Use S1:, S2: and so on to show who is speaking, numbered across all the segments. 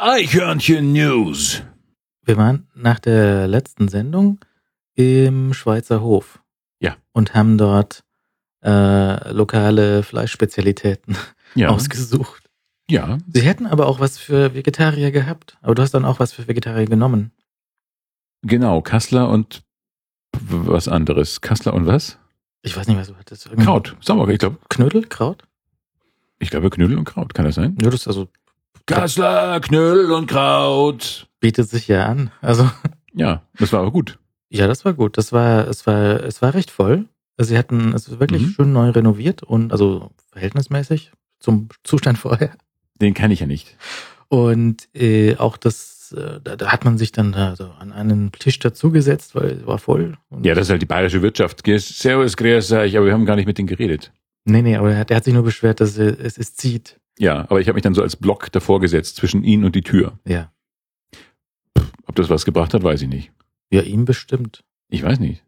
S1: Eichhörnchen News.
S2: Wir waren nach der letzten Sendung im Schweizer Hof.
S1: Ja.
S2: Und haben dort äh, lokale Fleischspezialitäten
S1: Ja.
S2: ausgesucht.
S1: Ja.
S2: Sie hätten aber auch was für Vegetarier gehabt. Aber du hast dann auch was für Vegetarier genommen.
S1: Genau. Kassler und was anderes. Kassler und was?
S2: Ich weiß nicht, was du hattest.
S1: Kraut. Sauer. Ich glaube,
S2: Knödel? Kraut?
S1: ich glaube Knödel und Kraut. Kann das sein?
S2: Ja, das also
S1: Kassler, Knödel und Kraut.
S2: bietet sich ja an. Also
S1: Ja, das war aber gut.
S2: ja, das war gut. Das war es war es war recht voll. Also sie hatten es wirklich
S1: Mhm.
S2: schön neu renoviert und also verhältnismäßig zum Zustand vorher.
S1: Den kann ich ja nicht.
S2: Und äh, auch das, äh, da, da hat man sich dann da so an einen Tisch dazugesetzt, weil es war voll.
S1: Ja, das ist halt die bayerische Wirtschaft. Servus, grüß euch, aber wir haben gar nicht mit denen geredet.
S2: Nee, nee, aber er hat, er hat sich nur beschwert, dass es, es zieht.
S1: Ja, aber ich habe mich dann so als Block davor gesetzt zwischen ihn und die Tür.
S2: Ja.
S1: Ob das was gebracht hat, weiß ich nicht.
S2: Ja, ihm bestimmt.
S1: Ich weiß nicht.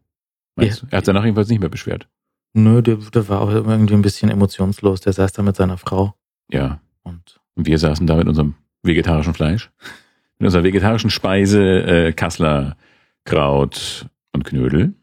S1: Meinst
S2: Ja.
S1: du? Er hat danach jedenfalls nicht mehr beschwert.
S2: Nö, der, der war auch irgendwie ein bisschen emotionslos. Der saß da mit seiner Frau
S1: Ja.
S2: und
S1: Und wir saßen da mit unserem vegetarischen Fleisch, mit unserer vegetarischen Speise, äh, Kassler, Kraut und Knödel.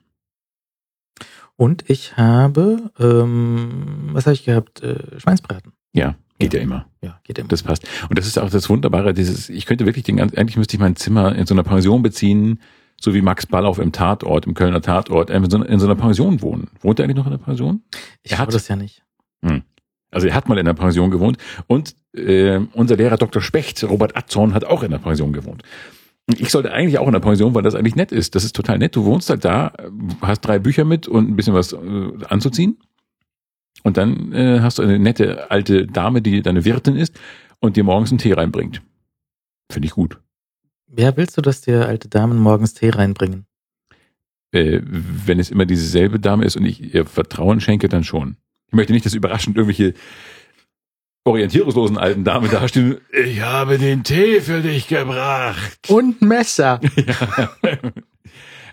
S2: und ich habe, ähm, was habe ich gehabt? Äh, Schweinsbraten.
S1: Ja, geht ja,
S2: Ja.
S1: immer.
S2: Ja, geht immer.
S1: Das passt. Und das ist auch das Wunderbare, dieses, ich könnte wirklich den ganzen, eigentlich müsste ich mein Zimmer in so einer Pension beziehen, so wie Max Ballauf im Tatort, im Kölner Tatort, in so, einer- in so einer Pension wohnen. Wohnt er eigentlich noch in der Pension?
S2: ich
S1: er
S2: habe das ja nicht.
S1: Also er hat mal in der Pension gewohnt und äh, unser Lehrer Dr. Specht, Robert Atzorn, hat auch in der Pension gewohnt. Ich sollte eigentlich auch in der Pension, weil das eigentlich nett ist. Das ist total nett. Du wohnst halt da, hast drei Bücher mit und ein bisschen was äh, anzuziehen. Und dann äh, hast du eine nette alte Dame, die deine Wirtin ist und dir morgens einen Tee reinbringt. Finde ich gut.
S2: Wer willst du, dass dir alte Damen morgens Tee reinbringen?
S1: Äh, wenn es immer dieselbe Dame ist und ich ihr Vertrauen schenke, dann schon. Ich möchte nicht, dass überraschend irgendwelche orientierungslosen alten Damen dastehen. Ich habe den Tee für dich gebracht.
S2: Und Messer.
S1: Ja.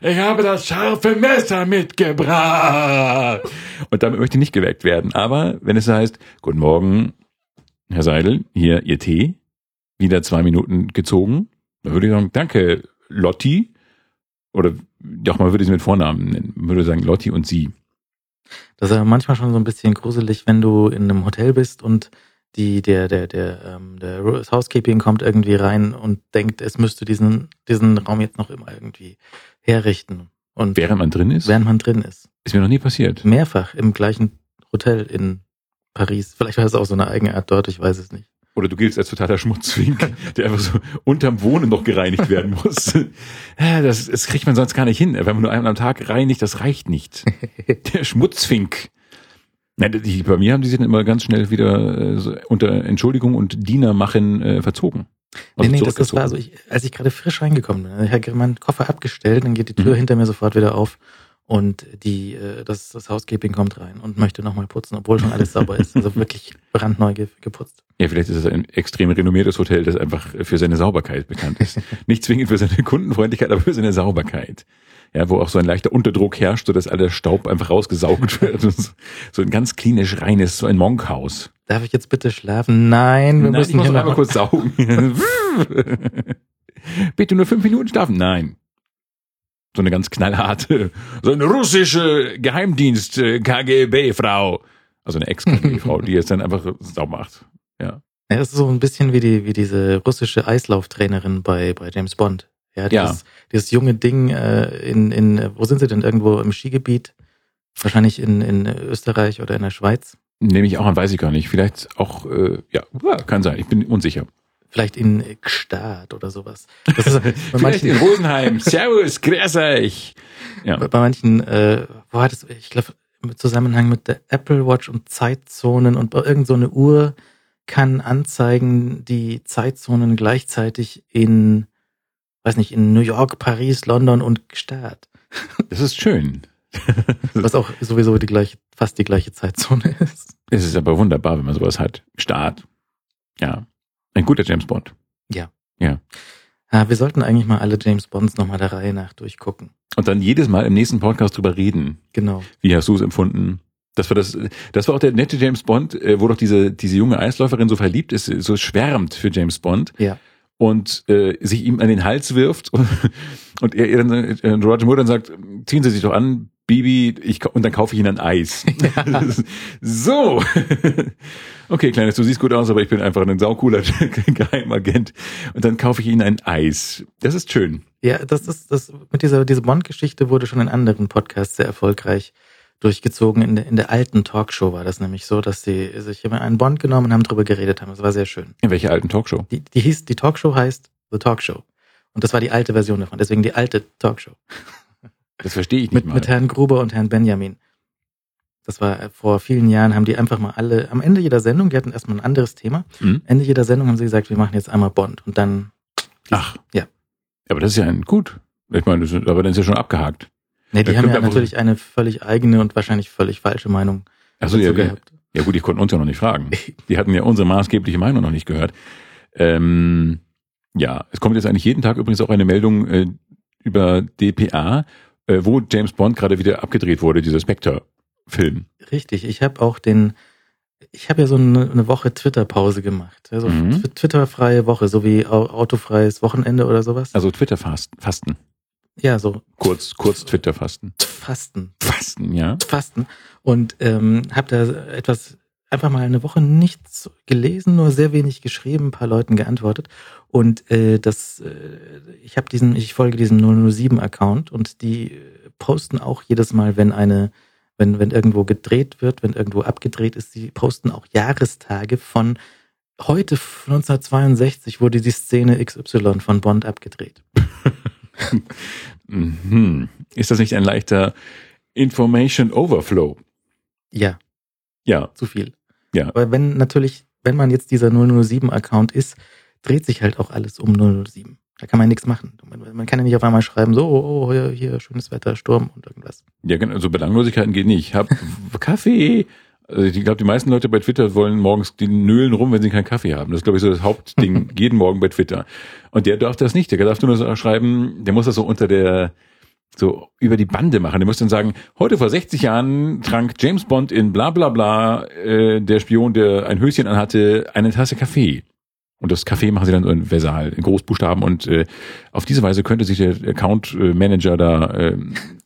S1: Ich habe das scharfe Messer mitgebracht. Und damit möchte ich nicht geweckt werden. Aber wenn es heißt, guten Morgen, Herr Seidel, hier Ihr Tee, wieder zwei Minuten gezogen, dann würde ich sagen, danke, Lotti. Oder doch mal würde ich sie mit Vornamen nennen. Würde sagen Lotti und sie.
S2: Das ist aber manchmal schon so ein bisschen gruselig, wenn du in einem Hotel bist und die, der, der, der, ähm, der Housekeeping kommt irgendwie rein und denkt, es müsste diesen, diesen Raum jetzt noch immer irgendwie herrichten. Und
S1: Während man drin ist,
S2: während man drin ist.
S1: ist mir noch nie passiert.
S2: Mehrfach im gleichen Hotel in Paris. Vielleicht war es auch so eine eigene Art dort, ich weiß es nicht.
S1: Oder du giltst als totaler Schmutzfink, der einfach so unterm Wohnen noch gereinigt werden muss. Ja, Das, das kriegt man sonst gar nicht hin. Wenn man nur einmal am Tag reinigt, das reicht nicht. Der Schmutzfink. Nein, die, bei mir haben die sich dann immer ganz schnell wieder äh, unter Entschuldigung und Diener machen äh, verzogen.
S2: Nee, nee, das, das war so, ich, als ich gerade frisch reingekommen bin, ich habe meinen Koffer abgestellt, dann geht die Tür
S1: Mhm.
S2: hinter mir sofort wieder auf und die, äh, das, das Housekeeping kommt rein und möchte nochmal putzen, obwohl schon alles sauber ist. Also wirklich brandneu ge geputzt.
S1: Ja, vielleicht ist es ein extrem renommiertes Hotel, das einfach für seine Sauberkeit bekannt ist. Nicht zwingend für seine Kundenfreundlichkeit, aber für seine Sauberkeit. Ja, wo auch so ein leichter Unterdruck herrscht, sodass all der Staub einfach rausgesaugt wird. So- ein ganz klinisch reines, so ein Monkhaus.
S2: Darf ich jetzt bitte schlafen? Nein, wir
S1: Nein, ich
S2: müssen
S1: muss
S2: hier
S1: einmal kurz saugen. Bitte nur fünf Minuten schlafen? Nein. So eine ganz knallharte, so eine russische Geheimdienst äh, KGB-Frau. Also eine Ex-KGB-Frau, die jetzt dann einfach sauber macht. Ja.
S2: Ja, das ist so ein bisschen wie die, wie diese russische Eislauftrainerin bei, bei James Bond. Ja,
S1: Ja.
S2: dieses, dieses junge Ding äh, in, in, wo sind sie denn? Irgendwo im Skigebiet? Wahrscheinlich in, in Österreich oder in der Schweiz.
S1: Nehme ich auch an, weiß ich gar nicht. Vielleicht auch, äh, ja, kann sein. Ich bin unsicher.
S2: Vielleicht in Gstaad oder sowas. Das ist, bei
S1: Vielleicht in
S2: manchen,
S1: Rosenheim. Servus, grüß euch. Ja.
S2: bei manchen äh, wo hat es, ich glaube, im Zusammenhang mit der Apple Watch und Zeitzonen und irgend so eine Uhr kann anzeigen, die Zeitzonen gleichzeitig in, weiß nicht, in New York, Paris, London und Gstaad.
S1: Das ist schön.
S2: Was auch sowieso die gleiche, fast die gleiche Zeitzone ist.
S1: Es ist aber wunderbar, wenn man sowas hat. Start. Ja. Ein guter James Bond.
S2: Ja, wir sollten eigentlich mal alle James Bonds nochmal der Reihe nach durchgucken.
S1: Und dann jedes Mal im nächsten Podcast drüber reden.
S2: Genau.
S1: Wie hast du es empfunden? Das war das, das war auch der nette James Bond, äh, wo doch diese, diese junge Eisläuferin so verliebt ist, so schwärmt für James Bond.
S2: Ja.
S1: und äh, sich ihm an den Hals wirft und, und er, er dann, äh, Roger Moore dann sagt, ziehen Sie sich doch an, Bibi, ich, und dann kaufe ich Ihnen ein Eis. Ja. so. Okay, Kleines, du siehst gut aus, aber ich bin einfach ein saucooler Geheimagent. Und dann kaufe ich Ihnen ein Eis. Das ist schön.
S2: Ja, das ist, das, mit dieser, diese Bond-Geschichte wurde schon in anderen Podcasts sehr erfolgreich durchgezogen. In der, in der alten Talkshow war das nämlich so, dass sie sich immer einen Bond genommen und haben drüber geredet haben. Das war sehr schön.
S1: In welcher alten Talkshow?
S2: Die, die hieß, die Talkshow heißt The Talkshow. Und das war die alte Version davon. Deswegen die alte Talkshow.
S1: Das verstehe ich nicht
S2: mit,
S1: mal.
S2: Mit Herrn Gruber und Herrn Benjamin. Das war äh, vor vielen Jahren, haben die einfach mal alle, am Ende jeder Sendung, die hatten erstmal ein anderes Thema. Mhm. Ende jeder Sendung haben sie gesagt, wir machen jetzt einmal Bond. Und dann.
S1: Ach. Ja. Aber das ist ja ein, gut. Ich meine, das, aber dann ist ja schon abgehakt.
S2: Nee, die da haben ja natürlich eine völlig eigene und wahrscheinlich völlig falsche Meinung
S1: Ach ja, gehabt. Ja gut, die konnten uns ja noch nicht fragen. Die hatten ja unsere maßgebliche Meinung noch nicht gehört. Ähm, ja, es kommt jetzt eigentlich jeden Tag übrigens auch eine Meldung äh, über DPA, äh, wo James Bond gerade wieder abgedreht wurde, dieser Spectre-Film.
S2: Richtig, ich habe auch den, ich habe ja so eine, eine Woche Twitter-Pause gemacht. Also mhm. Twitter-freie Woche, so wie autofreies Wochenende oder sowas.
S1: Also Twitter-Fasten.
S2: Ja, so.
S1: Kurz, kurz Twitter-Fasten.
S2: Fasten.
S1: Fasten, ja.
S2: Fasten. Und ähm, habe da etwas einfach mal eine Woche nichts gelesen, nur sehr wenig geschrieben, ein paar Leuten geantwortet. Und äh, das, äh, ich habe diesen, ich folge diesem 007-Account und die posten auch jedes Mal, wenn eine, wenn, wenn irgendwo gedreht wird, wenn irgendwo abgedreht ist, die posten auch Jahrestage von heute 1962 wurde die Szene XY von Bond abgedreht.
S1: mhm. Ist das nicht ein leichter Information Overflow?
S2: Ja.
S1: Ja.
S2: Zu viel.
S1: Ja.
S2: Aber wenn natürlich, wenn man jetzt dieser 007-Account ist, dreht sich halt auch alles um 007. Da kann man nichts machen. Man, kann ja nicht auf einmal schreiben, so, oh, hier, hier, schönes Wetter, Sturm und irgendwas.
S1: Ja, genau, also Belanglosigkeiten geht nicht. Ich hab Kaffee. Also ich glaube, die meisten Leute bei Twitter wollen morgens die nölen rum, wenn sie keinen Kaffee haben. Das ist, glaube ich, so das Hauptding jeden Morgen bei Twitter. Und der darf das nicht. Der darf nur so schreiben, der muss das so unter der, so über die Bande machen. Der muss dann sagen, heute vor 60 Jahren trank James Bond in bla bla bla, äh, der Spion, der ein Höschen anhatte, eine Tasse Kaffee. Und das Kaffee machen sie dann so in Versal, in Großbuchstaben. Und äh, auf diese Weise könnte sich der Account-Manager da äh,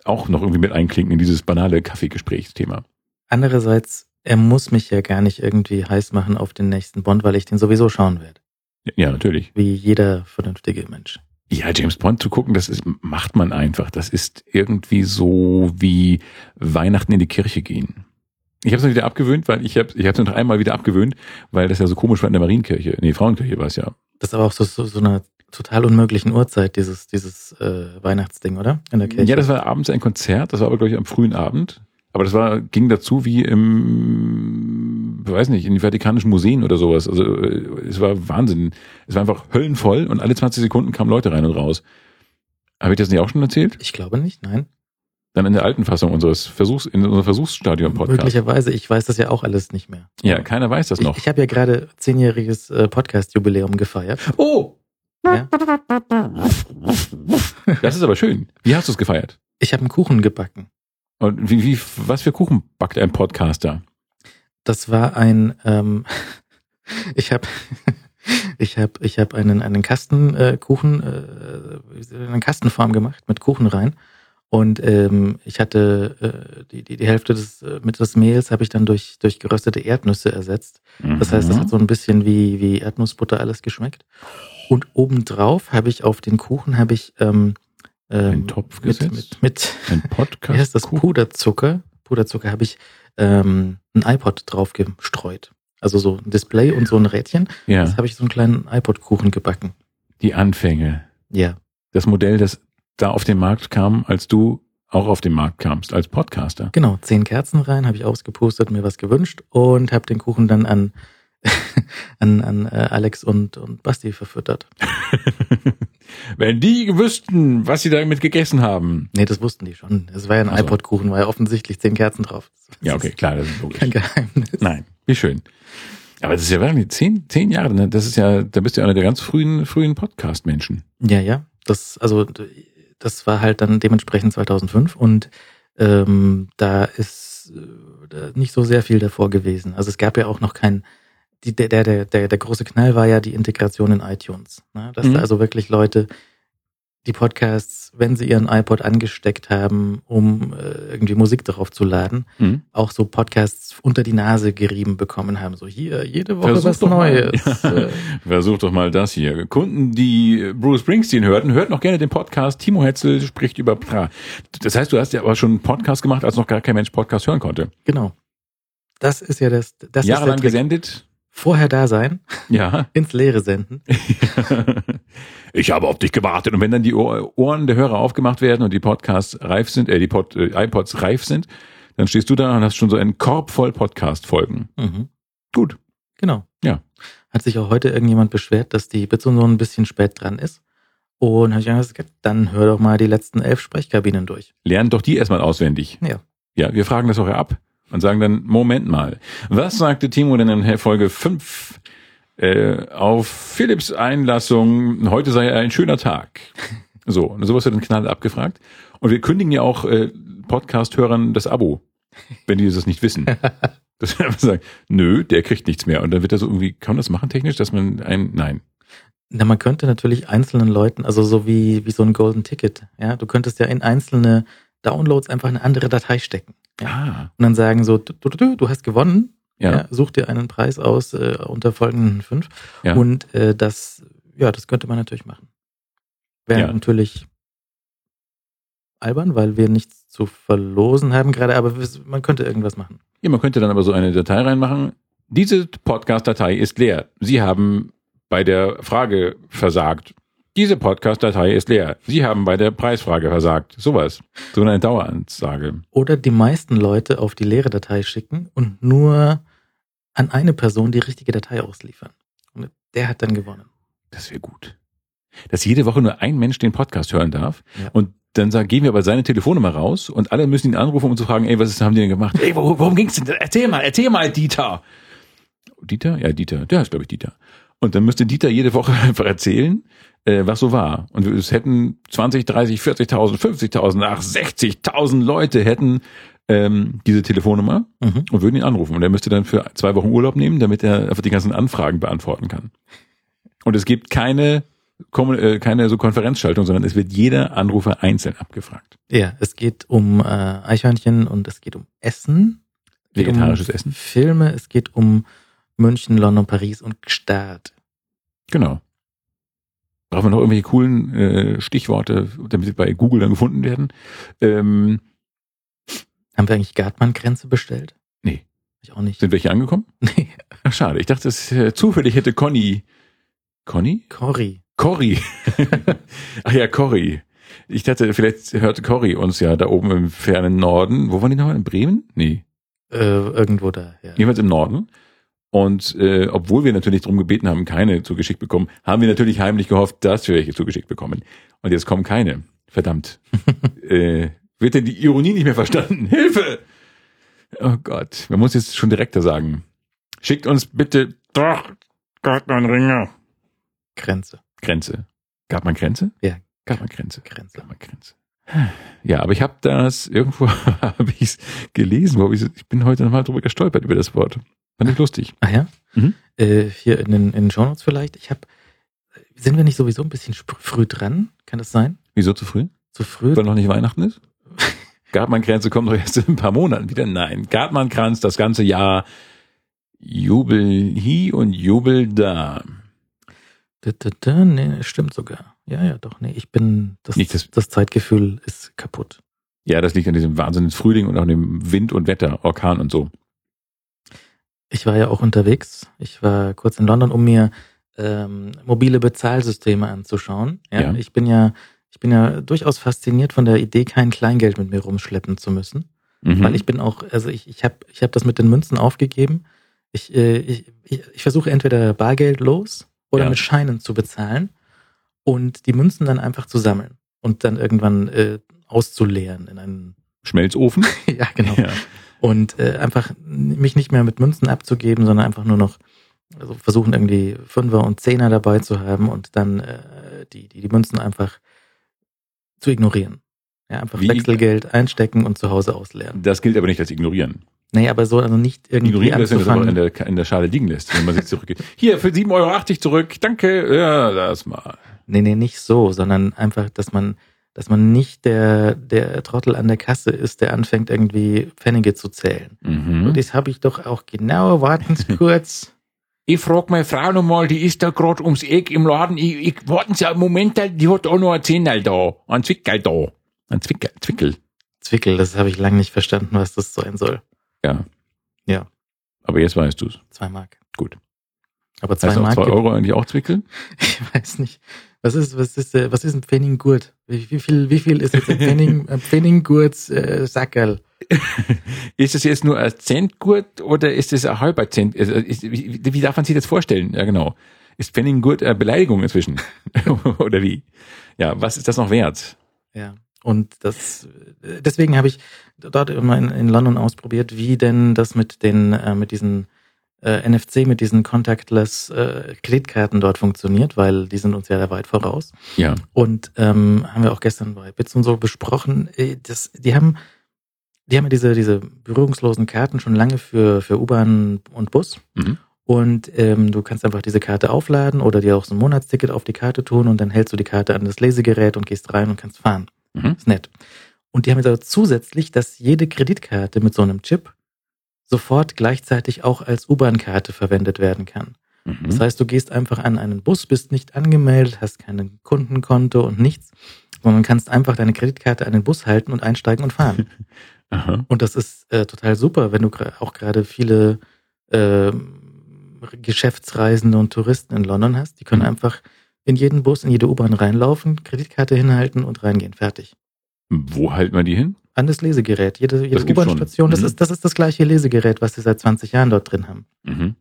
S1: auch noch irgendwie mit einklinken in dieses banale Kaffeegesprächsthema.
S2: Andererseits, er muss mich ja gar nicht irgendwie heiß machen auf den nächsten Bond, weil ich den sowieso schauen werde.
S1: Ja, natürlich.
S2: Wie jeder vernünftige Mensch.
S1: Ja, James Bond zu gucken, das ist, macht man einfach. Das ist irgendwie so wie Weihnachten in die Kirche gehen. Ich habe es wieder abgewöhnt, weil ich habe ich habe es noch einmal wieder abgewöhnt, weil das ja so komisch war in der Marienkirche. Nee, Frauenkirche war es ja.
S2: Das ist aber auch so, so, so eine total unmöglichen Uhrzeit, dieses, dieses äh, Weihnachtsding, oder?
S1: In der Kirche. Ja, das war abends ein Konzert, das war aber, glaube ich, am frühen Abend. Aber das war, ging dazu wie im, weiß nicht, in die Vatikanischen Museen oder sowas. Also äh, es war Wahnsinn. Es war einfach höllenvoll und alle 20 Sekunden kamen Leute rein und raus. Habe ich das nicht auch schon erzählt?
S2: Ich glaube nicht, nein.
S1: Dann in der alten Fassung unseres Versuchs, in unserem Versuchsstadion-Podcast.
S2: Möglicherweise, ich weiß das ja auch alles nicht mehr.
S1: Ja, keiner weiß das noch.
S2: Ich, ich habe ja gerade zehnjähriges äh, Podcast-Jubiläum gefeiert.
S1: Oh! Ja. Das ist aber schön. Wie hast du es gefeiert?
S2: Ich habe einen Kuchen gebacken.
S1: Und wie, wie, was für Kuchen backt ein Podcaster?
S2: Das war ein, ähm, ich habe ich habe ich hab einen, einen Kastenkuchen, äh, eine Kastenform gemacht mit Kuchen rein und ähm, ich hatte äh, die, die, die Hälfte des, äh, mit des Mehls habe ich dann durch, durch geröstete Erdnüsse ersetzt. Mhm. Das heißt, das hat so ein bisschen wie, wie Erdnussbutter alles geschmeckt. Und obendrauf habe ich auf den Kuchen habe ich ähm,
S1: ähm, Ein Topf
S2: mit,
S1: gesetzt?
S2: Mit, mit
S1: Ein Podcast?
S2: Wie heißt das? Puderzucker. Puderzucker habe ich ähm, ein iPod drauf gestreut. Also so ein Display und so ein Rädchen.
S1: Ja.
S2: Das habe ich so einen kleinen iPod-Kuchen gebacken.
S1: Die Anfänge.
S2: Ja.
S1: Das Modell, das da auf den Markt kam, als du auch auf den Markt kamst als Podcaster.
S2: Genau, zehn Kerzen rein, habe ich ausgepustet, mir was gewünscht und habe den Kuchen dann an an, an äh, Alex und, und Basti verfüttert.
S1: Wenn die wüssten, was sie damit gegessen haben.
S2: Nee, das wussten die schon. Es war ja ein also. iPod-Kuchen, war ja offensichtlich zehn Kerzen drauf.
S1: Ja, okay, klar, das ist logisch.
S2: Kein Geheimnis.
S1: Nein, wie schön. Aber das ist ja wirklich zehn, zehn Jahre, ne? Das ist ja, da bist du ja einer der ganz frühen, frühen Podcast-Menschen.
S2: Ja, ja. Das, also, das war halt dann dementsprechend 2005 und ähm, da ist äh, nicht so sehr viel davor gewesen. Also es gab ja auch noch kein die, der, der, der, der große Knall war ja die Integration in iTunes. Ne? Dass
S1: Mhm.
S2: da also wirklich Leute die Podcasts, wenn sie ihren iPod angesteckt haben, um äh, irgendwie Musik darauf zu laden,
S1: Mhm.
S2: auch so Podcasts unter die Nase gerieben bekommen haben. So hier, jede Woche
S1: Versuch
S2: was
S1: mal.
S2: Neues.
S1: Ja.
S2: Äh,
S1: Versuch doch mal das hier. Kunden, die Bruce Springsteen hörten, hört noch gerne den Podcast Timo Hetzel spricht über Pra. Das heißt, du hast ja aber schon einen Podcast gemacht, als noch gar kein Mensch Podcast hören konnte.
S2: genau. Das ist ja das, das
S1: Jahrelang gesendet.
S2: Vorher da sein,
S1: Ja.
S2: ins Leere senden.
S1: Ich habe auf dich gewartet. Und wenn dann die Ohr- Ohren der Hörer aufgemacht werden und die Podcasts reif sind, äh, die Pod, äh, iPods reif sind, dann stehst du da und hast schon so einen Korb voll Podcast-Folgen.
S2: Mhm.
S1: Gut.
S2: Genau.
S1: Ja.
S2: Hat sich auch heute irgendjemand beschwert, dass die Bits und so ein bisschen spät dran ist. Und habe ich gesagt, dann hör doch mal die letzten elf Sprechkabinen durch.
S1: Lern doch die erstmal auswendig.
S2: Ja.
S1: Ja, wir fragen das auch ab und sagen dann, Moment mal, was sagte Timo denn in Folge 5 äh, auf Philips Einlassung, heute sei ein schöner Tag. So, und sowas wird dann knall abgefragt. Und wir kündigen ja auch äh, Podcast-Hörern das Abo, wenn die das nicht wissen. Das wir einfach sagen, nö, der kriegt nichts mehr. Und dann wird er so irgendwie, kann man das machen technisch, dass man ein, nein.
S2: Na, man könnte natürlich einzelnen Leuten, also so wie, wie so ein Golden Ticket, ja, du könntest ja in einzelne Downloads einfach eine andere Datei stecken. Ja.
S1: Ah,
S2: Und dann sagen so, du, du, du, du hast gewonnen,
S1: ja,
S2: ja. such dir einen Preis aus äh, unter folgenden fünf.
S1: ja.
S2: Und äh, das, ja, das könnte man natürlich machen. Wäre
S1: Ja.
S2: natürlich albern, weil wir nichts zu verlosen haben gerade, aber man könnte irgendwas machen.
S1: Ja, man könnte dann aber so eine Datei reinmachen. Diese Podcast-Datei ist leer. Sie haben bei der Frage versagt. Diese Podcast-Datei ist leer. Sie haben bei der Preisfrage versagt. Sowas. So eine Daueransage.
S2: Oder die meisten Leute auf die leere Datei schicken und nur an eine Person die richtige Datei ausliefern. Und der hat dann gewonnen.
S1: Das wäre gut. Dass jede Woche nur ein Mensch den Podcast hören darf.
S2: Ja.
S1: Und dann sagen, geben wir aber seine Telefonnummer raus und alle müssen ihn anrufen, um zu fragen, ey, was ist, haben die denn gemacht? Ey, wo, worum ging's denn? Erzähl mal, erzähl mal, Dieter. Dieter? Ja, Dieter. Der heißt, glaube ich, Dieter. Und dann müsste Dieter jede Woche einfach erzählen, äh, was so war. Und es hätten 20, 30, 40.000, 50.000, ach, 60.000 Leute hätten ähm, diese Telefonnummer
S2: Mhm.
S1: und würden ihn anrufen. Und er müsste dann für zwei Wochen Urlaub nehmen, damit er einfach die ganzen Anfragen beantworten kann. Und es gibt keine, äh, keine so Konferenzschaltung, sondern es wird jeder Anrufer einzeln abgefragt.
S2: Ja, es geht um äh, Eichhörnchen und es geht um Essen.
S1: Vegetarisches
S2: um
S1: Essen.
S2: Filme, es geht um München, London, Paris und Gstaad.
S1: Genau. Brauchen wir noch irgendwelche coolen äh, Stichworte, damit sie bei Google dann gefunden werden? Ähm,
S2: Haben wir eigentlich Gartmann-Grenze bestellt?
S1: Nee.
S2: Ich auch nicht.
S1: sind welche angekommen?
S2: Nee,
S1: Ach, schade. Ich dachte, es, äh, zufällig hätte Conny. Conny?
S2: Cory.
S1: Cory. Ach ja, Cory. Ich dachte, vielleicht hörte Cory uns ja da oben im fernen Norden. Wo waren die nochmal? In Bremen? Nee.
S2: Äh, irgendwo da, ja.
S1: Jedenfalls im Norden. Und äh, obwohl wir natürlich darum gebeten haben, keine zugeschickt bekommen, haben wir natürlich heimlich gehofft, dass wir welche zugeschickt bekommen. Und jetzt kommen keine. Verdammt. äh, wird denn die Ironie nicht mehr verstanden? Hilfe! Oh Gott, man muss jetzt schon direkter sagen. Schickt uns bitte doch Gott mein Ringer.
S2: Grenze.
S1: Grenze. Gab man Grenze?
S2: Ja.
S1: Gab man Grenze.
S2: Grenze.
S1: Gab man Grenze. Ja, aber ich habe das irgendwo habe ich es gelesen, wo ich's- ich bin heute nochmal drüber gestolpert über das Wort. Fand ich lustig.
S2: Ah ja?
S1: Mhm.
S2: Äh, hier in den, in den Shownotes vielleicht. Ich habe, sind wir nicht sowieso ein bisschen früh dran? Kann das sein?
S1: Wieso zu früh?
S2: Zu früh?
S1: Weil noch nicht Weihnachten ist? Gartmann-Kränze kommen doch erst in ein paar Monaten wieder. Nein, Gartmann-Kranz das ganze Jahr Jubel hier und Jubel da.
S2: Da, da, da, nee, stimmt sogar. Ja, ja, doch, nee, ich bin, das,
S1: Nicht das-
S2: das Zeitgefühl ist kaputt.
S1: Ja, das liegt an diesem wahnsinnigen Frühling und auch dem Wind und Wetter, Orkan und so.
S2: Ich war ja auch unterwegs. Ich war kurz in London, um mir ähm, mobile Bezahlsysteme anzuschauen. Ja,
S1: Ja.
S2: Ich bin ja, ich bin ja durchaus fasziniert von der Idee, kein Kleingeld mit mir rumschleppen zu müssen.
S1: Mhm.
S2: Weil ich bin auch, also ich, ich habe ich hab das mit den Münzen aufgegeben. Ich, äh, ich, ich, ich versuche entweder Bargeld los oder
S1: Ja.
S2: mit Scheinen zu bezahlen und die Münzen dann einfach zu sammeln und dann irgendwann äh, auszuleeren in einen,
S1: Schmelzofen?
S2: ja genau,
S1: Ja.
S2: Und äh, einfach mich nicht mehr mit Münzen abzugeben, sondern einfach nur noch also versuchen irgendwie Fünfer und Zehner dabei zu haben und dann äh, die, die, die Münzen einfach zu ignorieren. Ja, einfach
S1: Wie-
S2: Wechselgeld einstecken und zu Hause ausleeren.
S1: Das gilt aber nicht als Ignorieren.
S2: Nee, aber so also nicht irgendwie
S1: Ignorieren, dass das aber in der, in der Schale liegen lässt, wenn man sich zurückgeht. Hier, für 7,80 Euro zurück, danke, ja, das mal.
S2: Nee, nee, nicht so, sondern einfach, dass man, dass man nicht der, der Trottel an der Kasse ist, der anfängt irgendwie Pfennige zu zählen.
S1: Mhm.
S2: Und das habe ich doch auch genau, warten Sie kurz.
S1: Ich frag meine Frau nochmal, die ist da gerade ums Eck im Laden. Ich, ich warten Sie einen Moment, die hat auch noch ein Zehnerl da. Ein Zwickel da. Ein Zwickel, Zwickel.
S2: Zwickel, das habe ich lange nicht verstanden, was das sein soll.
S1: Ja.
S2: Ja.
S1: Aber jetzt weißt du's.
S2: Zwei Mark.
S1: Gut.
S2: Aber zwei
S1: Heißt auch
S2: Mark,
S1: zwei Euro eigentlich auch Zwickel?
S2: ich weiß nicht. Was ist, was ist, äh, was ist ein Pfenninggurt? Wie, viel, wie viel ist jetzt ein Pfenning, ein äh, Sackerl?
S1: Ist es jetzt nur ein Centgurt oder ist es ein halber Cent? Also, ist, wie, wie darf man sich das vorstellen? Ja, genau. Ist Pfenninggurt eine Beleidigung inzwischen? oder wie? Ja, was ist das noch wert?
S2: Ja. Und das, äh, deswegen habe ich dort immer in, in London ausprobiert, wie denn das mit den, äh, mit diesen äh, NFC, mit diesen Contactless äh, Kreditkarten dort funktioniert, weil die sind uns ja da weit voraus.
S1: Ja.
S2: Und ähm, haben wir auch gestern bei Bits und so besprochen. Äh, das, die haben, die haben ja diese, diese berührungslosen Karten schon lange für, für U-Bahn und Bus.
S1: Mhm.
S2: Und ähm, du kannst einfach diese Karte aufladen oder dir auch so ein Monatsticket auf die Karte tun und dann hältst du die Karte an das Lesegerät und gehst rein und kannst fahren.
S1: Mhm.
S2: Ist nett. Und die haben jetzt aber zusätzlich, dass jede Kreditkarte mit so einem Chip sofort gleichzeitig auch als U-Bahn-Karte verwendet werden kann.
S1: Mhm.
S2: Das heißt, du gehst einfach an einen Bus, bist nicht angemeldet, hast kein Kundenkonto und nichts, sondern kannst einfach deine Kreditkarte an den Bus halten und einsteigen und fahren. Und das ist äh, total super, wenn du auch gerade viele ähm, Geschäftsreisende und Touristen in London hast. Die können
S1: Mhm.
S2: einfach in jeden Bus, in jede U-Bahn reinlaufen, Kreditkarte hinhalten und reingehen. Fertig.
S1: Wo halten wir die hin?
S2: An das Lesegerät. Jede, jede. U-Bahn-Station, das,
S1: Mhm.
S2: ist, das ist das gleiche Lesegerät, was sie seit 20 Jahren dort drin haben.
S1: Mhm.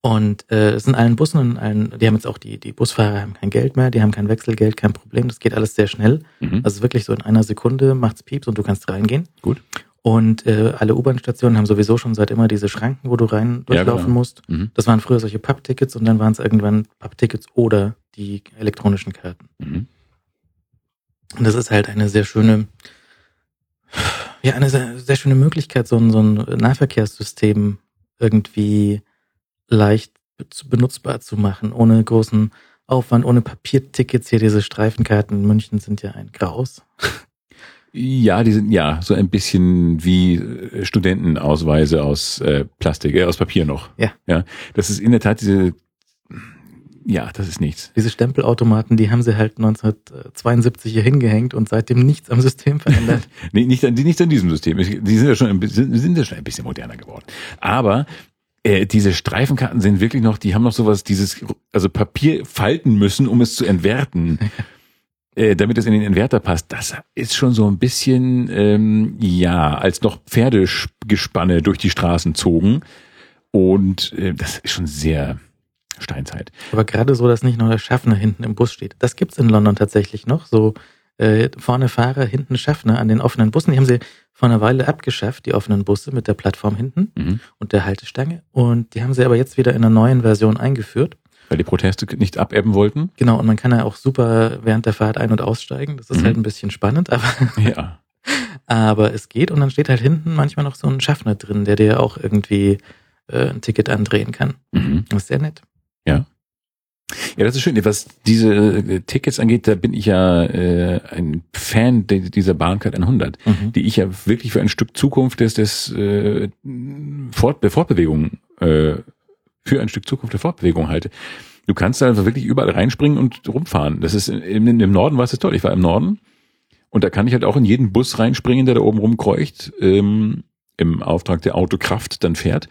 S2: Und äh, es sind allen Bussen und allen, die haben jetzt auch die, die Busfahrer haben kein Geld mehr, die haben kein Wechselgeld, kein Problem. Das geht alles sehr schnell.
S1: Mhm.
S2: Also wirklich so in einer Sekunde macht's Pieps und du kannst reingehen.
S1: Gut.
S2: Und äh, alle U-Bahn-Stationen haben sowieso schon seit immer diese Schranken, wo du rein
S1: Ja,
S2: durchlaufen
S1: genau.
S2: musst.
S1: Mhm.
S2: Das waren früher solche Papptickets und dann waren es irgendwann Papptickets oder die elektronischen Karten.
S1: Mhm.
S2: Und das ist halt eine sehr schöne, ja, eine sehr, sehr schöne Möglichkeit, so ein, so ein Nahverkehrssystem irgendwie leicht benutzbar zu machen, ohne großen Aufwand, ohne Papiertickets. Hier diese Streifenkarten in München sind ja ein Graus.
S1: Ja, die sind ja so ein bisschen wie äh, Studentenausweise aus äh, Plastik, äh, aus Papier noch.
S2: Ja.
S1: Ja, das ist in der Tat diese. Ja, das ist nichts.
S2: Diese Stempelautomaten, die haben sie halt 1972 hier hingehängt und seitdem nichts am System verändert.
S1: Nee, nicht, an- nicht an diesem System. Die sind ja schon ein, bisschen- sind ja schon ein bisschen moderner geworden. Aber äh, diese Streifenkarten sind wirklich noch, die haben noch sowas, dieses, also Papier falten müssen, um es zu entwerten. äh, damit es in den Entwerter passt, das ist schon so ein bisschen, ähm, ja, als noch Pferdegespanne durch die Straßen zogen. Und äh, das ist schon sehr Steinzeit.
S2: Aber gerade so, dass nicht nur der Schaffner hinten im Bus steht. Das gibt's in London tatsächlich noch. So äh, vorne Fahrer, hinten Schaffner an den offenen Bussen. Die haben sie vor einer Weile abgeschafft, die offenen Busse mit der Plattform hinten
S1: Mhm.
S2: und der Haltestange. Und die haben sie aber jetzt wieder in einer neuen Version eingeführt.
S1: Weil die Proteste nicht abebben wollten.
S2: Genau, und man kann ja auch super während der Fahrt ein- und aussteigen. Das ist
S1: Mhm.
S2: halt ein bisschen spannend, aber,
S1: Ja.
S2: aber es geht. Und dann steht halt hinten manchmal noch so ein Schaffner drin, der dir auch irgendwie äh, ein Ticket andrehen kann.
S1: Mhm.
S2: Das ist sehr nett.
S1: Ja, das ist schön. Was diese äh, Tickets angeht, da bin ich ja äh, ein Fan de- dieser Bahncard 100,
S2: Mhm.
S1: die ich ja wirklich für ein Stück Zukunft des, des äh, Fort, der Fortbewegung, äh, für ein Stück Zukunft der Fortbewegung halte. Du kannst da einfach wirklich überall reinspringen und rumfahren. Das ist im, im Norden war es toll. Ich war im Norden und da kann ich halt auch in jeden Bus reinspringen, der da oben rumkreucht, ähm, im Auftrag der Autokraft dann fährt.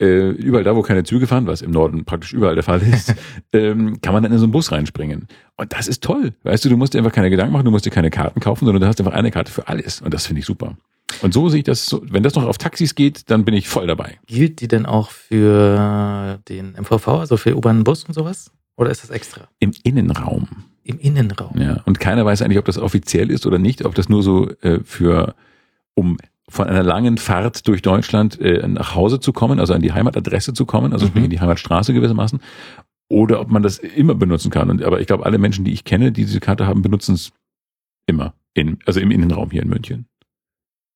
S1: Äh, überall da, wo keine Züge fahren, was im Norden praktisch überall der Fall ist, ähm, kann man dann in so einen Bus reinspringen. Und das ist toll. Weißt du, du musst dir einfach keine Gedanken machen, du musst dir keine Karten kaufen, sondern du hast einfach eine Karte für alles. Und das finde ich super. Und so sehe ich das so, wenn das noch auf Taxis geht, dann bin ich voll dabei.
S2: Gilt die denn auch für den MVV, also für U-Bahn und Bus und sowas? Oder ist das extra?
S1: Im Innenraum.
S2: Im Innenraum.
S1: Ja. Und keiner weiß eigentlich, ob das offiziell ist oder nicht, ob das nur so äh, für, um von einer langen Fahrt durch Deutschland äh, nach Hause zu kommen, also an die Heimatadresse zu kommen, also
S2: Mhm.
S1: sprich in die Heimatstraße gewissermaßen, oder ob man das immer benutzen kann. Und, aber ich glaube, alle Menschen, die ich kenne, die diese Karte haben, benutzen es immer. In, also im Innenraum hier in München.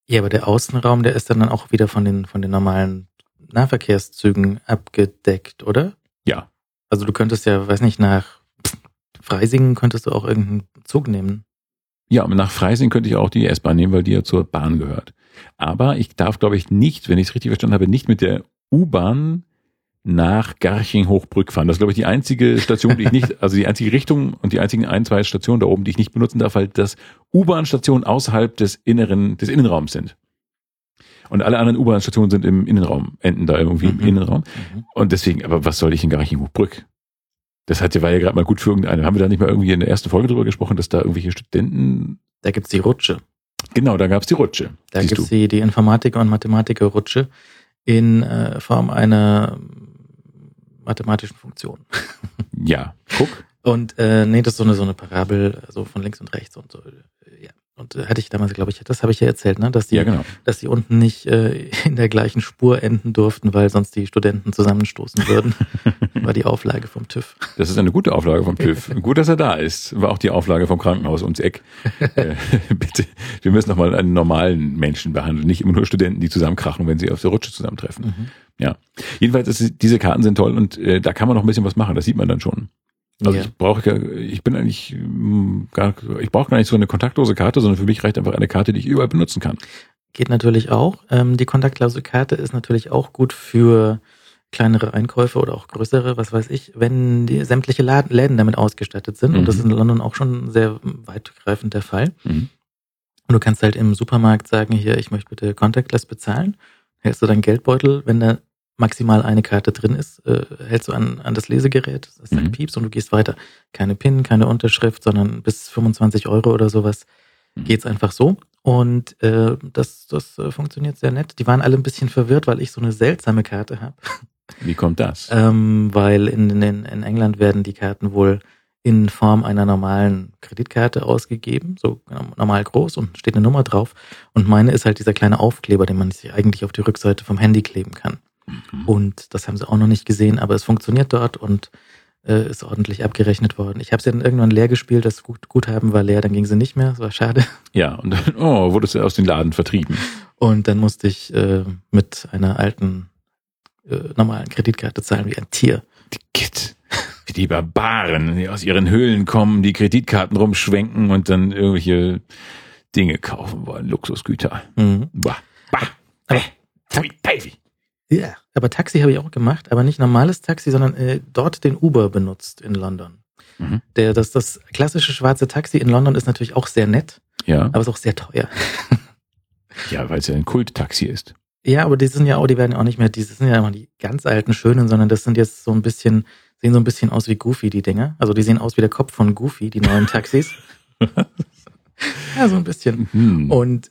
S2: Ja, aber der Außenraum, der ist dann, dann auch wieder von den, von den normalen Nahverkehrszügen abgedeckt, oder?
S1: Ja.
S2: Also du könntest ja, weiß nicht, nach Freisingen könntest du auch irgendeinen Zug nehmen.
S1: Ja, nach Freising könnte ich auch die S-Bahn nehmen, weil die ja zur Bahn gehört. Aber ich darf, glaube ich, nicht, wenn ich es richtig verstanden habe, nicht mit der U-Bahn nach Garching-Hochbrück fahren. Das ist, glaube ich, die einzige Station, die ich nicht, also die einzige Richtung und die einzigen ein, zwei Stationen da oben, die ich nicht benutzen darf, weil das U-Bahn-Stationen außerhalb des inneren, des Innenraums sind. Und alle anderen U-Bahn-Stationen sind im Innenraum, enden da irgendwie
S2: Mhm.
S1: im Innenraum.
S2: Mhm.
S1: Und deswegen, aber was soll ich in Garching-Hochbrück? Das hat ja, war ja gerade mal gut für irgendeine. Haben wir da nicht mal irgendwie in der ersten Folge drüber gesprochen, dass da irgendwelche Studenten,
S2: Da gibt's die Rutsche.
S1: genau, da gab's die Rutsche.
S2: Da
S1: Siehst
S2: gibt's die, die Informatiker- und Mathematiker-Rutsche in äh, Form einer mathematischen Funktion.
S1: Ja, guck.
S2: Und äh, nee, das ist so eine so eine Parabel, so von links und rechts und so. Äh. Und äh, hatte ich damals, glaube ich, das habe ich ja erzählt, ne, dass die,
S1: Ja, genau.
S2: dass die unten nicht äh, in der gleichen Spur enden durften, weil sonst die Studenten zusammenstoßen würden. War die Auflage vom TÜV.
S1: Das ist eine gute Auflage vom TÜV. Gut, dass er da ist. War auch die Auflage vom Krankenhaus ums Eck. Äh, bitte, wir müssen nochmal einen normalen Menschen behandeln, nicht immer nur Studenten, die zusammenkrachen, wenn sie auf der Rutsche zusammentreffen.
S2: Mhm.
S1: Ja. Jedenfalls, ist, diese Karten sind toll und äh, da kann man noch ein bisschen was machen. Das sieht man dann schon. Also
S2: ja.
S1: ich brauche, ich bin eigentlich mm, gar, ich brauche gar nicht so eine kontaktlose Karte, sondern für mich reicht einfach eine Karte, die ich überall benutzen kann.
S2: Geht natürlich auch. Ähm, die kontaktlose Karte ist natürlich auch gut für kleinere Einkäufe oder auch größere, was weiß ich, wenn die sämtliche Laden, Läden damit ausgestattet sind. Und das
S1: Mhm.
S2: ist in London auch schon sehr weitgreifend der Fall.
S1: Mhm.
S2: Und du kannst halt im Supermarkt sagen, hier, ich möchte bitte contactless bezahlen. Hältst du deinen Geldbeutel, wenn da maximal eine Karte drin ist, äh, hältst du an, an das Lesegerät, das sagt
S1: Mhm.
S2: Pieps und du gehst weiter. Keine PIN, keine Unterschrift, sondern bis 25 Euro oder sowas
S1: Mhm.
S2: geht's einfach so. Und äh, das, das äh, funktioniert sehr nett. Die waren alle ein bisschen verwirrt, weil ich so eine seltsame Karte habe.
S1: Wie kommt das?
S2: Ähm, weil in, in, in England werden die Karten wohl in Form einer normalen Kreditkarte ausgegeben, so normal groß und steht eine Nummer drauf. Und meine ist halt dieser kleine Aufkleber, den man sich eigentlich auf die Rückseite vom Handy kleben kann.
S1: Mhm.
S2: Und das haben sie auch noch nicht gesehen, aber es funktioniert dort und äh, ist ordentlich abgerechnet worden. Ich habe sie dann irgendwann leer gespielt, das Gut Guthaben war leer, dann ging sie nicht mehr, das war schade.
S1: Ja, und dann, oh, wurdest du aus den Laden vertrieben.
S2: Und dann musste ich äh, mit einer alten äh, normalen Kreditkarte zahlen wie ein Tier.
S1: Die Kid. Wie die Barbaren, die aus ihren Höhlen kommen, die Kreditkarten rumschwenken und dann irgendwelche Dinge kaufen wollen, Luxusgüter.
S2: Mhm.
S1: Bah, bah, äh, Teufel.
S2: Ja, aber Taxi habe ich auch gemacht, aber nicht normales Taxi, sondern äh, dort den Uber benutzt in London.
S1: Mhm.
S2: Der, das, das klassische schwarze Taxi in London ist natürlich auch sehr nett,
S1: Ja,
S2: aber ist auch sehr teuer.
S1: ja, weil es ja ein Kulttaxi ist.
S2: Ja, aber die sind ja auch, die werden ja auch nicht mehr, die sind ja immer die ganz alten schönen, sondern das sind jetzt so ein bisschen, sehen so ein bisschen aus wie Goofy, die Dinger. Also die sehen aus wie der Kopf von Goofy, die neuen Taxis. ja, so ein bisschen.
S1: Hm.
S2: Und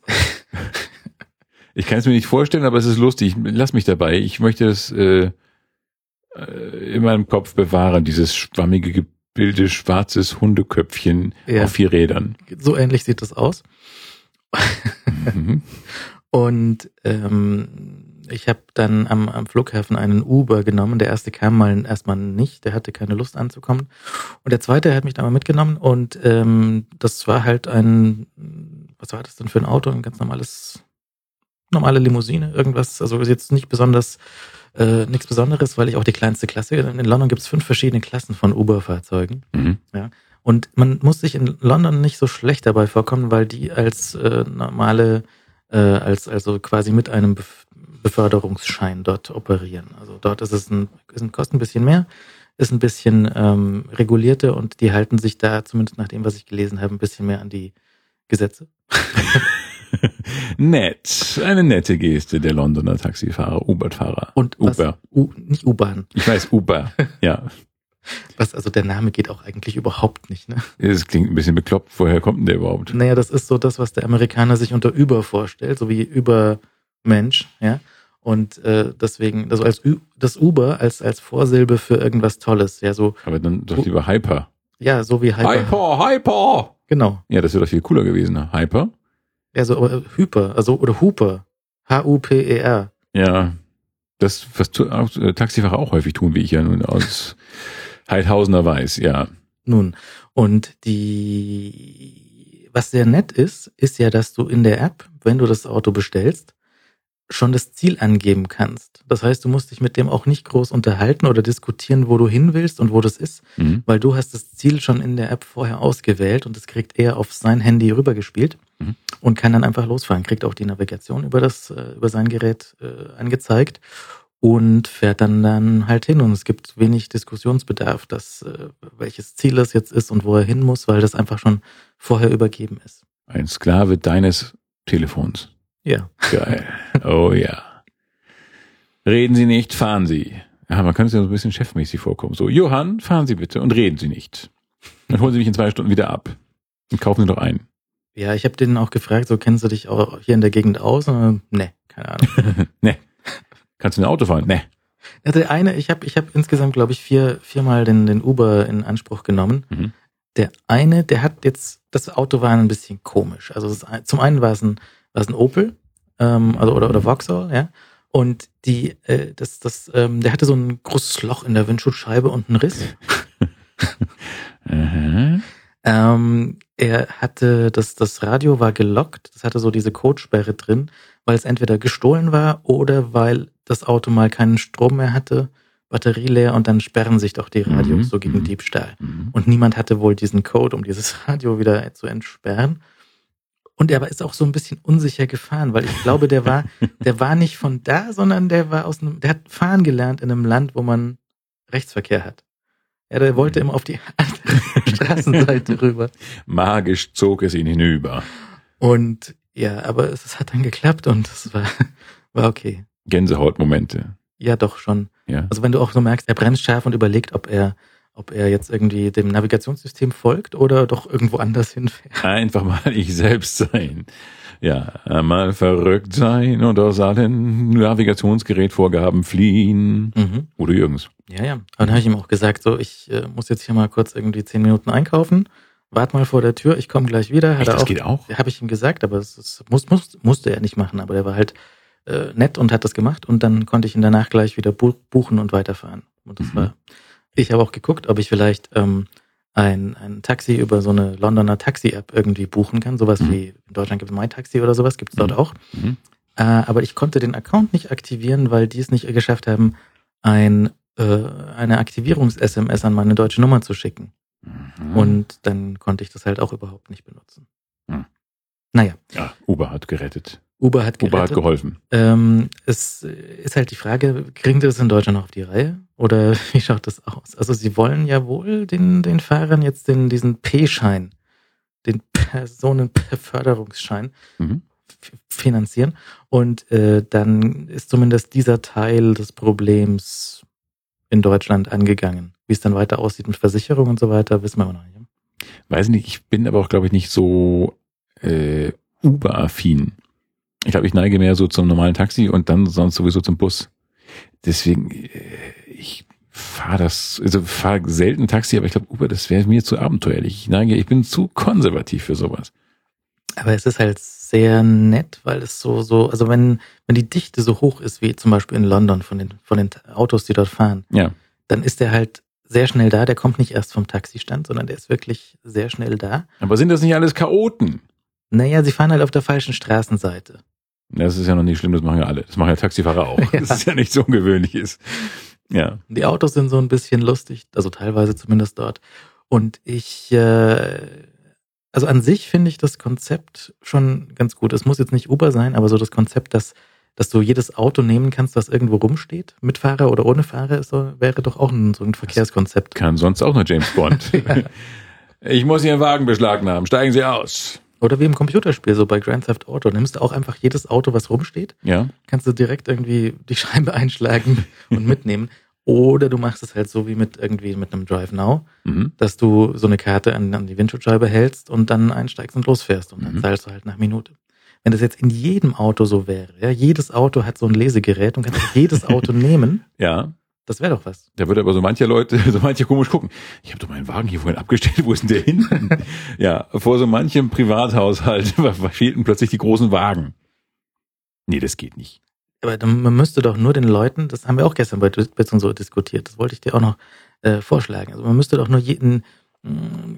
S1: Ich kann es mir nicht vorstellen, aber es ist lustig. Lass mich dabei. Ich möchte es äh, äh, in meinem Kopf bewahren, dieses schwammige Gebilde, schwarzes Hundeköpfchen
S2: Ja.
S1: auf vier Rädern.
S2: so ähnlich sieht das aus.
S1: Mhm.
S2: Und ähm, ich habe dann am, am Flughafen einen Uber genommen. Der erste kam mal erstmal nicht, der hatte keine Lust anzukommen. Und der zweite hat mich dann mal mitgenommen und ähm, das war halt ein, was war das denn für ein Auto? Ein ganz normales, normale Limousine, irgendwas. Also ist jetzt nicht besonders, äh, nichts Besonderes, weil ich auch die kleinste Klasse. In London gibt es fünf verschiedene Klassen von Uber-Fahrzeugen.
S1: Mhm.
S2: Und man muss sich in London nicht so schlecht dabei vorkommen, weil die als äh, normale, äh, als also quasi mit einem Bef Beförderungsschein dort operieren. Also dort ist es ein, ist ein kostet ein bisschen mehr, ist ein bisschen ähm, regulierter und die halten sich da, zumindest nach dem, was ich gelesen habe, ein bisschen mehr an die Gesetze.
S1: Nett. Eine nette Geste der Londoner Taxifahrer, Uber-Fahrer.
S2: Und was,
S1: Uber.
S2: U, nicht U-Bahn.
S1: Ich weiß, Uber. Ja.
S2: Was, also der Name geht auch eigentlich überhaupt nicht, ne?
S1: Es klingt ein bisschen bekloppt. Woher kommt denn der überhaupt?
S2: Naja, das ist so das, was der Amerikaner sich unter Über vorstellt, so wie Übermensch, ja. Und äh, deswegen, also als Ü das Uber als als Vorsilbe für irgendwas Tolles, ja, so
S1: Aber dann doch lieber Hyper.
S2: ja, so wie Hyper.
S1: Hyper, Hyper.
S2: Genau.
S1: Ja, das wäre doch viel cooler gewesen. ne? Hyper?
S2: Ja, so äh, Hyper, also oder Hooper. H U P E R.
S1: Ja. Das, was äh, Taxifahrer auch häufig tun, wie ich ja nun aus Heidhausener weiß, ja.
S2: Nun, und die was sehr nett ist, ist ja, dass du in der App, wenn du das Auto bestellst, schon das Ziel angeben kannst. Das heißt, du musst dich mit dem auch nicht groß unterhalten oder diskutieren, wo du hin willst und wo das ist,
S1: Mhm.
S2: weil du hast das Ziel schon in der App vorher ausgewählt und das kriegt er auf sein Handy rübergespielt
S1: Mhm.
S2: und kann dann einfach losfahren, kriegt auch die Navigation über das äh, über sein Gerät äh, angezeigt und fährt dann dann halt hin und es gibt wenig Diskussionsbedarf, dass äh, welches Ziel das jetzt ist und wo er hin muss, weil das einfach schon vorher übergeben ist.
S1: Ein Sklave deines Telefons.
S2: Ja.
S1: Geil. Oh ja. Reden Sie nicht, fahren Sie. Ja, man kann es ja so ein bisschen chefmäßig vorkommen. So, Johann, fahren Sie bitte und reden Sie nicht. Dann holen Sie mich in zwei Stunden wieder ab. Und kaufen Sie doch ein.
S2: Ja, ich habe den auch gefragt, so kennst du dich auch hier in der Gegend aus? Und, äh, ne, keine Ahnung.
S1: ne. Kannst du ein Auto fahren? Ne.
S2: Ja, Der eine, ich habe ich hab insgesamt, glaube ich, vier, viermal den, den Uber in Anspruch genommen.
S1: Mhm.
S2: Der eine, der hat jetzt, das Auto war ein bisschen komisch. Also ein- zum einen war es ein, war es ein Opel, ähm, also oder, oder Vauxhall, ja. Und die, äh, das, das, ähm, der hatte so ein großes Loch in der Windschutzscheibe und einen Riss.
S1: Aha.
S2: Ähm, er hatte, das, das Radio war gelockt, das hatte so diese Codesperre drin, weil es entweder gestohlen war oder weil das Auto mal keinen Strom mehr hatte, Batterie leer und dann sperren sich doch die Radios
S1: Mhm,
S2: so gegen
S1: mhm.
S2: Diebstahl.
S1: Mhm.
S2: Und niemand hatte wohl diesen Code, um dieses Radio wieder zu entsperren. Und er war- ist auch so ein bisschen unsicher gefahren, weil ich glaube, der war, der war nicht von da, sondern der war aus einem, der hat fahren gelernt in einem Land, wo man Rechtsverkehr hat. Ja, der wollte immer auf die andere Straßenseite rüber.
S1: Magisch zog es ihn hinüber.
S2: Und ja, aber es, es hat dann geklappt und es war, war okay.
S1: Gänsehautmomente.
S2: Ja, doch schon.
S1: Ja.
S2: Also wenn du auch so merkst, er bremst scharf und überlegt, ob er, ob er jetzt irgendwie dem Navigationssystem folgt oder doch irgendwo anders hinfährt.
S1: Einfach mal ich selbst sein. Ja, einmal verrückt sein und aus allen Navigationsgerätvorgaben fliehen.
S2: Mhm.
S1: Oder Jürgens.
S2: Ja, ja. Und dann habe ich ihm auch gesagt, so, ich äh, muss jetzt hier mal kurz irgendwie zehn Minuten einkaufen. Wart mal vor der Tür, ich komme gleich wieder. Hat
S1: Echt,
S2: er
S1: das
S2: auch,
S1: geht auch?
S2: habe ich ihm gesagt, aber es, es muss, muss, musste er nicht machen. Aber der war halt äh, nett und hat das gemacht und dann konnte ich ihn danach gleich wieder bu buchen und weiterfahren. Und das
S1: Mhm.
S2: war. Ich habe auch geguckt, ob ich vielleicht ähm, ein, ein Taxi über so eine Londoner Taxi-App irgendwie buchen kann. Sowas
S1: Mhm.
S2: wie in Deutschland gibt es MyTaxi oder sowas, gibt es dort
S1: Mhm.
S2: auch.
S1: Mhm.
S2: Äh, aber ich konnte den Account nicht aktivieren, weil die es nicht geschafft haben, ein, äh, eine Aktivierungs-SMS an meine deutsche Nummer zu schicken.
S1: Mhm.
S2: Und dann konnte ich das halt auch überhaupt nicht benutzen.
S1: Hm.
S2: Naja,
S1: ja, Uber hat gerettet.
S2: Uber hat
S1: Uber hat geholfen.
S2: Ähm, es ist halt die Frage, kriegen die das in Deutschland noch auf die Reihe? Oder wie schaut das aus? Also sie wollen ja wohl den, den Fahrern jetzt den, diesen P-Schein, den Personenbeförderungsschein
S1: Mhm.
S2: finanzieren. Und äh, dann ist zumindest dieser Teil des Problems in Deutschland angegangen. Wie es dann weiter aussieht mit Versicherung und so weiter, wissen wir aber noch nicht.
S1: Weiß nicht, ich bin aber auch, glaube ich, nicht so äh, Uber-affin. Ich glaube, ich neige mehr so zum normalen Taxi und dann sonst sowieso zum Bus. Deswegen, äh, ich fahre das, also fahre selten Taxi, aber ich glaube, Uber, das wäre mir zu abenteuerlich. Ich neige, ich bin zu konservativ für sowas.
S2: Aber es ist halt sehr nett, weil es so, so, also wenn, wenn die Dichte so hoch ist, wie zum Beispiel in London von den, von den Autos, die dort fahren,
S1: Ja,
S2: dann ist der halt sehr schnell da. Der kommt nicht erst vom Taxistand, sondern der ist wirklich sehr schnell da.
S1: aber sind das nicht alles Chaoten?
S2: Naja, sie fahren halt auf der falschen Straßenseite.
S1: Das ist ja noch nicht schlimm, das machen ja alle. Das machen ja Taxifahrer auch.
S2: Ja.
S1: Das ist ja nicht so ungewöhnlich ist. Ja.
S2: Die Autos sind so ein bisschen lustig, also teilweise zumindest dort. Und ich, äh, also an sich finde ich das Konzept schon ganz gut. Es muss jetzt nicht Uber sein, aber so das Konzept, dass, dass du jedes Auto nehmen kannst, was irgendwo rumsteht, mit Fahrer oder ohne Fahrer, ist so, wäre doch auch ein, so ein Verkehrskonzept.
S1: Kann sonst auch nur James Bond.
S2: Ja.
S1: Ich muss Ihren Wagen beschlagnahmen. Steigen Sie aus.
S2: Oder wie im Computerspiel, so bei Grand Theft Auto. Nimmst du auch einfach jedes Auto, was rumsteht,
S1: Ja.
S2: kannst du direkt irgendwie die Scheibe einschlagen und mitnehmen. Oder du machst es halt so wie mit irgendwie mit einem Drive Now,
S1: Mhm.
S2: dass du so eine Karte an, an die Windschutzscheibe hältst und dann einsteigst und losfährst und dann
S1: Mhm.
S2: zahlst du halt nach Minute. Wenn das jetzt in jedem Auto so wäre, ja, jedes Auto hat so ein Lesegerät und kannst jedes Auto nehmen,
S1: Ja.
S2: Das wäre doch was.
S1: Da würde aber so manche Leute, so manche komisch gucken. Ich habe doch meinen Wagen hier vorhin abgestellt, wo ist denn der hin? ja, vor so manchem Privathaushalt fehlten plötzlich die großen Wagen. Nee, das geht nicht.
S2: Aber man müsste doch nur den Leuten, das haben wir auch gestern bei Bits und so diskutiert, das wollte ich dir auch noch äh, vorschlagen. Also man müsste doch nur jeden,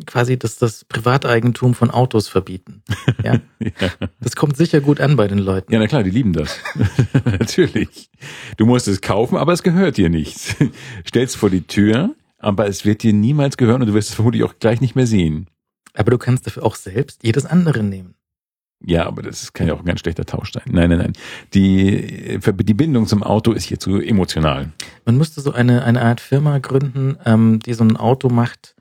S2: quasi das, das Privateigentum von Autos verbieten. Ja?
S1: Ja.
S2: Das kommt sicher gut an bei den Leuten.
S1: ja, na klar, die lieben das. Natürlich. Du musst es kaufen, aber es gehört dir nicht. Stellst vor die Tür, aber es wird dir niemals gehören und du wirst es vermutlich auch gleich nicht mehr sehen.
S2: Aber du kannst dafür auch selbst jedes andere nehmen.
S1: Ja, aber das kann ja auch ein ganz schlechter Tausch sein. Nein, nein, nein. Die, die Bindung zum Auto ist hier zu emotional.
S2: Man müsste so eine, eine Art Firma gründen, ähm, die so ein Auto macht,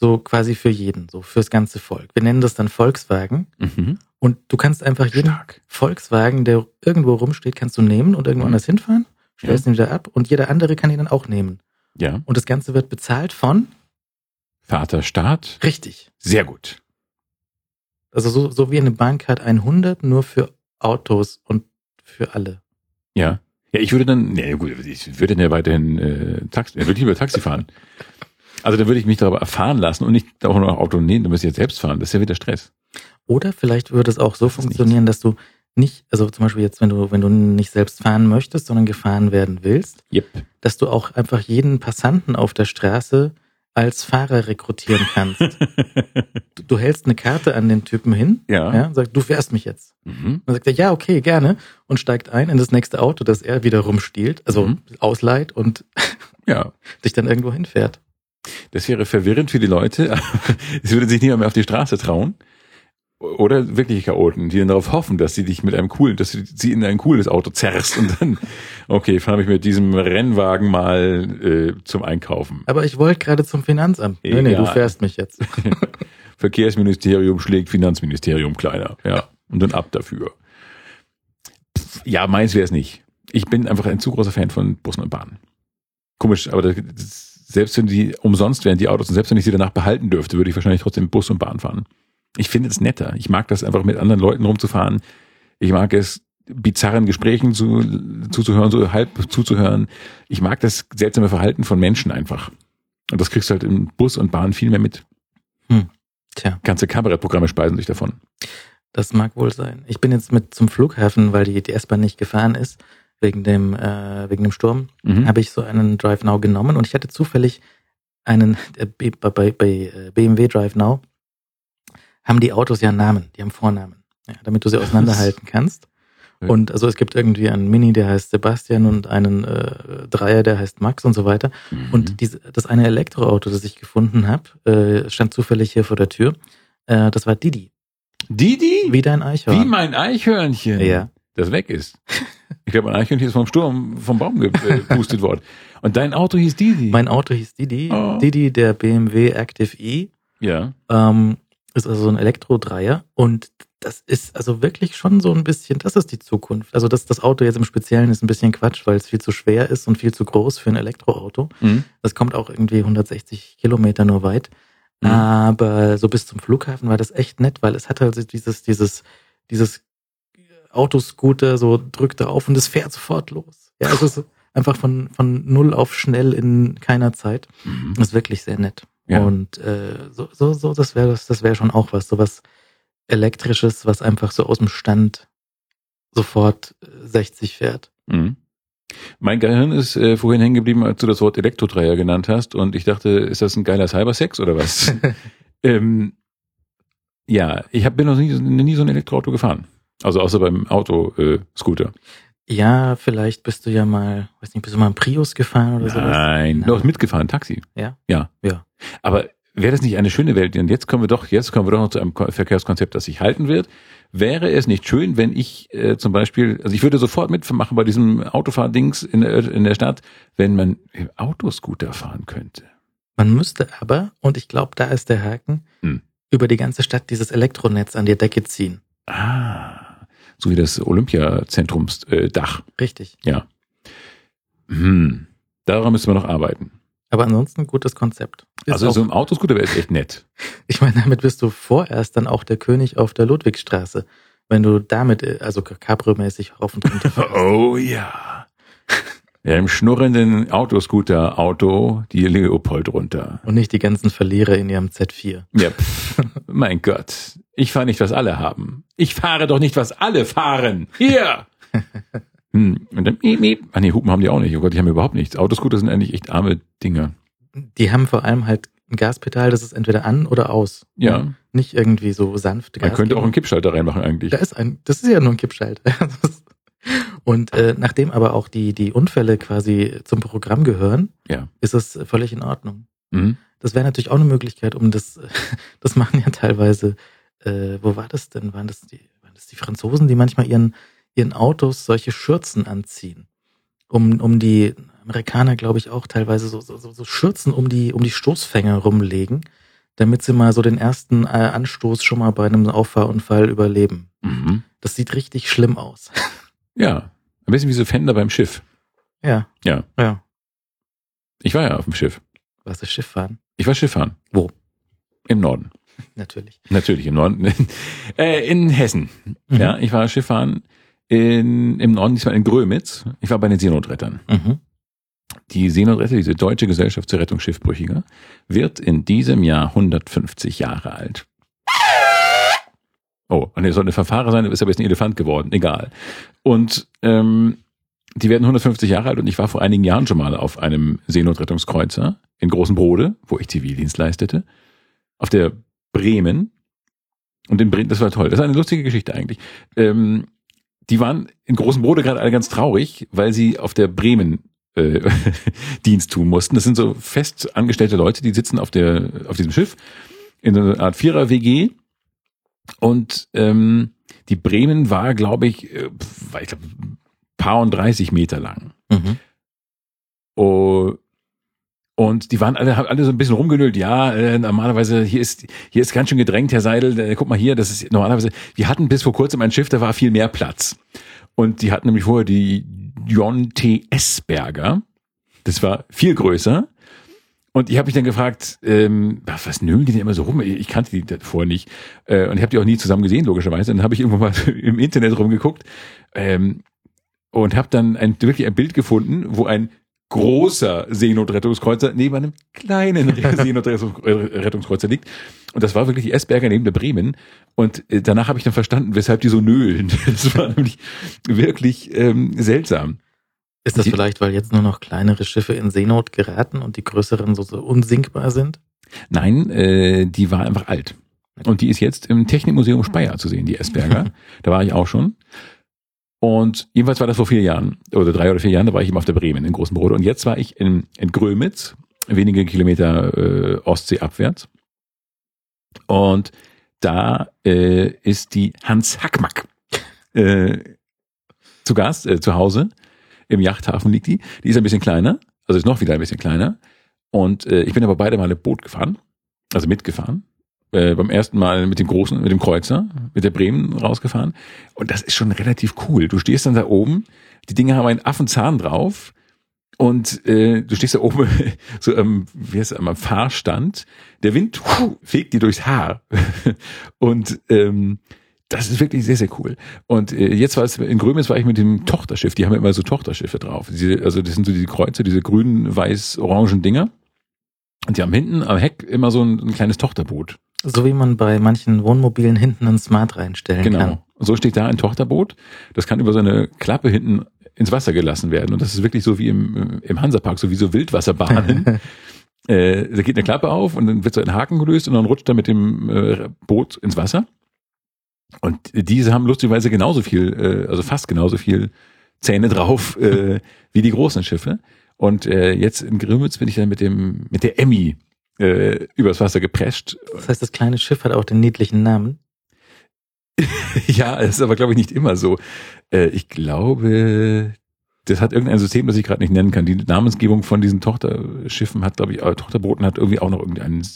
S2: so quasi für jeden, so fürs ganze Volk. Wir nennen das dann Volkswagen.
S1: Mhm.
S2: Und du kannst einfach jeden
S1: Stark.
S2: Volkswagen, der irgendwo rumsteht, kannst du nehmen und irgendwo
S1: Mhm.
S2: anders hinfahren, stellst ihn wieder ab und jeder andere kann ihn dann auch nehmen.
S1: Ja.
S2: Und das Ganze wird bezahlt von,
S1: Vater Staat.
S2: richtig,
S1: Sehr gut.
S2: also so, so wie eine Bahncard 100, nur für Autos und für alle.
S1: Ja. Ja, ich würde dann, ja gut, ich würde dann ja weiterhin äh, Taxi, ich würde lieber Taxi fahren. Also dann würde ich mich darüber erfahren lassen und nicht auch noch Auto nehmen, müsste ich jetzt selbst fahren. Das ist ja wieder Stress.
S2: Oder vielleicht würde es auch so
S1: Das
S2: funktionieren, dass du nicht, also zum Beispiel jetzt, wenn du, wenn du nicht selbst fahren möchtest, sondern gefahren werden willst,
S1: Yep.
S2: dass du auch einfach jeden Passanten auf der Straße als Fahrer rekrutieren kannst. du, du hältst eine Karte an den Typen hin,
S1: Ja.
S2: ja, und sagst, du fährst mich jetzt.
S1: Mhm.
S2: Dann sagt er, ja, okay, gerne, und steigt ein in das nächste Auto, das er wieder rumstiehlt, also
S1: Mhm.
S2: ausleiht und
S1: Ja.
S2: dich dann irgendwo hinfährt.
S1: Das wäre verwirrend für die Leute. Es würde sich niemand mehr auf die Straße trauen. Oder wirklich Chaoten, die dann darauf hoffen, dass sie dich mit einem coolen, dass du sie in ein cooles Auto zerrst und dann, okay, fahre ich mit diesem Rennwagen mal äh, zum Einkaufen.
S2: Aber ich wollte gerade zum Finanzamt. Nee, nee, du
S1: Egal.
S2: fährst mich jetzt.
S1: Verkehrsministerium schlägt Finanzministerium kleiner. Ja. Und dann ab dafür. Pff, Ja, meins wäre es nicht. Ich bin einfach ein zu großer Fan von Bussen und Bahnen. Komisch, aber das, das, selbst wenn die umsonst wären, die Autos, und selbst wenn ich sie danach behalten dürfte, würde ich wahrscheinlich trotzdem Bus und Bahn fahren. Ich finde es netter. Ich mag das einfach mit anderen Leuten rumzufahren. Ich mag es, bizarren Gesprächen zu, zuzuhören, so halb zuzuhören. Ich mag das seltsame Verhalten von Menschen einfach. Und das kriegst du halt im Bus und Bahn viel mehr mit.
S2: Tja,
S1: Ganze Kabarettprogramme speisen sich davon.
S2: das mag wohl sein. Ich bin jetzt mit zum Flughafen, weil die, die S-Bahn nicht gefahren ist, wegen dem, äh, wegen dem Sturm,
S1: Mhm.
S2: habe ich so einen Drive Now genommen und ich hatte zufällig einen, äh, bei, bei, bei äh, BMW Drive Now haben die Autos ja einen Namen, die haben Vornamen, ja, damit du sie auseinanderhalten kannst. Und also es gibt irgendwie einen Mini, der heißt Sebastian und einen äh, Dreier, der heißt Max und so weiter.
S1: Mhm.
S2: Und diese, das eine Elektroauto, das ich gefunden habe, äh, stand zufällig hier vor der Tür. Äh, das war Didi.
S1: Didi?
S2: Wie dein Eichhorn.
S1: Wie mein Eichhörnchen.
S2: Ja.
S1: Das weg ist. Ich glaube, mein Eichhörnchen ist vom Sturm, vom Baum gepustet worden. Und dein Auto hieß Didi.
S2: Mein Auto hieß Didi.
S1: Oh.
S2: Didi, der BMW Active E.
S1: ja.
S2: Ähm, ist also so ein Elektro-Dreier. Und das ist also wirklich schon so ein bisschen, das ist die Zukunft. Also das, das Auto jetzt im Speziellen ist ein bisschen Quatsch, weil es viel zu schwer ist und viel zu groß für ein Elektroauto.
S1: Mhm.
S2: Das kommt auch irgendwie 160 Kilometer nur weit.
S1: Mhm.
S2: Aber so bis zum Flughafen war das echt nett, weil es hat halt dieses, dieses, dieses Autoscooter, so drückt er auf und es fährt sofort los. Ja, es ist einfach von, von null auf schnell in keiner Zeit.
S1: Mhm.
S2: Das ist wirklich sehr nett.
S1: Ja.
S2: Und äh, so, so, so, das wäre das, das wäre schon auch was, sowas elektrisches, was einfach so aus dem Stand sofort äh, 60 fährt.
S1: Mhm. Mein Gehirn ist äh, vorhin hängen geblieben, als du das Wort Elektrodreier genannt hast. Und ich dachte, ist das ein geiler Cybersex oder was? ähm, ja, ich hab, bin noch nie, nie so ein Elektroauto gefahren. Also außer beim Auto-Scooter.
S2: Ja, vielleicht bist du ja mal, weiß nicht, bist du mal einen Prius gefahren oder sowas?
S1: Nein,
S2: Nein.
S1: noch mitgefahren, Taxi.
S2: Ja?
S1: Ja.
S2: Ja.
S1: Aber wäre das nicht eine schöne Welt? Und jetzt kommen wir doch, jetzt kommen wir doch noch zu einem Ko- Verkehrskonzept, das sich halten wird. Wäre es nicht schön, wenn ich äh, zum Beispiel, also ich würde sofort mitmachen bei diesem Autofahrdings in der, in der Stadt, wenn man Autoscooter fahren könnte.
S2: Man müsste aber, und ich glaube, da ist der Haken,
S1: Hm.
S2: über die ganze Stadt dieses Elektronetz an die Decke ziehen.
S1: Ah, so wie das Olympiazentrumsdach. Äh.
S2: Richtig.
S1: ja. Hm. Daran müssen wir noch arbeiten.
S2: Aber ansonsten gutes Konzept. Ist
S1: also so ein Autoscooter wäre echt nett.
S2: ich meine, damit bist du vorerst dann auch der König auf der Ludwigstraße. Wenn du damit, äh, also Cabrio-mäßig rauf und runter fährst.
S1: Oh ja. Ja, im schnurrenden Autoscooter-Auto die Leopold runter.
S2: Und nicht die ganzen Verlierer in ihrem Z4.
S1: Ja, mein Gott. Ich fahre nicht, was alle haben. Ich fahre doch nicht, was alle fahren. Hier! Hm, und dann, miep, miep. Ah nee, Hupen haben die auch nicht. Oh Gott, die haben überhaupt nichts. Autoscooter sind eigentlich echt arme Dinger.
S2: Die haben vor allem halt ein Gaspedal, das ist entweder an oder aus.
S1: Ja.
S2: Nicht irgendwie so sanft
S1: Man
S2: Gas
S1: könnte auch
S2: geben.
S1: einen Kippschalter reinmachen eigentlich.
S2: Da ist ein, das ist ja nur ein Kippschalter. Das- Und äh, nachdem aber auch die, die Unfälle quasi zum Programm gehören,
S1: Ja.
S2: ist es völlig in Ordnung.
S1: Mhm.
S2: Das wäre natürlich auch eine Möglichkeit, um das, das machen ja teilweise, äh, wo war das denn? Waren das die, waren das die Franzosen, die manchmal ihren, ihren Autos solche Schürzen anziehen? Um, um die Amerikaner, glaube ich, auch teilweise so, so, so so Schürzen um die, um die Stoßfänger rumlegen, damit sie mal so den ersten äh, Anstoß schon mal bei einem Auffahrunfall überleben.
S1: Mhm.
S2: Das sieht richtig schlimm aus.
S1: Ja. Ein bisschen wie so Fender beim Schiff.
S2: ja.
S1: Ja.
S2: Ja.
S1: Ich war ja auf dem Schiff.
S2: Was das Schiff fahren?
S1: Ich war Schifffahren.
S2: Wo?
S1: Im Norden.
S2: Natürlich.
S1: Natürlich im Norden. äh, in Hessen.
S2: Mhm.
S1: Ja, ich war Schifffahren in, im Norden, diesmal in Grömitz. Ich war bei den Seenotrettern.
S2: Mhm.
S1: Die Seenotretter, diese Deutsche Gesellschaft zur Rettung Schiffbrüchiger, wird in diesem Jahr 150 Jahre alt. Oh, und er soll eine Verfahrer sein, ist aber jetzt ein Elefant geworden. Egal. Und ähm, die werden 150 Jahre alt und ich war vor einigen Jahren schon mal auf einem Seenotrettungskreuzer in Großen Brode, wo ich Zivildienst leistete, auf der Bremen. Und in Bremen, das war toll. Das ist eine lustige Geschichte eigentlich. Ähm, die waren in Großen Brode gerade alle ganz traurig, weil sie auf der Bremen äh, Dienst tun mussten. Das sind so fest angestellte Leute, die sitzen auf der auf diesem Schiff in so einer Art Vierer WG und ähm, die Bremen war, glaube ich, äh, war, ich glaube, paar und 30 Meter lang.
S2: Mhm.
S1: Oh, und die waren alle, haben alle so ein bisschen rumgenüllt. Ja, äh, normalerweise, hier ist, hier ist ganz schön gedrängt, Herr Seidel. Äh, guck mal hier, das ist normalerweise, wir hatten bis vor kurzem ein Schiff, da war viel mehr Platz. Und die hatten nämlich vorher die John T. Esberger. Das war viel größer. Und ich habe mich dann gefragt, ähm, was nölen die denn immer so rum? Ich kannte die davor nicht. Äh, und ich habe die auch nie zusammen gesehen, logischerweise. Und dann habe ich irgendwann mal im Internet rumgeguckt ähm, und habe dann ein, wirklich ein Bild gefunden, wo ein großer Seenotrettungskreuzer neben einem kleinen Seenotrettungskreuzer liegt. Und das war wirklich die Esberger neben der Bremen. Und äh, danach habe ich dann verstanden, weshalb die so nölen. Das war nämlich wirklich ähm, seltsam.
S2: Ist das
S1: Die-
S2: vielleicht, weil jetzt nur noch kleinere Schiffe in Seenot geraten und die größeren so, so unsinkbar sind?
S1: Nein, äh, die war einfach alt. Und die ist jetzt im Technikmuseum Speyer zu sehen, die Esberger. da war ich auch schon. Und jedenfalls war das vor vier Jahren, oder drei oder vier Jahren, da war ich eben auf der Bremen in Großen Brode. Und jetzt war ich in, in Grömitz, wenige Kilometer äh, Ostsee abwärts. Und da äh, ist die Hans Hackmack äh, zu Gast, äh, zu Hause. Im Yachthafen liegt die. Die ist ein bisschen kleiner, also ist noch wieder ein bisschen kleiner. Und äh, ich bin aber beide Male Boot gefahren, also mitgefahren. Äh, beim ersten Mal mit dem großen, mit dem Kreuzer, mit der Bremen rausgefahren. Und das ist schon relativ cool. Du stehst dann da oben, die Dinge haben einen Affenzahn drauf und äh, du stehst da oben so am, wie heißt es, am Fahrstand. Der Wind huh, fegt dir durchs Haar. und ähm, das ist wirklich sehr, sehr cool. Und äh, jetzt war es, in Grömitz war ich mit dem Tochterschiff, die haben ja immer so Tochterschiffe drauf. Diese, also das sind so diese Kreuze, diese grünen, weiß, orangen Dinger. Und die haben hinten am Heck immer so ein, ein kleines Tochterboot.
S2: So wie man bei manchen Wohnmobilen hinten ein Smart reinstellen
S1: Genau.
S2: kann.
S1: Und so steht da ein Tochterboot. Das kann über so eine Klappe hinten ins Wasser gelassen werden. Und das ist wirklich so wie im, im Hansapark, so wie so Wildwasserbahnen. äh, da geht eine Klappe auf und dann wird so ein Haken gelöst und dann rutscht er mit dem äh, Boot ins Wasser. Und diese haben lustigerweise genauso viel, äh, also fast genauso viel Zähne drauf äh, wie die großen Schiffe. Und äh, jetzt in Grimmitz bin ich dann mit dem mit der Emmy äh, übers Wasser geprescht.
S2: Das heißt, das kleine Schiff hat auch den niedlichen Namen.
S1: Ja, es ist aber, glaube ich, nicht immer so. Äh, ich glaube, das hat irgendein System, das ich gerade nicht nennen kann. Die Namensgebung von diesen Tochterschiffen hat, glaube ich, äh, Tochterbooten hat irgendwie auch noch irgendein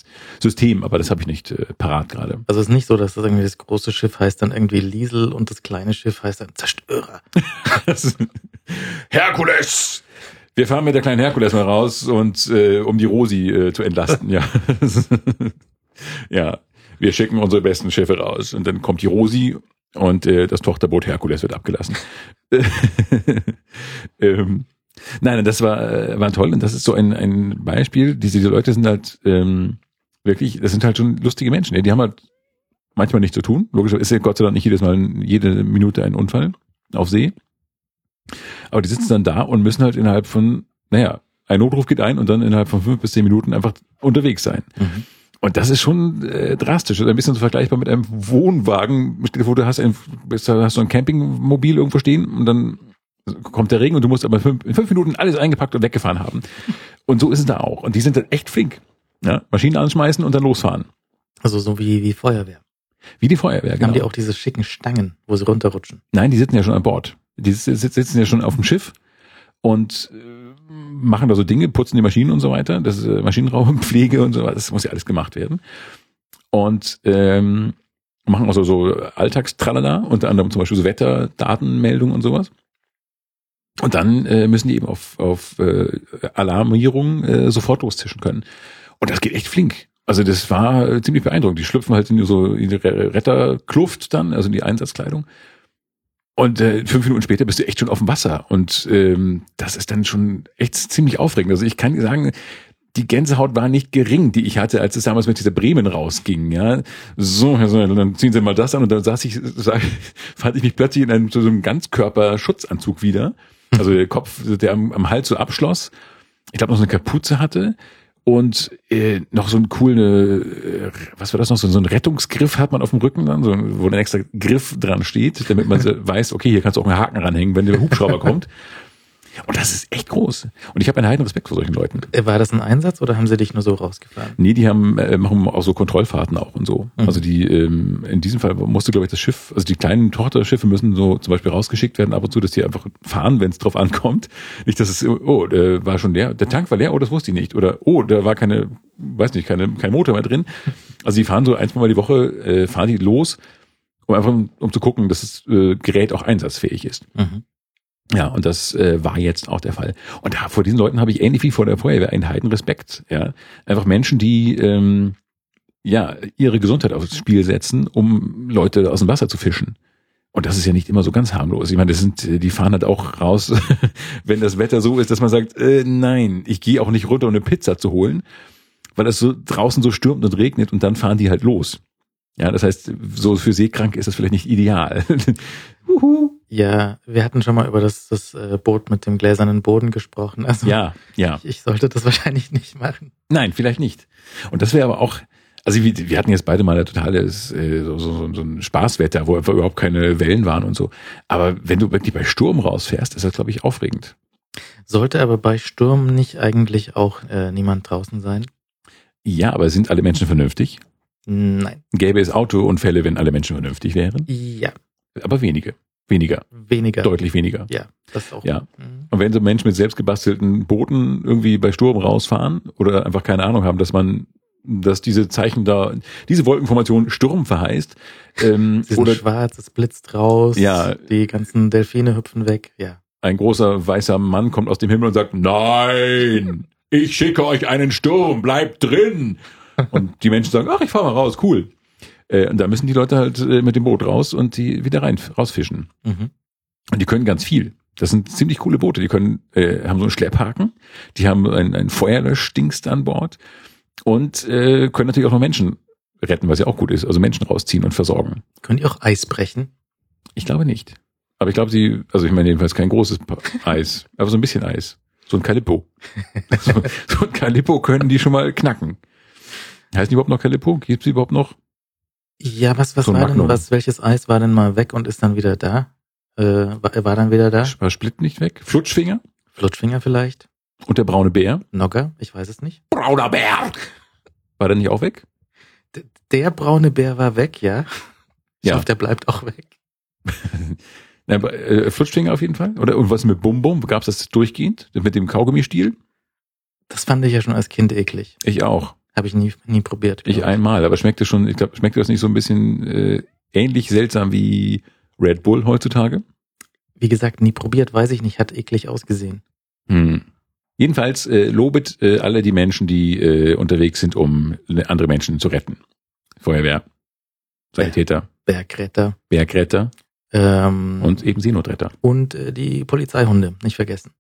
S1: System, aber das habe ich nicht äh, parat gerade.
S2: Also es ist nicht so, dass das irgendwie das große Schiff heißt dann irgendwie Liesel und das kleine Schiff heißt dann Zerstörer.
S1: Herkules! Wir fahren mit der kleinen Herkules mal raus und äh, um die Rosi äh, zu entlasten, ja. ja, wir schicken unsere besten Schiffe raus und dann kommt die Rosi und äh, das Tochterboot Herkules wird abgelassen. ähm, nein, das war, äh, war toll und das ist so ein, ein Beispiel. Diese, diese Leute sind halt ähm, wirklich, das sind halt schon lustige Menschen. Die haben halt manchmal nichts zu tun. Logischerweise ist ja Gott sei Dank nicht jedes Mal jede Minute ein Unfall auf See. Aber die sitzen dann da und müssen halt innerhalb von, naja, ein Notruf geht ein und dann innerhalb von fünf bis zehn Minuten einfach unterwegs sein.
S2: Mhm.
S1: Und das ist schon äh, drastisch. Also ein bisschen so vergleichbar mit einem Wohnwagen. Stell dir vor, du hast ein, hast so ein Campingmobil irgendwo stehen und dann kommt der Regen und du musst aber fünf, in fünf Minuten alles eingepackt und weggefahren haben. Und so ist es da auch. Und die sind dann echt flink. Ja? Maschinen anschmeißen und dann losfahren.
S2: Also so wie, wie Feuerwehr.
S1: Wie die Feuerwehr,
S2: Haben
S1: genau.
S2: die auch diese schicken Stangen, wo sie runterrutschen?
S1: Nein, die sitzen ja schon an Bord. Die sitz- sitzen ja schon auf dem Schiff und äh, machen da so Dinge, putzen die Maschinen und so weiter. Das ist äh, Maschinenraumpflege und so weiter. Das muss ja alles gemacht werden. Und ähm, machen also so Alltagstralala, unter anderem zum Beispiel so Wetterdatenmeldungen und sowas. Und dann äh, müssen die eben auf, auf äh, Alarmierung äh, sofort loszischen können. Und das geht echt flink. Also das war äh, ziemlich beeindruckend. Die schlüpfen halt in so in die Re- Retterkluft dann, also in die Einsatzkleidung. Und äh, fünf Minuten später bist du echt schon auf dem Wasser. Und ähm, das ist dann schon echt ziemlich aufregend. Also ich kann sagen, die Gänsehaut war nicht gering, die ich hatte, als es damals mit dieser Bremen rausging. Ja, so, also, dann ziehen Sie mal das an und dann saß ich, sag, fand ich mich plötzlich in einem so einem Ganzkörperschutzanzug wieder. Also der Kopf, der am, am Hals so abschloss. Ich glaube noch so eine Kapuze hatte und äh, noch so ein coole, äh, was war das noch, so, so ein Rettungsgriff hat man auf dem Rücken dann, so, wo ein extra Griff dran steht, damit man weiß, okay, hier kannst du auch einen Haken ranhängen, wenn der Hubschrauber kommt. Und das ist echt groß. Und ich habe einen heiden Respekt vor solchen Leuten.
S2: Äh, War das ein Einsatz oder haben sie dich nur so rausgefahren?
S1: Nee, die haben äh, machen auch so Kontrollfahrten auch und so.
S2: Mhm.
S1: Also die ähm, in diesem Fall musste glaube ich das Schiff, also die kleinen Tochterschiffe müssen so zum Beispiel rausgeschickt werden ab und zu, dass die einfach fahren, wenn es drauf ankommt. Nicht, dass es oh, der war schon leer, der Tank war leer, oh, das wusste ich nicht oder oh, da war keine, weiß nicht, keine kein Motor mehr drin. Also die fahren so ein, zwei Mal die Woche äh, fahren die los, um einfach um zu gucken, dass das äh, Gerät auch einsatzfähig ist.
S2: Mhm.
S1: Ja, und das äh, war jetzt auch der Fall. Und da, vor diesen Leuten habe ich ähnlich wie vor der Feuerwehr einen heiden Respekt. Ja, einfach Menschen, die ähm, ja ihre Gesundheit aufs Spiel setzen, um Leute aus dem Wasser zu fischen. Und das ist ja nicht immer so ganz harmlos. Ich meine, das sind, die fahren halt auch raus, wenn das Wetter so ist, dass man sagt, äh, nein, ich gehe auch nicht runter, um eine Pizza zu holen, weil es so draußen so stürmt und regnet und dann fahren die halt los. Ja, das heißt, so für Seekranke ist das vielleicht nicht ideal.
S2: Ja, wir hatten schon mal über das, das äh, Boot mit dem gläsernen Boden gesprochen. Also
S1: Ja, ja.
S2: ich, ich sollte das wahrscheinlich nicht machen.
S1: Nein, vielleicht nicht. Und das wäre aber auch, also wir, wir hatten jetzt beide mal ein totales äh, so, so, so ein Spaßwetter, wo einfach überhaupt keine Wellen waren und so. Aber wenn du wirklich bei Sturm rausfährst, ist das, glaube ich, aufregend.
S2: Sollte aber bei Sturm nicht eigentlich auch äh, niemand draußen sein?
S1: Ja, aber sind alle Menschen vernünftig?
S2: Nein.
S1: Gäbe es Autounfälle, wenn alle Menschen vernünftig wären?
S2: Ja,
S1: Aber wenige. Weniger.
S2: weniger.
S1: Deutlich weniger.
S2: Ja, das auch.
S1: Ja.
S2: Mhm.
S1: Und wenn so Menschen mit selbstgebastelten Booten irgendwie bei Sturm rausfahren oder einfach keine Ahnung haben, dass man, dass diese Zeichen da, diese Wolkenformation Sturm verheißt, ähm,
S2: Sie sind
S1: oder
S2: schwarz, es blitzt raus,
S1: Ja.
S2: die ganzen Delfine hüpfen weg. Ja.
S1: ein großer weißer Mann kommt aus dem Himmel und sagt, nein, ich schicke euch einen Sturm, bleibt drin. Und die Menschen sagen, ach, ich fahr mal raus, cool. Äh, und da müssen die Leute halt äh, mit dem Boot raus und die wieder rein rausfischen.
S2: Mhm.
S1: Und die können ganz viel. Das sind ziemlich coole Boote. Die können, äh, haben so einen Schlepphaken, die haben ein, ein Feuerlöschdingst an Bord und äh, können natürlich auch noch Menschen retten, was ja auch gut ist. Also Menschen rausziehen und versorgen.
S2: Können die auch Eis brechen?
S1: Ich glaube nicht. Aber ich glaube, sie, also ich meine jedenfalls kein großes Eis, aber so ein bisschen Eis. So ein Calippo. so, so ein Calippo können die schon mal knacken. Heißt die überhaupt noch Calippo? Gibt sie überhaupt noch?
S2: Ja, was, was
S1: So
S2: war denn, was, welches Eis war denn mal weg und ist dann wieder da? Äh, war, war dann wieder da?
S1: War Split nicht weg? Flutschfinger?
S2: Flutschfinger vielleicht?
S1: Und der braune Bär?
S2: Nogger? Ich weiß es nicht.
S1: Brauner Bär! War der nicht auch weg?
S2: D der braune Bär war weg, ja. Ich
S1: Ja.
S2: hoffe, der bleibt auch weg.
S1: Nein, aber, äh, Flutschfinger auf jeden Fall. Oder und was mit Bum Bum? Gab es das durchgehend? Mit dem Kaugummistiel?
S2: Das fand ich ja schon als Kind eklig.
S1: Ich auch.
S2: Habe ich nie, nie probiert.
S1: Ich einmal, aber schmeckte schon, ich glaube, schmeckte das nicht so ein bisschen äh, ähnlich seltsam wie Red Bull heutzutage?
S2: Wie gesagt, nie probiert, weiß ich nicht. Hat eklig ausgesehen.
S1: Hm. Jedenfalls äh, lobet äh, alle die Menschen, die äh, unterwegs sind, um andere Menschen zu retten. Feuerwehr, Sanitäter,
S2: Bergretter.
S1: Bergretter
S2: Ähm,
S1: und eben Seenotretter.
S2: und äh, die Polizeihunde, nicht vergessen.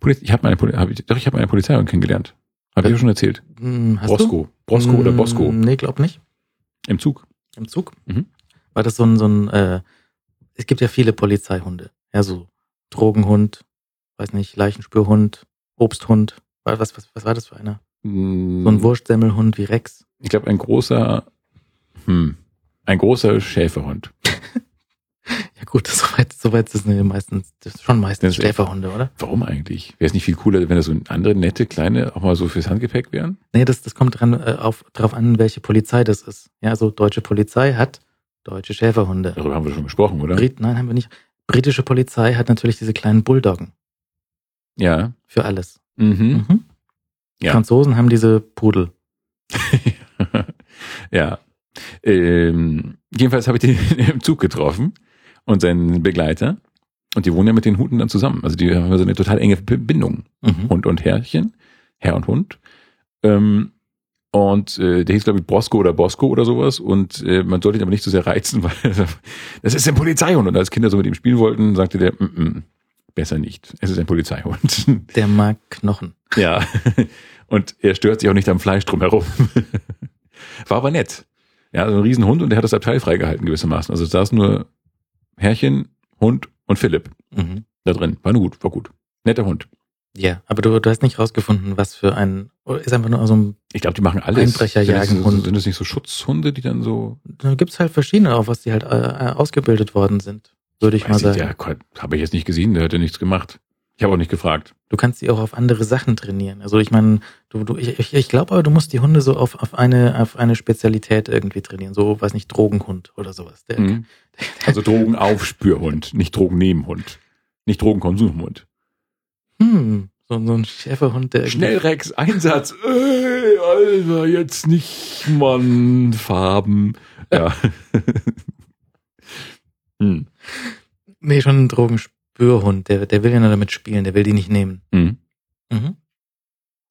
S1: Poliz ich habe meine, Poli hab ich, doch ich habe meine Polizei kennengelernt. Habe ich ja schon erzählt.
S2: Hm, hast
S1: Brosco,
S2: du?
S1: Brosco oder
S2: Hm,
S1: Bosco
S2: Nee, glaub nicht.
S1: im Zug.
S2: Im Zug?
S1: Mhm.
S2: War das so ein, so ein äh, es gibt ja viele Polizeihunde. Ja, so Drogenhund, weiß nicht, Leichenspürhund, Obsthund, Was, was, was war das für einer?
S1: Mm,
S2: So ein Wurstsemmelhund wie Rex.
S1: Ich glaube, ein großer, hm, ein großer Schäferhund.
S2: Ja gut, soweit, soweit ist es meistens, das ist schon meistens Schäferhunde, oder?
S1: Warum eigentlich? Wäre es nicht viel cooler, wenn das so andere nette, kleine, auch mal so fürs Handgepäck wären?
S2: Nee, das, das kommt dran, äh, auf, drauf an, welche Polizei das ist. Ja, also deutsche Polizei hat deutsche Schäferhunde.
S1: Darüber haben wir schon gesprochen, oder?
S2: Brit, nein, haben wir nicht. Britische Polizei hat natürlich diese kleinen Bulldoggen
S1: Ja.
S2: für alles.
S1: Mhm.
S2: Mhm.
S1: Ja.
S2: Franzosen haben diese Pudel.
S1: ja. Ähm, jedenfalls habe ich den im Zug getroffen und seinen Begleiter. Und die wohnen ja mit den Hunden dann zusammen. Also die haben so eine total enge Bindung.
S2: Mhm.
S1: Hund und Herrchen, Herr und Hund. Ähm, und äh, der hieß, glaube ich, Brosco oder Bosco oder sowas. Und äh, man sollte ihn aber nicht so sehr reizen, weil das ist ein Polizeihund. Und als Kinder so mit ihm spielen wollten, sagte der, mm -mm, besser nicht. Es ist ein Polizeihund.
S2: Der mag Knochen.
S1: ja. Und er stört sich auch nicht am Fleisch drumherum. War aber nett. Ja, so ein Riesenhund und der hat das Abteil freigehalten gewissermaßen. Also da saß nur Herrchen, Hund und Philipp
S2: Mhm.
S1: da drin. War nur gut, war gut. Netter Hund.
S2: Ja, aber du, du hast nicht rausgefunden, was für ein, ist einfach nur so ein,
S1: Ich glaube, die machen alles.
S2: Einbrecher
S1: Sind das
S2: jagen Hund.
S1: Sind das nicht so Schutzhunde, die dann so.
S2: da gibt's halt verschiedene, auf was die halt äh, ausgebildet worden sind, würde ich mal
S1: Weiß
S2: sagen.
S1: Ja, habe ich jetzt nicht gesehen, der hat ja nichts gemacht. Ich habe auch nicht gefragt.
S2: Du kannst sie auch auf andere Sachen trainieren. Also ich meine, du, du, ich, ich, ich glaube aber, du musst die Hunde so auf, auf eine auf eine Spezialität irgendwie trainieren. So, weiß nicht, Drogenhund oder sowas. Der,
S1: Mhm. Also Drogenaufspürhund, nicht Drogennebenhund. Nicht Drogenkonsumhund.
S2: Hm, so, so ein Schäferhund, der
S1: Schnellrex, Einsatz. Ey, Alter, jetzt nicht, Mann, Farben. Ja. hm.
S2: Nee, schon ein Drogenspürhund. Der, der will ja nur damit spielen, der will die nicht nehmen.
S1: Mhm.
S2: Mhm.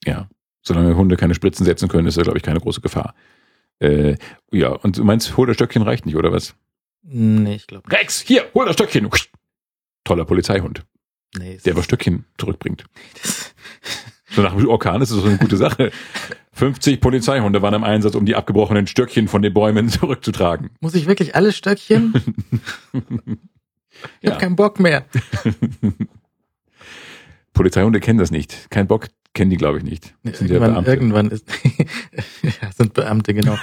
S1: Ja. Solange Hunde keine Spritzen setzen können, ist da, glaube ich, keine große Gefahr. Äh, ja, und du meinst, hol das Stöckchen reicht nicht, oder was?
S2: Nee, ich glaube
S1: Rex, hier, hol das Stöckchen. Toller Polizeihund,
S2: nee.
S1: der aber Stöckchen zurückbringt. So nach dem Orkan ist das so eine gute Sache. 50 Polizeihunde waren im Einsatz, um die abgebrochenen Stöckchen von den Bäumen zurückzutragen.
S2: Muss ich wirklich alle Stöckchen? Ich
S1: Ja.
S2: hab keinen Bock mehr.
S1: Polizeihunde kennen das nicht. Kein Bock kennen die, glaube ich, nicht. Das ja
S2: Irgendwann,
S1: Beamte.
S2: irgendwann ist, ja, sind Beamte, genau.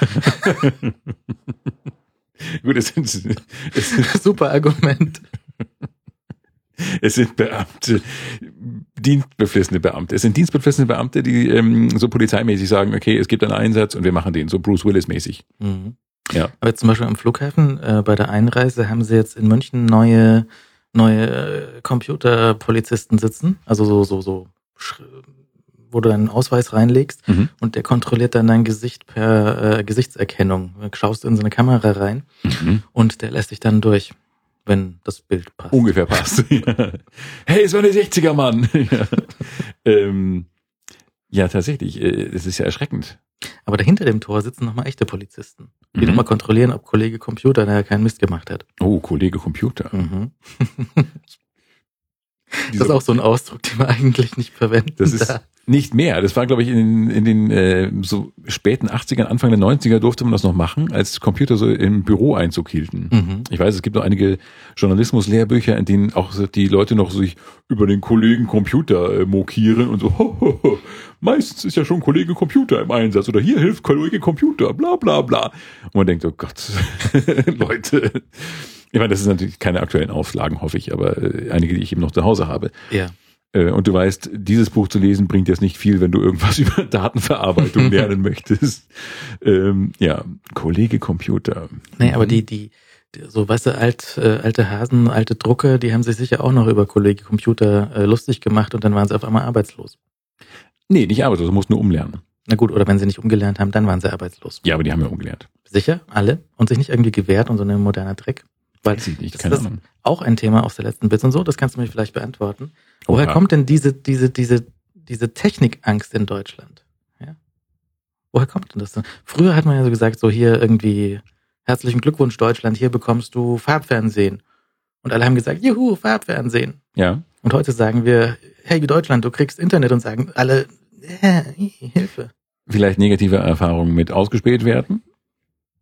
S1: Gut, es sind, es, sind,
S2: Super Argument.
S1: es sind Beamte, dienstbeflissene Beamte. Es sind dienstbeflissene Beamte, die ähm, so polizeimäßig sagen, okay, es gibt einen Einsatz und wir machen den, so Bruce Willis-mäßig.
S2: Mhm.
S1: Ja.
S2: Aber jetzt zum Beispiel am Flughafen, äh, bei der Einreise haben sie jetzt in München neue, neue äh, Computerpolizisten sitzen. Also so, so, so, wo du deinen Ausweis reinlegst
S1: Mhm.
S2: und der kontrolliert dann dein Gesicht per äh, Gesichtserkennung. Du schaust in so eine Kamera rein
S1: Mhm.
S2: und der lässt dich dann durch, wenn das Bild passt.
S1: Ungefähr passt. Hey, war eine 60er Mann. ja. Ähm, ja, tatsächlich. äh, Es ist ja erschreckend.
S2: Aber dahinter dem Tor sitzen nochmal echte Polizisten, die
S1: Mhm.
S2: nochmal kontrollieren, ob Kollege Computer da keinen Mist gemacht hat.
S1: Oh, Kollege Computer.
S2: Mhm. Das ist auch so ein Ausdruck, den man eigentlich nicht verwenden
S1: Das ist
S2: darf.
S1: Nicht mehr. Das war, glaube ich, in, in den äh, so späten 80ern, Anfang der 90er durfte man das noch machen, als Computer so im Büro Einzug hielten.
S2: Mhm.
S1: Ich weiß, es gibt noch einige Journalismus-Lehrbücher, in denen auch die Leute noch sich über den Kollegen Computer äh, mokieren und so, ho, ho, ho, meistens ist ja schon Kollege Computer im Einsatz oder hier hilft Kollege Computer, bla bla bla. Und man denkt, oh Gott, Leute. Ich meine, das sind natürlich keine aktuellen Auflagen, hoffe ich, aber äh, einige, die ich eben noch zu Hause habe.
S2: Ja.
S1: Äh, Und du weißt, dieses Buch zu lesen bringt jetzt nicht viel, wenn du irgendwas über Datenverarbeitung lernen möchtest. Ähm, ja, Kollege Computer.
S2: Nee, aber die, die, die so, weißt du, alt, äh, alte Hasen, alte Drucker, die haben sich sicher auch noch über Kollege Computer äh, lustig gemacht und dann waren sie auf einmal arbeitslos.
S1: Nee, nicht arbeitslos, du musst nur umlernen.
S2: Na gut, oder wenn sie nicht umgelernt haben, dann waren sie arbeitslos.
S1: Ja, aber die haben ja umgelernt.
S2: Sicher, alle. Und sich nicht irgendwie gewehrt und so ein moderner Dreck. Weil
S1: Weiß ich nicht,
S2: das,
S1: keine Ahnung.
S2: auch ein Thema aus der letzten Bits und so, das kannst du mir vielleicht beantworten. Woher
S1: Oha.
S2: kommt denn diese, diese, diese, diese Technikangst in Deutschland? Ja? Woher kommt denn das? denn? Früher hat man ja so gesagt, so hier irgendwie, herzlichen Glückwunsch Deutschland, hier bekommst du Farbfernsehen. Und alle haben gesagt, juhu, Farbfernsehen.
S1: Ja,
S2: Und heute sagen wir, hey Deutschland, du kriegst Internet und sagen alle, äh, Hilfe.
S1: vielleicht negative Erfahrungen mit ausgespäht werden.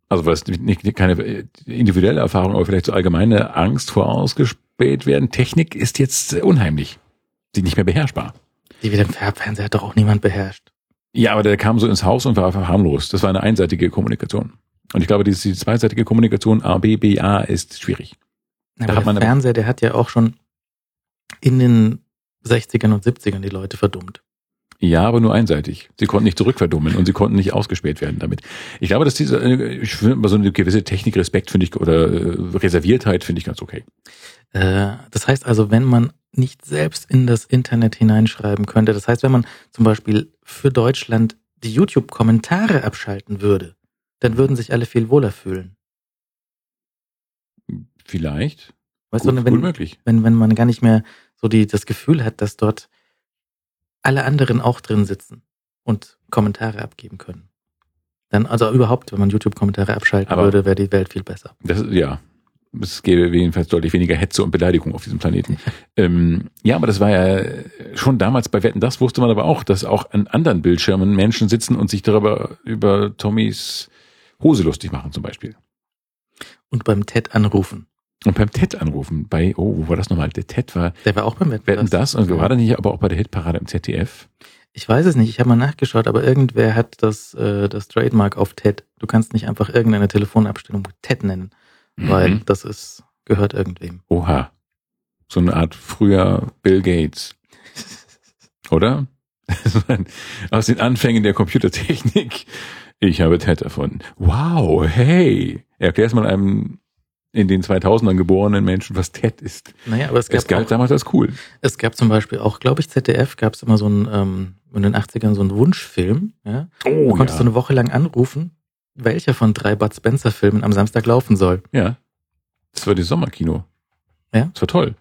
S1: Also was nicht, keine äh, individuelle Erfahrung, aber vielleicht so allgemeine Angst vor ausgespäht werden. Technik ist jetzt äh, unheimlich. Sie nicht mehr beherrschbar.
S2: Die wie den Fernseher hat doch auch niemand beherrscht.
S1: Ja, aber der kam so ins Haus und war harmlos. Das war eine einseitige Kommunikation. Und ich glaube, diese, diese zweiseitige Kommunikation A, B, B, A ist schwierig.
S2: Aber
S1: Da hat
S2: der
S1: man-
S2: Fernseher, der hat ja auch schon in den 60ern und 70ern die Leute verdummt.
S1: Ja, aber nur einseitig. Sie konnten nicht zurückverdummen und sie konnten nicht ausgespäht werden damit. Ich glaube, dass diese, äh, ich finde so eine gewisse Technik, Respekt finde ich, oder äh, Reserviertheit finde ich ganz okay.
S2: Äh, das heißt also, wenn man nicht selbst in das Internet hineinschreiben könnte, das heißt, wenn man zum Beispiel für Deutschland die YouTube-Kommentare abschalten würde, dann würden sich alle viel wohler fühlen.
S1: Vielleicht.
S2: Weißt
S1: gut,
S2: du,
S1: gut
S2: wenn,
S1: möglich.
S2: wenn, wenn man gar nicht mehr so die, das Gefühl hat, dass dort alle anderen auch drin sitzen und Kommentare abgeben können. Dann, also überhaupt, wenn man YouTube-Kommentare abschalten
S1: Aber-
S2: würde, wäre die Welt viel besser.
S1: Das, ja. Es gäbe jedenfalls deutlich weniger Hetze und Beleidigung auf diesem Planeten. ähm, ja, aber das war ja schon damals bei Wetten, das wusste man aber auch, dass auch an anderen Bildschirmen Menschen sitzen und sich darüber über Tommys Hose lustig machen zum Beispiel.
S2: Und beim TED anrufen.
S1: Und beim TED anrufen, bei, oh, wo war das nochmal? Der TED war
S2: Der war auch beim Wetten,
S1: das und war der nicht aber auch bei der Hitparade im ZDF?
S2: Ich weiß es nicht, ich habe mal nachgeschaut, aber irgendwer hat das, äh, das Trademark auf TED. Du kannst nicht einfach irgendeine Telefonabstellung TED nennen, weil
S1: Mhm.
S2: das ist, gehört irgendwem.
S1: Oha. So eine Art früher Bill Gates. Oder? Aus den Anfängen der Computertechnik. Ich habe TED erfunden. Wow, hey. Erklär's mal einem in den 2000ern geborenen Menschen, was TED ist.
S2: Naja, aber es gab,
S1: Es galt
S2: auch,
S1: damals als cool.
S2: es gab zum Beispiel auch, glaube ich, ZDF gab es immer so einen, ähm, in den 80ern so einen Wunschfilm. Ja?
S1: Oh,
S2: Du konntest so eine Woche lang anrufen, welcher von drei Bud Spencer Filmen am Samstag laufen soll.
S1: Ja. Das war das Sommerkino.
S2: Ja?
S1: Das war toll.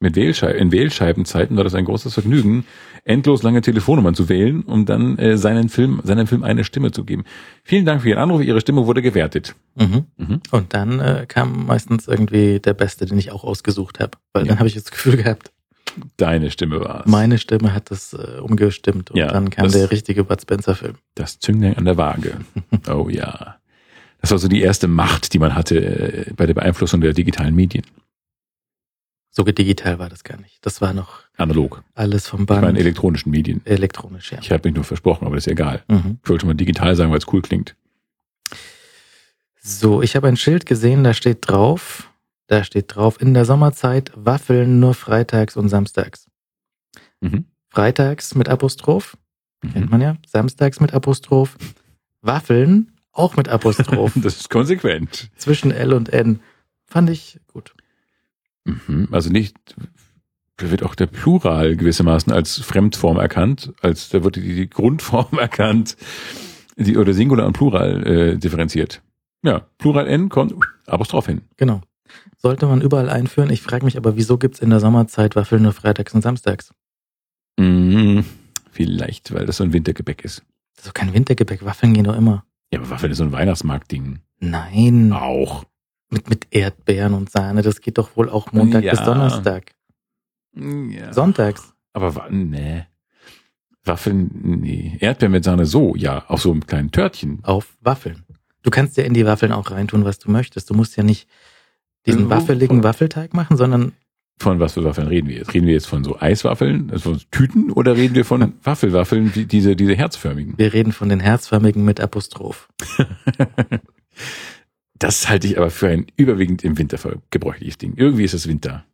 S1: Mit Wählschei in Wählscheibenzeiten war das ein großes Vergnügen, endlos lange Telefonnummern zu wählen, um dann äh, seinen Film, seinem Film eine Stimme zu geben. Vielen Dank für Ihren Anruf. Ihre Stimme wurde gewertet.
S2: Mhm.
S1: Mhm.
S2: Und dann äh, kam meistens irgendwie der Beste, den ich auch ausgesucht habe. Weil
S1: Ja.
S2: dann habe ich das Gefühl gehabt,
S1: Deine Stimme war es.
S2: meine Stimme hat das äh, umgestimmt. Und
S1: Ja,
S2: dann kam
S1: das-
S2: der richtige Bud Spencer Film.
S1: Das Zünglein an der Waage. Oh ja. Das war so die erste Macht, die man hatte äh, bei der Beeinflussung der digitalen Medien.
S2: So digital war das gar nicht. Das war noch
S1: Analog.
S2: alles vom
S1: Ich
S2: Band.
S1: meine elektronischen Medien.
S2: elektronisch, ja.
S1: Ich habe mich nur versprochen, aber das ist egal.
S2: Mhm.
S1: Ich wollte mal digital sagen, weil es cool klingt.
S2: So, ich habe ein Schild gesehen, da steht drauf, da steht drauf, in der Sommerzeit Waffeln nur freitags und samstags.
S1: Mhm.
S2: Freitags mit Apostroph, kennt
S1: Mhm.
S2: man ja, samstags mit Apostroph, Waffeln auch mit Apostroph,
S1: Das ist konsequent.
S2: zwischen L und N. Fand ich gut.
S1: Mhm. Also nicht, da wird auch der Plural gewissermaßen als Fremdform erkannt, als da wird die, die Grundform erkannt, die, oder Singular und Plural äh, differenziert. Ja, Plural N kommt Apostroph hin.
S2: Genau. Sollte man überall einführen. Ich frage mich aber, wieso gibt's in der Sommerzeit Waffeln nur freitags und samstags?
S1: Mhm. Vielleicht, weil das so ein Wintergebäck ist.
S2: Das ist doch kein Wintergebäck, Waffeln gehen doch immer.
S1: Ja, aber Waffeln ist so ein Weihnachtsmarktding.
S2: Nein,
S1: Auch.
S2: Mit, mit Erdbeeren und Sahne, das geht doch wohl auch Montag
S1: Ja.
S2: bis Donnerstag.
S1: Ja.
S2: Sonntags.
S1: Aber wa- nee. Waffeln, nee. Erdbeeren mit Sahne so, ja. Auf so einem kleinen Törtchen.
S2: auf Waffeln. Du kannst ja in die Waffeln auch reintun, was du möchtest. Du musst ja nicht diesen
S1: Äh,
S2: waffeligen
S1: von-
S2: Waffelteig machen, sondern
S1: Von was für Waffeln reden wir jetzt? Reden wir jetzt von so Eiswaffeln, also von Tüten, oder reden wir von Waffelwaffeln, diese, diese herzförmigen?
S2: wir reden von den herzförmigen mit Apostroph.
S1: Das halte ich aber für ein überwiegend im Winter gebräuchliches Ding. Irgendwie ist es Winter.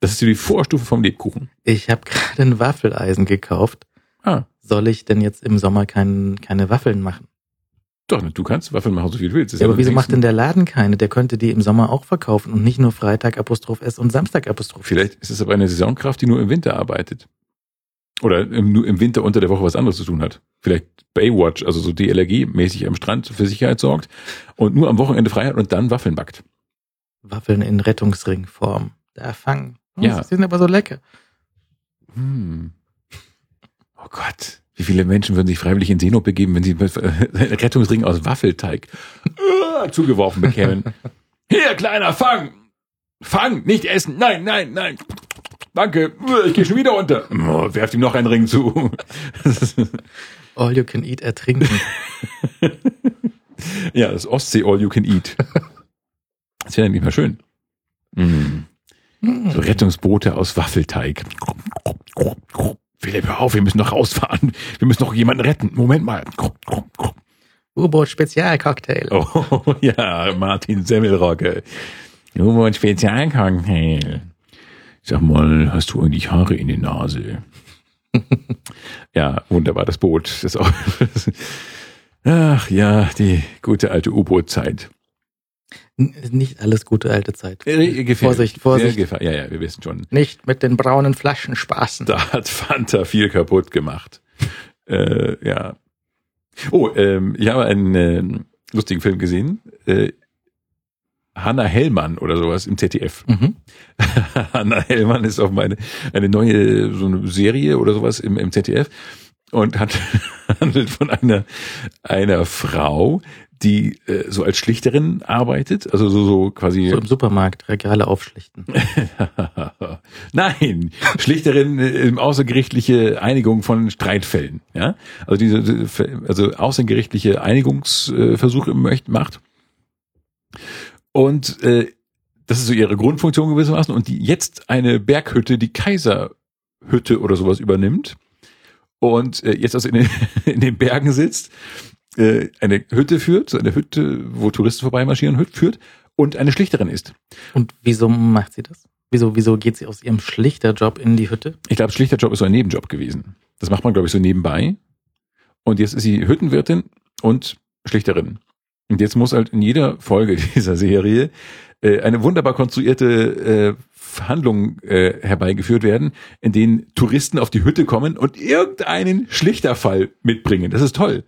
S1: Das ist so die Vorstufe vom Lebkuchen.
S2: Ich habe gerade ein Waffeleisen gekauft.
S1: Ah,
S2: Soll ich denn jetzt im Sommer kein, keine Waffeln machen?
S1: doch, du kannst Waffeln machen, so viel du willst.
S2: Ja, aber wieso macht denn der Laden keine? Der könnte die im Sommer auch verkaufen und nicht nur Freitag Apostroph S und Samstag Apostroph S.
S1: Vielleicht ist es aber eine Saisonkraft, die nur im Winter arbeitet. Oder im, nur im Winter unter der Woche was anderes zu tun hat. Vielleicht Baywatch, also so DLRG-mäßig am Strand für Sicherheit sorgt und nur am Wochenende frei hat und dann Waffeln backt.
S2: Waffeln in Rettungsringform. Da fangen.
S1: Ja.
S2: Die sind aber so lecker.
S1: Hm. Oh Gott. Wie viele Menschen würden sich freiwillig in Seenot begeben, wenn sie einen Rettungsring aus Waffelteig äh, zugeworfen bekämen? Hier, kleiner, fang! Fang, nicht essen! Nein, nein, nein! Danke, ich gehe schon wieder unter. Oh, werft ihm noch einen Ring zu.
S2: All you can eat ertrinken.
S1: ja, das Ostsee All You Can Eat. Das wäre nämlich mal schön. Mm. So Rettungsboote aus Waffelteig. Philipp, hör auf, wir müssen noch rausfahren. Wir müssen noch jemanden retten. Moment mal.
S2: U-Boot-Spezialcocktail.
S1: Oh ja, Martin Semmelrocke. U-Boot-Spezialcocktail. Sag mal, hast du eigentlich Haare in der Nase? Ja, wunderbar, das Boot. Das auch, ach ja, die gute alte U-Boot-Zeit.
S2: Nicht alles gute alte Zeit.
S1: Äh,
S2: Vorsicht, Vorsicht.
S1: Ja, ja, wir wissen schon.
S2: Nicht mit den braunen Flaschen spaßen.
S1: Da hat Fanta viel kaputt gemacht. Äh, ja. Oh, ähm, ich habe einen äh, lustigen Film gesehen. Äh, Hanna Hellmann oder sowas im ZDF. Mhm. Hanna Hellmann ist auch meine eine neue so eine Serie oder sowas im, im ZDF und hat, handelt von einer einer Frau, die äh, so als Schlichterin arbeitet, also so, so quasi.
S2: So im Supermarkt Regale aufschlichten.
S1: Nein, Schlichterin äh, im außergerichtliche Einigung von Streitfällen. Ja, also diese, also außergerichtliche Einigungsversuche macht. Und äh, das ist so ihre Grundfunktion gewissermaßen. Und die jetzt eine Berghütte, die Kaiserhütte oder sowas übernimmt und äh, jetzt also in den, in den Bergen sitzt äh, eine Hütte führt, so eine Hütte, wo Touristen vorbeimarschieren, führt und eine Schlichterin ist.
S2: Und wieso macht sie das? Wieso, wieso geht sie aus ihrem Schlichterjob in die Hütte?
S1: Ich glaube, Schlichterjob ist so ein Nebenjob gewesen. Das macht man, glaube ich, so nebenbei. Und jetzt ist sie Hüttenwirtin und Schlichterin. Und jetzt muss halt in jeder Folge dieser Serie äh, eine wunderbar konstruierte äh, Verhandlung äh, herbeigeführt werden, in denen Touristen auf die Hütte kommen und irgendeinen Schlichterfall mitbringen. Das ist toll.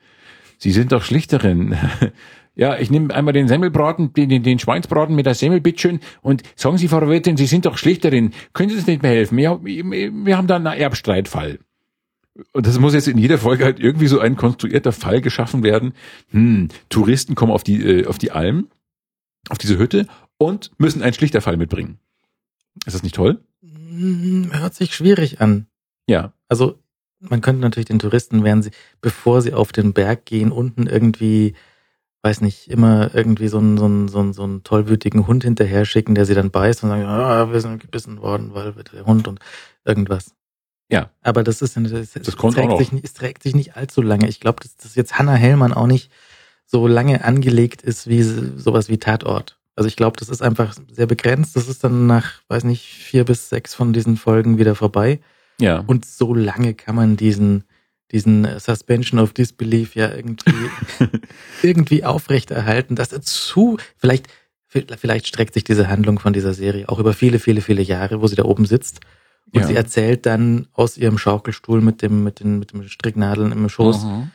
S1: Sie sind doch Schlichterin. Ja, ich nehme einmal den Semmelbraten, den, den, den Schweinsbraten mit der Semmel, bitteschön. Und sagen Sie, Frau Wirtin, Sie sind doch Schlichterin. Können Sie uns nicht mehr helfen? Wir, wir haben da einen Erbstreitfall. Und das muss jetzt in jeder Folge halt irgendwie so ein konstruierter Fall geschaffen werden. Hm, Touristen kommen auf die, äh, auf die Alm, auf diese Hütte und müssen einen Schlichterfall mitbringen. Ist das nicht toll?
S2: Hm, hört sich schwierig an.
S1: Ja.
S2: Also man könnte natürlich den Touristen, während sie, bevor sie auf den Berg gehen, unten irgendwie, weiß nicht, immer irgendwie so einen, so einen, so einen, so einen tollwütigen Hund hinterher schicken, der sie dann beißt und sagen, ah, wir sind gebissen worden, weil der Hund und irgendwas.
S1: Ja.
S2: Aber das ist, das,
S1: das, das kommt trägt,
S2: sich, es trägt sich nicht allzu lange. Ich glaube, dass, dass jetzt Hannah Hellmann auch nicht so lange angelegt ist wie sowas wie Tatort. Also ich glaube, das ist einfach sehr begrenzt. Das ist dann nach, weiß nicht, vier bis sechs von diesen Folgen wieder vorbei.
S1: Ja.
S2: Und so lange kann man diesen, diesen Suspension of Disbelief ja irgendwie, irgendwie aufrechterhalten, dass er zu, vielleicht, vielleicht streckt sich diese Handlung von dieser Serie auch über viele, viele, viele Jahre, wo sie da oben sitzt. Und ja. sie erzählt dann aus ihrem Schaukelstuhl mit dem, mit den, mit den Stricknadeln im Schoß mhm.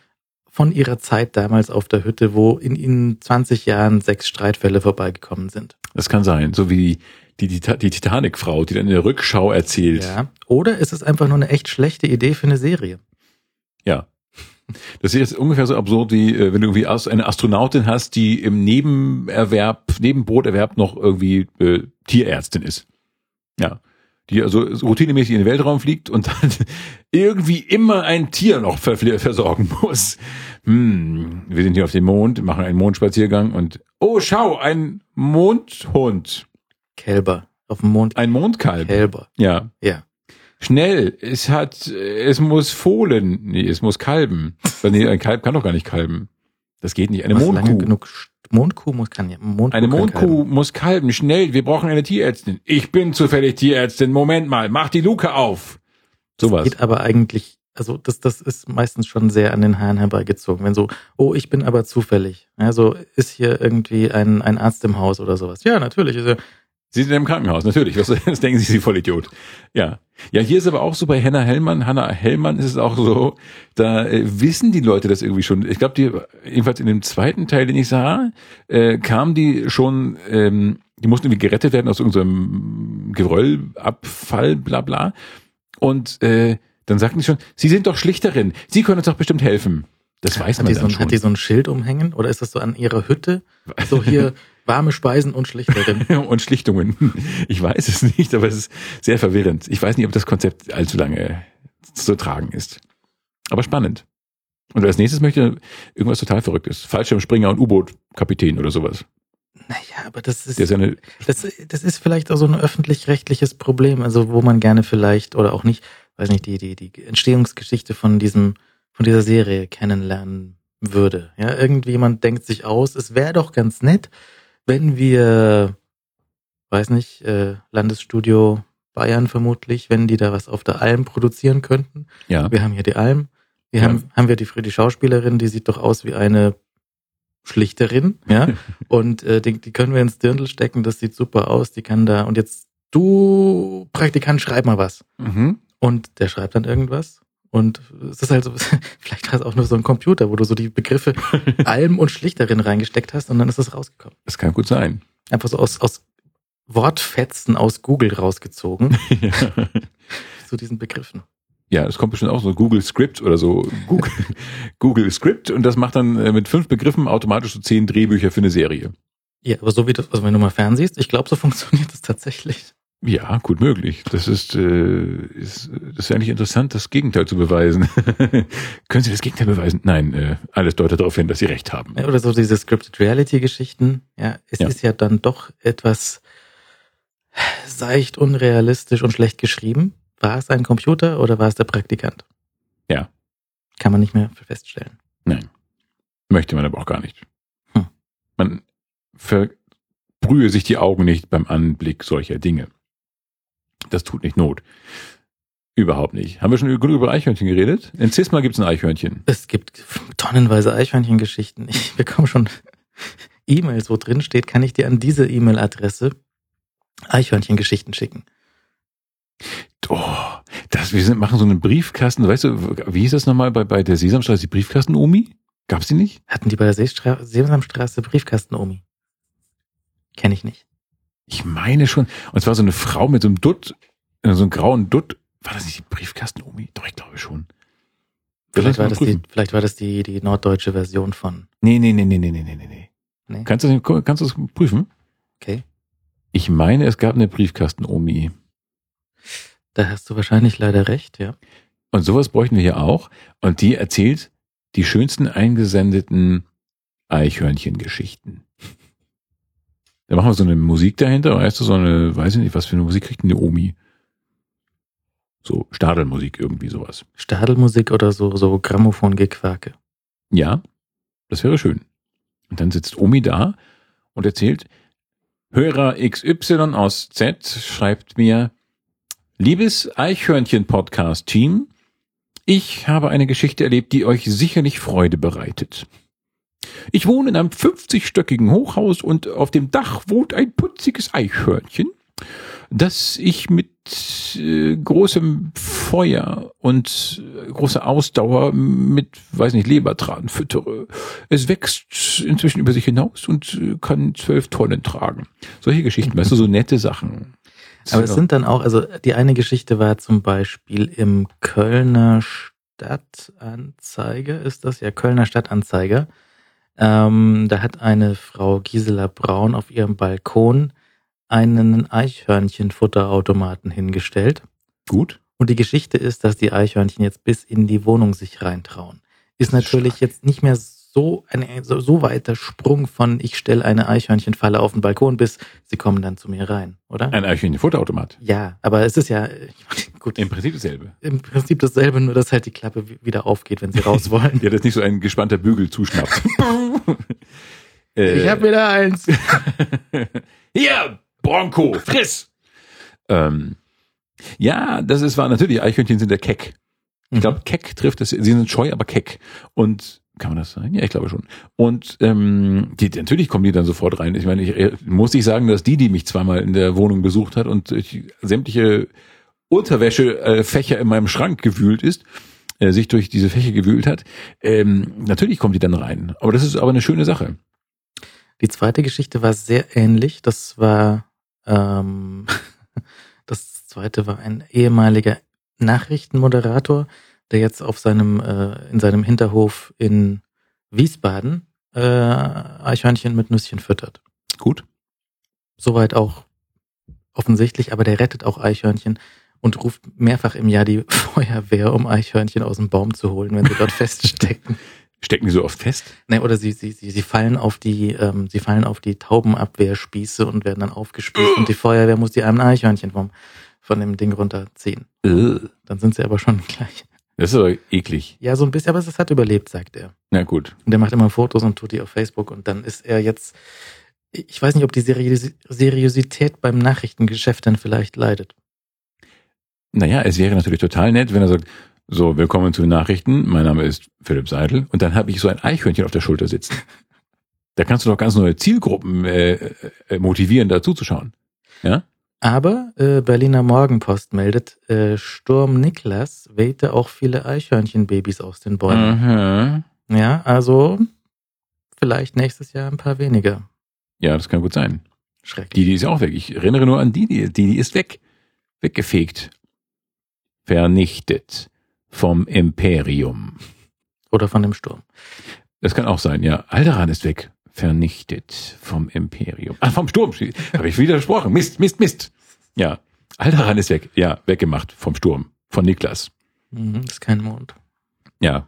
S2: von ihrer Zeit damals auf der Hütte, wo in ihnen 20 Jahren sechs Streitfälle vorbeigekommen sind.
S1: Das kann sein, so wie die, die, die Titanic-Frau, die dann in der Rückschau erzählt.
S2: Ja. Oder ist es einfach nur eine echt schlechte Idee für eine Serie?
S1: Ja. Das ist jetzt ungefähr so absurd, wie äh, wenn du irgendwie eine Astronautin hast, die im Nebenerwerb, Nebenbroterwerb noch irgendwie äh, Tierärztin ist. Ja. Die also routinemäßig in den Weltraum fliegt und dann irgendwie immer ein Tier noch versorgen muss. Hm, wir sind hier auf dem Mond, machen einen Mondspaziergang und oh, schau, ein Mondhund.
S2: Kälber. Auf dem Mond.
S1: Ein Mondkalb.
S2: Kälber.
S1: Ja.
S2: Ja.
S1: Schnell, es hat, es muss fohlen. Nee, es muss kalben. nee, ein Kalb kann doch gar nicht kalben. Das geht nicht. Eine Was Mondkuh.
S2: genug Mondkuh muss kann ja.
S1: Mondkuh eine Mondkuh kalben. muss kalben. Schnell, wir brauchen eine Tierärztin. Ich bin zufällig Tierärztin. Moment mal, mach die Luke auf.
S2: Sowas. Geht aber eigentlich, also das, das ist meistens schon sehr an den Haaren herbeigezogen. Wenn so, oh, ich bin aber zufällig. Also ist hier irgendwie ein, ein Arzt im Haus oder sowas. Ja, natürlich. Ist ja,
S1: Sie sind im Krankenhaus, natürlich. Was, was denken Sie, Sie voll Idiot? Ja. Ja, hier ist aber auch so bei Hannah Hellmann, Hannah Hellmann ist es auch so, da äh, wissen die Leute das irgendwie schon. Ich glaube, die, jedenfalls in dem zweiten Teil, den ich sah, äh, kamen die schon, ähm, die mussten irgendwie gerettet werden aus irgendeinem Geröllabfall, bla bla. Und äh, dann sagten die schon, Sie sind doch Schlichterin, Sie können uns doch bestimmt helfen. Das weiß
S2: hat
S1: man
S2: die dann
S1: so, schon.
S2: Hat die so ein Schild umhängen oder ist das so an ihrer Hütte? So hier warme Speisen und Schlichterin.
S1: und Schlichtungen. Ich weiß es nicht, aber es ist sehr verwirrend. Ich weiß nicht, ob das Konzept allzu lange zu tragen ist. Aber spannend. Und als nächstes möchte irgendwas total Verrücktes. Fallschirmspringer und U-Boot-Kapitän oder sowas.
S2: Naja, aber das ist,
S1: ist eine,
S2: das, das ist vielleicht auch so ein öffentlich-rechtliches Problem, also wo man gerne vielleicht oder auch nicht weiß nicht, die, die, die Entstehungsgeschichte von diesem, von dieser Serie kennenlernen würde. Ja, irgendjemand denkt sich aus, es wäre doch ganz nett, wenn wir, weiß nicht, äh, Landesstudio Bayern vermutlich, wenn die da was auf der Alm produzieren könnten.
S1: Ja.
S2: Wir haben hier die Alm. Wir
S1: Ja.
S2: haben, haben wir die, die Schauspielerin, die sieht doch aus wie eine Schlichterin, ja. und äh, die, die können wir ins Dirndl stecken, das sieht super aus, die kann da, und jetzt du, Praktikant, schreib mal was.
S1: Mhm.
S2: Und der schreibt dann irgendwas. Und es ist halt so, vielleicht war es auch nur so ein Computer, wo du so die Begriffe Alm und Schlichterin reingesteckt hast und dann ist es rausgekommen.
S1: Das kann gut sein.
S2: Einfach so aus, aus Wortfetzen aus Google rausgezogen
S1: ja.
S2: zu diesen Begriffen.
S1: Ja, es kommt bestimmt auch so Google Script oder so. Google, Google Script und das macht dann äh, mit fünf Begriffen automatisch so zehn Drehbücher für eine Serie.
S2: Ja, aber so wie du, also wenn du mal fernsiehst, ich glaube, so funktioniert das tatsächlich.
S1: Ja, gut möglich. Das ist, äh, ist, das ist eigentlich interessant, das Gegenteil zu beweisen. Können Sie das Gegenteil beweisen? Nein, äh, alles deutet darauf hin, dass Sie recht haben.
S2: Oder so diese Scripted Reality Geschichten. Ja, es
S1: Ja.
S2: ist ja dann doch etwas seicht, unrealistisch und schlecht geschrieben. War es ein Computer oder war es der Praktikant?
S1: Ja.
S2: Kann man nicht mehr feststellen.
S1: Nein. Möchte man aber auch gar nicht.
S2: Hm.
S1: Man verbrühe sich die Augen nicht beim Anblick solcher Dinge. Das tut nicht Not. Überhaupt nicht. Haben wir schon über, über Eichhörnchen geredet? In Cisma gibt es ein Eichhörnchen.
S2: Es gibt tonnenweise Eichhörnchengeschichten. Ich bekomme schon E-Mails, wo drin steht, kann ich dir an diese E-Mail-Adresse Eichhörnchengeschichten schicken.
S1: Oh, das, wir sind, machen so einen Briefkasten. Weißt du, wie hieß das nochmal bei, bei der Sesamstraße? Die Briefkasten-Omi? Gab's die nicht?
S2: Hatten die bei der Sesamstraße Briefkasten-Omi? Kenne ich nicht.
S1: Ich meine schon. Und zwar so eine Frau mit so einem Dutt, äh, so einem grauen Dutt. War das nicht die Briefkasten-Omi? Doch, ich glaube schon.
S2: Vielleicht war, das die, vielleicht war das die, die norddeutsche Version von.
S1: Nee, nee, nee, nee, nee, nee, nee, nee.
S2: Nee?
S1: Kannst du das, kannst du das prüfen?
S2: Okay.
S1: Ich meine, es gab eine Briefkasten-Omi.
S2: Da hast du wahrscheinlich leider recht, ja.
S1: Und sowas bräuchten wir hier auch. Und die erzählt die schönsten eingesendeten Eichhörnchen-Geschichten. Da machen wir so eine Musik dahinter, weißt du, so eine, weiß ich nicht, was für eine Musik kriegt denn eine Omi? So Stadelmusik, irgendwie sowas.
S2: Stadelmusik oder so, so Grammophon-Gequake.
S1: Ja, das wäre schön. Und dann sitzt Omi da und erzählt, Hörer XY aus Z schreibt mir, liebes Eichhörnchen-Podcast-Team, ich habe eine Geschichte erlebt, die euch sicherlich Freude bereitet. Ich wohne in einem 50-stöckigen Hochhaus und auf dem Dach wohnt ein putziges Eichhörnchen, das ich mit äh, großem Feuer und äh, großer Ausdauer mit, weiß nicht, Lebertran füttere. Es wächst inzwischen über sich hinaus und äh, kann zwölf Tonnen tragen. Solche Geschichten, weißt du, so nette Sachen.
S2: Aber es sind dann auch, also die eine Geschichte war zum Beispiel im Kölner Stadtanzeiger, ist das ja, Kölner Stadtanzeiger. Ähm, da hat eine Frau Gisela Braun auf ihrem Balkon einen Eichhörnchenfutterautomaten hingestellt.
S1: gut.
S2: Und die Geschichte ist, dass die Eichhörnchen jetzt bis in die Wohnung sich reintrauen. Ist natürlich
S1: Stark.
S2: jetzt nicht mehr so ein so, so weiter Sprung von ich stelle eine Eichhörnchenfalle auf den Balkon bis sie kommen dann zu mir rein, oder?
S1: Ein Eichhörnchen-Futterautomat.
S2: Ja, aber es ist ja gut,
S1: Im Prinzip dasselbe.
S2: im Prinzip dasselbe, nur dass halt die Klappe wi- wieder aufgeht, wenn sie raus wollen.
S1: Ja, das nicht so ein gespannter Bügel zuschnappt.
S2: Ich habe wieder eins.
S1: Hier, Bronco, friss! Ähm, ja, das ist wahr. Natürlich, Eichhörnchen sind der Keck. Ich
S2: Mhm.
S1: glaube, Keck trifft es. Sie sind scheu, aber Keck. Und kann man das sein? Ja, ich glaube schon. Und ähm, die, natürlich kommen die dann sofort rein. Ich meine, ich äh, muss ich sagen, dass die, die mich zweimal in der Wohnung besucht hat und durch sämtliche Unterwäschefächer äh, in meinem Schrank gewühlt ist, äh, sich durch diese Fächer gewühlt hat, ähm, natürlich kommt die dann rein. Aber das ist aber eine schöne Sache.
S2: Die zweite Geschichte war sehr ähnlich. Das war ähm, das zweite war ein ehemaliger Nachrichtenmoderator, der jetzt auf seinem äh, in seinem Hinterhof in Wiesbaden äh, Eichhörnchen mit Nüsschen füttert.
S1: Gut.
S2: Soweit auch offensichtlich, aber der rettet auch Eichhörnchen und ruft mehrfach im Jahr die Feuerwehr, um Eichhörnchen aus dem Baum zu holen, wenn sie dort feststecken.
S1: Stecken die so oft fest?
S2: Ne, oder sie, sie, sie, sie fallen auf die, ähm, sie fallen auf die Taubenabwehrspieße und werden dann aufgespießt und die Feuerwehr muss die armen Eichhörnchen vom, von dem Ding runterziehen. Dann sind sie aber schon gleich.
S1: Das ist aber eklig.
S2: Ja, so ein bisschen, aber es hat überlebt, sagt er.
S1: Na gut.
S2: Und er macht immer Fotos und tut die auf Facebook und dann ist er jetzt, ich weiß nicht, ob die Seriosität beim Nachrichtengeschäft dann vielleicht leidet.
S1: Naja, es wäre natürlich total nett, wenn er sagt, so, willkommen zu den Nachrichten, mein Name ist Philipp Seidel und dann habe ich so ein Eichhörnchen auf der Schulter sitzen. Da kannst du doch ganz neue Zielgruppen äh, äh, motivieren, dazu zu schauen. Ja?
S2: Aber äh, Berliner Morgenpost meldet, äh, Sturm Niklas wehte auch viele Eichhörnchenbabys aus den Bäumen.
S1: Mhm.
S2: Ja, also vielleicht nächstes Jahr ein paar weniger.
S1: Ja, das kann gut sein.
S2: Schrecklich.
S1: Die, die ist ja auch weg. Ich erinnere nur an die, die, die, die ist weg. Weggefegt. Vernichtet. Vom Imperium.
S2: Oder von dem Sturm.
S1: Das kann auch sein, ja. Alderan ist weg. Vernichtet vom Imperium. Ah, vom Sturm. Habe ich widersprochen. Mist, Mist, Mist. Ja. Alderan ist weg. Ja, weggemacht vom Sturm. Von Niklas.
S2: Mhm, ist kein Mond.
S1: Ja.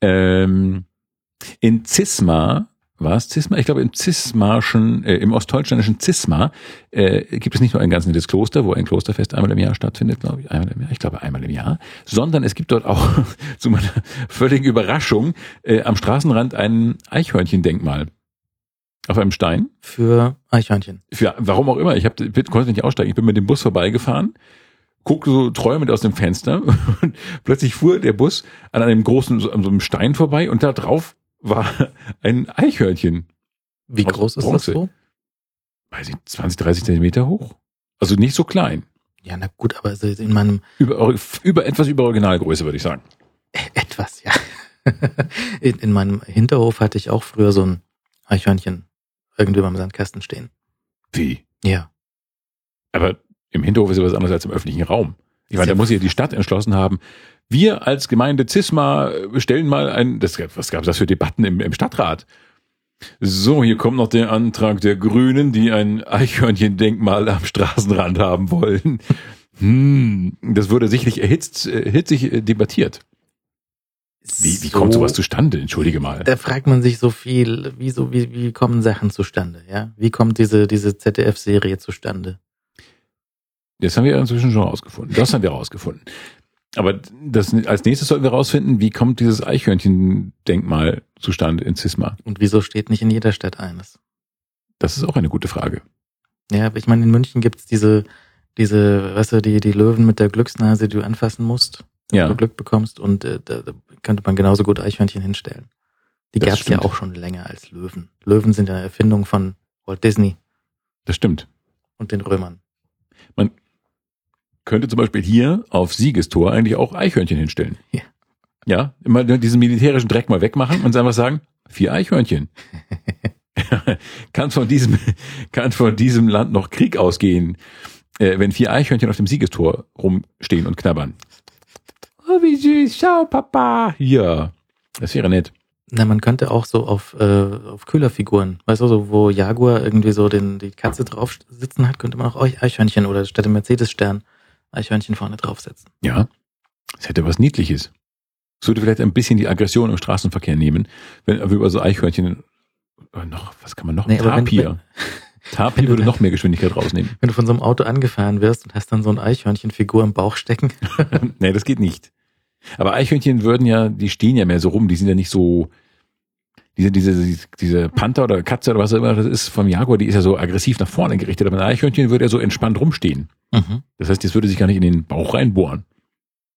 S1: Ähm, in Zisma, war es Zisma? Ich glaube, im Zismarschen, äh, im ostdeutschländischen Zisma äh, gibt es nicht nur ein ganz nettes Kloster, wo ein Klosterfest einmal im Jahr stattfindet, glaube ich, einmal im Jahr, ich glaube einmal im Jahr, sondern es gibt dort auch zu meiner völligen Überraschung äh, am Straßenrand ein Eichhörnchendenkmal. Auf einem Stein.
S2: Für Eichhörnchen.
S1: Für, warum auch immer. Ich hab, konnte nicht aussteigen. Ich bin mit dem Bus vorbeigefahren, guckte so träumend aus dem Fenster und plötzlich fuhr der Bus an einem großen, so einem Stein vorbei und da drauf war ein Eichhörnchen.
S2: Wie groß ist
S1: Bronze.
S2: das so?
S1: Weiß ich, 20, 30 Zentimeter hoch. Also nicht so klein.
S2: Ja, na gut, aber so in meinem
S1: Über, über etwas über Originalgröße, würde ich sagen.
S2: etwas, ja. in, in meinem Hinterhof hatte ich auch früher so ein Eichhörnchen irgendwie beim Sandkasten stehen.
S1: Wie?
S2: Ja.
S1: Aber im Hinterhof ist ja was anderes als im öffentlichen Raum. Ich meine, da muss ja die Stadt entschlossen haben, wir als Gemeinde Zisma äh, stellen mal ein, das, was gab es das für Debatten im, im Stadtrat? So, hier kommt noch der Antrag der Grünen, die ein Eichhörnchendenkmal am Straßenrand haben wollen. Hm, das wurde sicherlich erhitzt, äh, hitzig äh, debattiert. Wie, wie
S2: So-
S1: kommt sowas zustande? Entschuldige mal.
S2: Da fragt man sich so viel, wie, so, wie, wie kommen Sachen zustande, ja? Wie kommt diese, diese ZDF-Serie zustande?
S1: Das haben wir inzwischen schon rausgefunden. Das haben wir rausgefunden. Aber das, als nächstes sollten wir rausfinden, wie kommt dieses Eichhörnchendenkmal zustande in Cisma?
S2: Und wieso steht nicht in jeder Stadt eines?
S1: Das ist auch eine gute Frage.
S2: Ja, aber ich meine, in München gibt's diese, diese, weißt du, die, die Löwen mit der Glücksnase, die du anfassen musst, wenn
S1: Ja.
S2: du Glück bekommst und äh, da, da könnte man genauso gut Eichhörnchen hinstellen. Die
S1: Das
S2: gab's ja auch schon länger als Löwen. Löwen sind ja eine Erfindung von Walt Disney
S1: Das stimmt.
S2: und den Römern.
S1: Könnte zum Beispiel hier auf Siegestor eigentlich auch Eichhörnchen hinstellen.
S2: Ja.
S1: Ja, immer diesen militärischen Dreck mal wegmachen und einfach sagen, vier Eichhörnchen. kann von diesem, kann von diesem Land noch Krieg ausgehen, äh, wenn vier Eichhörnchen auf dem Siegestor rumstehen und knabbern. Oh, wie süß, schau, Papa. Ja, das wäre nett.
S2: Na, man könnte auch so auf, äh, auf Köhlerfiguren, weißt du, so, wo Jaguar irgendwie so den, die Katze drauf sitzen hat, könnte man auch Eich- Eichhörnchen oder statt dem Mercedes-Stern Eichhörnchen vorne draufsetzen.
S1: Ja, es hätte was Niedliches. Es würde vielleicht ein bisschen die Aggression im Straßenverkehr nehmen, wenn wir über so Eichhörnchen äh, noch, was kann man noch?
S2: Nee,
S1: Tapir. Tapir würde noch mehr Geschwindigkeit rausnehmen.
S2: Wenn du von so einem Auto angefahren wirst und hast dann so ein Eichhörnchenfigur im Bauch stecken.
S1: nee, das geht nicht. Aber Eichhörnchen würden ja, die stehen ja mehr so rum, die sind ja nicht so, diese, diese, diese Panther oder Katze oder was auch immer das ist vom Jaguar, die ist ja so aggressiv nach vorne gerichtet, aber ein Eichhörnchen würde ja so entspannt rumstehen.
S2: Mhm.
S1: Das heißt, das würde sich gar nicht in den Bauch reinbohren.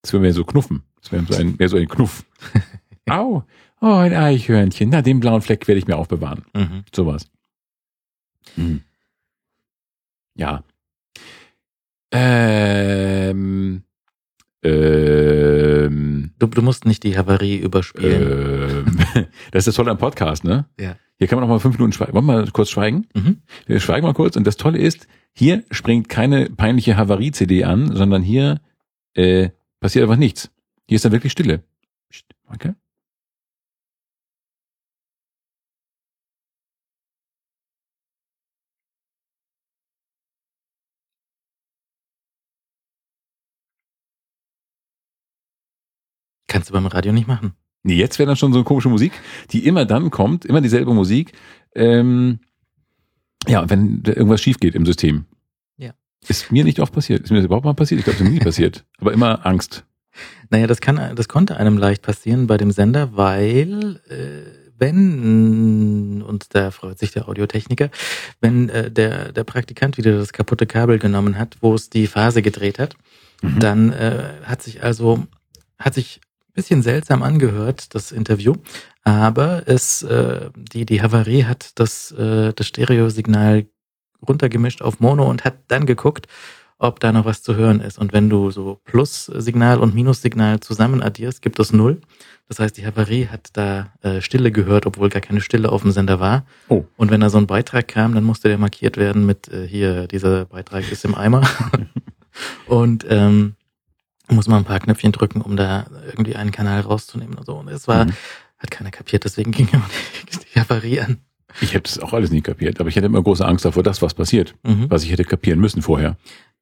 S1: Das wäre mehr so knuffen. Das wäre so ein, mehr so ein Knuff. Au, oh, ein Eichhörnchen. Na, den blauen Fleck werde ich mir aufbewahren.
S2: Mhm.
S1: Sowas. Hm. Ja. Ähm, ähm,
S2: Du, du musst nicht die Havarie überspielen.
S1: ähm, das ist das Tolle am Podcast, ne?
S2: Ja.
S1: Hier kann man noch mal fünf Minuten schweigen. Wollen wir mal kurz schweigen?
S2: Mhm.
S1: Wir schweigen mal kurz. Und das Tolle ist, hier springt keine peinliche Havarie-CD an, sondern hier äh, passiert einfach nichts. Hier ist dann wirklich Stille. Okay?
S2: Kannst du beim Radio nicht machen.
S1: Nee, jetzt wäre dann schon so eine komische Musik, die immer dann kommt, immer dieselbe Musik. Ähm, ja, wenn da irgendwas schief geht im System.
S2: Ja.
S1: Ist mir nicht oft passiert. Ist mir das überhaupt mal passiert? Ich glaube, es ist mir nie passiert. Aber immer Angst.
S2: Naja, das kann, das konnte einem leicht passieren bei dem Sender, weil äh, wenn, und da freut sich der Audiotechniker, wenn äh, der, der Praktikant wieder das kaputte Kabel genommen hat, wo es die Phase gedreht hat,
S1: Mhm.
S2: dann äh, hat sich also, hat sich bisschen seltsam angehört, das Interview, aber es, äh, die, die Havarie hat das, äh, das Stereosignal runtergemischt auf Mono und hat dann geguckt, ob da noch was zu hören ist. Und wenn du so Plus-Signal und Minus-Signal zusammen addierst, gibt es null. Das heißt, die Havarie hat da äh, Stille gehört, obwohl gar keine Stille auf dem Sender war.
S1: Oh.
S2: Und wenn da so ein Beitrag kam, dann musste der markiert werden mit äh, hier, dieser Beitrag ist im Eimer. und ähm, muss man ein paar Knöpfchen drücken, um da irgendwie einen Kanal rauszunehmen und so. Und es war,
S1: Mhm.
S2: hat keiner kapiert, deswegen ging immer die, die Havarie an.
S1: Ich hätte das auch alles nie kapiert, aber ich hätte immer große Angst davor, dass was passiert,
S2: Mhm.
S1: was ich hätte kapieren müssen vorher.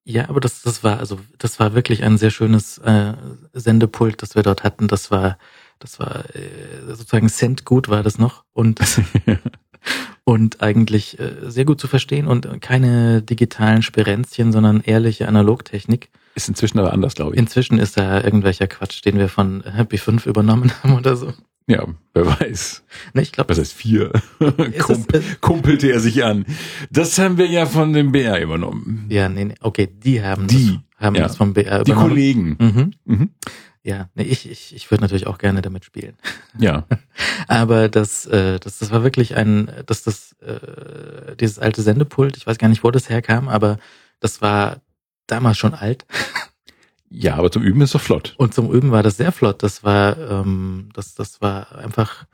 S2: Ja, aber das, das war, also das war wirklich ein sehr schönes äh, Sendepult, das wir dort hatten. Das war, das war äh, sozusagen Cent gut war das noch und und eigentlich äh, sehr gut zu verstehen und keine digitalen Sperenzchen, sondern ehrliche Analogtechnik.
S1: Ist inzwischen aber anders, glaube ich.
S2: Inzwischen ist da irgendwelcher Quatsch, den wir von Happy 5 übernommen haben oder so.
S1: ja, wer weiß.
S2: Ne, ich glaube,
S1: Was heißt vier?
S2: es,
S1: Kump
S2: äh,
S1: kumpelte er sich an. Das haben wir ja von dem BR übernommen.
S2: ja, nee, nee, okay, die haben
S1: Die,
S2: das, haben
S1: ja.
S2: das vom BR
S1: Die
S2: übernommen.
S1: Kollegen.
S2: Mhm.
S1: Mhm.
S2: Ja, nee, ich, ich, ich würde natürlich auch gerne damit spielen.
S1: Ja.
S2: Aber das, äh, das, das war wirklich ein, dass das, äh, dieses alte Sendepult, ich weiß gar nicht, wo das herkam, aber das war damals schon alt.
S1: Ja, aber zum Üben ist doch flott.
S2: Und zum Üben war das sehr flott. Das war, ähm, das, das war einfach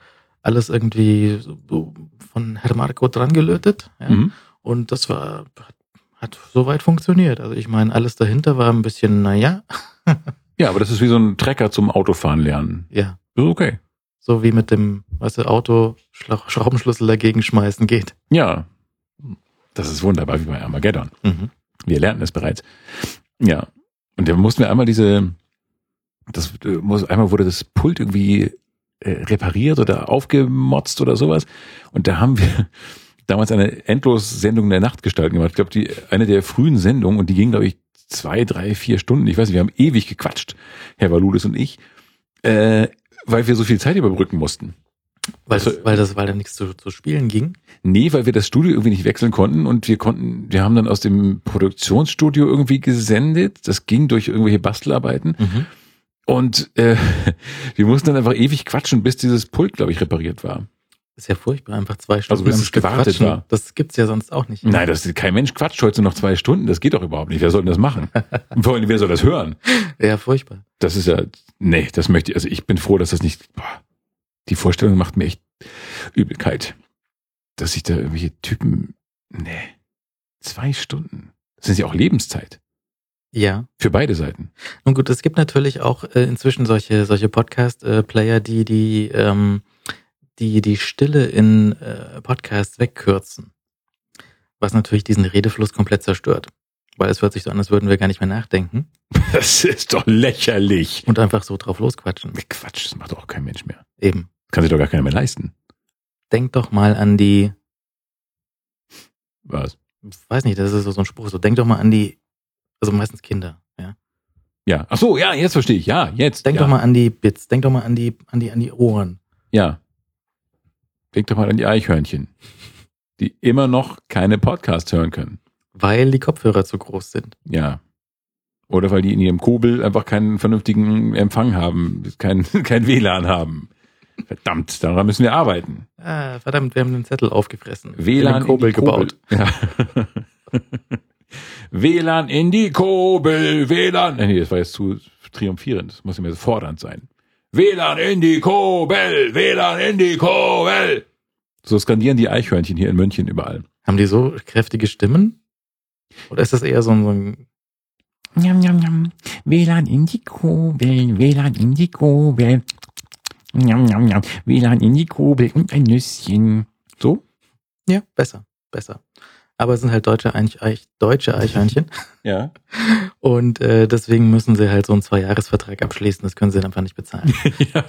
S2: alles irgendwie so von Herr Marco dran gelötet. Ja?
S1: Mhm.
S2: Und das war, hat, hat soweit funktioniert. Also ich meine, alles dahinter war ein bisschen, naja,
S1: Ja, aber das ist wie so ein Trecker zum Autofahren lernen.
S2: ja,
S1: ist okay.
S2: so wie mit dem, weißt du, Auto Schraubenschlüssel dagegen schmeißen geht.
S1: Ja. Das ist wunderbar, wie bei Armageddon.
S2: Mhm.
S1: Wir lernten es bereits. Ja. Und da mussten wir einmal diese, das äh, muss, einmal wurde das Pult irgendwie äh, repariert oder aufgemotzt oder sowas. Und da haben wir damals eine Endlos-Sendung der Nachtgestalten gemacht. Ich glaube, die, eine der frühen Sendungen und die ging, glaube ich, zwei, drei, vier Stunden. Ich weiß nicht, wir haben ewig gequatscht, Herr Valulis und ich, äh, weil wir so viel Zeit überbrücken mussten.
S2: Weil,
S1: Also-
S2: das, weil das, weil da nichts zu, zu spielen ging.
S1: Nee, weil wir das Studio irgendwie nicht wechseln konnten und wir konnten, wir haben dann aus dem Produktionsstudio irgendwie gesendet. Das ging durch irgendwelche Bastelarbeiten
S2: Mhm.
S1: und äh, wir mussten dann einfach ewig quatschen, bis dieses Pult, glaube ich, repariert war.
S2: Ist ja furchtbar, einfach zwei Stunden
S1: bis
S2: am
S1: es gewartet
S2: quatschen.
S1: war.
S2: Das gibt's ja sonst auch nicht.
S1: Nein, das kein Mensch quatscht heute noch zwei Stunden. Das geht doch überhaupt nicht. Wer soll denn das machen? Vor allem, wer soll das hören?
S2: Ja, furchtbar.
S1: Das ist ja, nee, das möchte ich, also ich bin froh, dass das nicht, boah, die Vorstellung macht mir echt Übelkeit. Dass sich da irgendwelche Typen, nee, zwei Stunden. Das ist ja auch Lebenszeit.
S2: Ja.
S1: Für beide Seiten.
S2: Nun gut, es gibt natürlich auch äh, inzwischen solche, solche Podcast-Player, die die, ähm, die die Stille in äh, Podcasts wegkürzen. Was natürlich diesen Redefluss komplett zerstört. Weil es hört sich so an, als würden wir gar nicht mehr nachdenken
S1: Das ist doch lächerlich.
S2: und einfach so drauf losquatschen.
S1: Quatsch, das macht doch auch kein Mensch mehr.
S2: Eben.
S1: Kann sich doch gar keiner mehr leisten.
S2: Denk doch mal an die,
S1: Was?
S2: weiß nicht, das ist so so ein Spruch, so denk doch mal an die, also meistens Kinder, ja.
S1: Ja. Ach so, ja, jetzt verstehe ich. Ja, jetzt.
S2: Denk
S1: ja.
S2: doch mal an die Bits, denk doch mal an die, an die, an die Ohren.
S1: Ja. Denk doch mal an die Eichhörnchen, die immer noch keine Podcasts hören können.
S2: Weil die Kopfhörer zu groß sind.
S1: Ja. Oder weil die in ihrem Kobel einfach keinen vernünftigen Empfang haben, kein, kein WLAN haben. Verdammt, daran müssen wir arbeiten.
S2: Ah, verdammt, wir haben den Zettel aufgefressen.
S1: WLAN
S2: in den Kobel
S1: in die Kobel.
S2: gebaut.
S1: Ja. WLAN in die Kobel, WLAN. Nee, das war jetzt zu triumphierend. Das muss ja mehr so fordernd sein. WLAN in die Kobel, WLAN in die Kobel. So skandieren die Eichhörnchen hier in München überall.
S2: Haben die so kräftige Stimmen? Oder ist das eher so ein, so ein
S3: Njam, njam, njam. WLAN in die Kobel, WLAN in die Kobel. Njam, njam, njam. WLAN in die Kobel und ein Nüsschen.
S1: So?
S2: ja, besser, besser. aber es sind halt deutsche, Eich, Eich, deutsche Eichhörnchen.
S1: Ja.
S2: Und äh, deswegen müssen sie halt so einen Zwei-Jahres-Vertrag abschließen. Das können sie dann einfach nicht bezahlen.
S1: ja.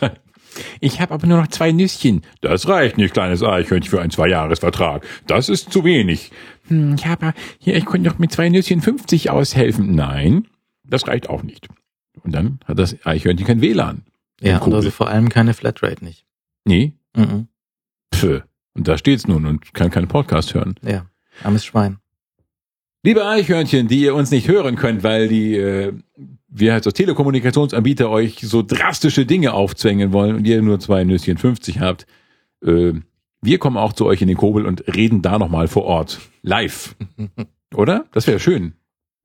S1: Ich habe aber nur noch zwei Nüsschen. Das reicht nicht, kleines Eichhörnchen, für einen Zweijahresvertrag. Das ist zu wenig. Hm, ich habe hier, ich konnte doch mit zwei Nüsschen 50 aushelfen. Nein, das reicht auch nicht. Und dann hat das Eichhörnchen kein WLAN.
S2: Ja, und also vor allem keine Flatrate nicht.
S1: Nee,
S2: Mhm.
S1: pf. Und da steht's nun und kann keinen Podcast hören.
S2: Ja, armes Schwein.
S1: Liebe Eichhörnchen, die ihr uns nicht hören könnt, weil die äh, wir so Telekommunikationsanbieter euch so drastische Dinge aufzwängen wollen und ihr nur zwei Nüsschen 50 habt, äh, wir kommen auch zu euch in den Kobel und reden da nochmal vor Ort. Live. Oder? Das wäre schön.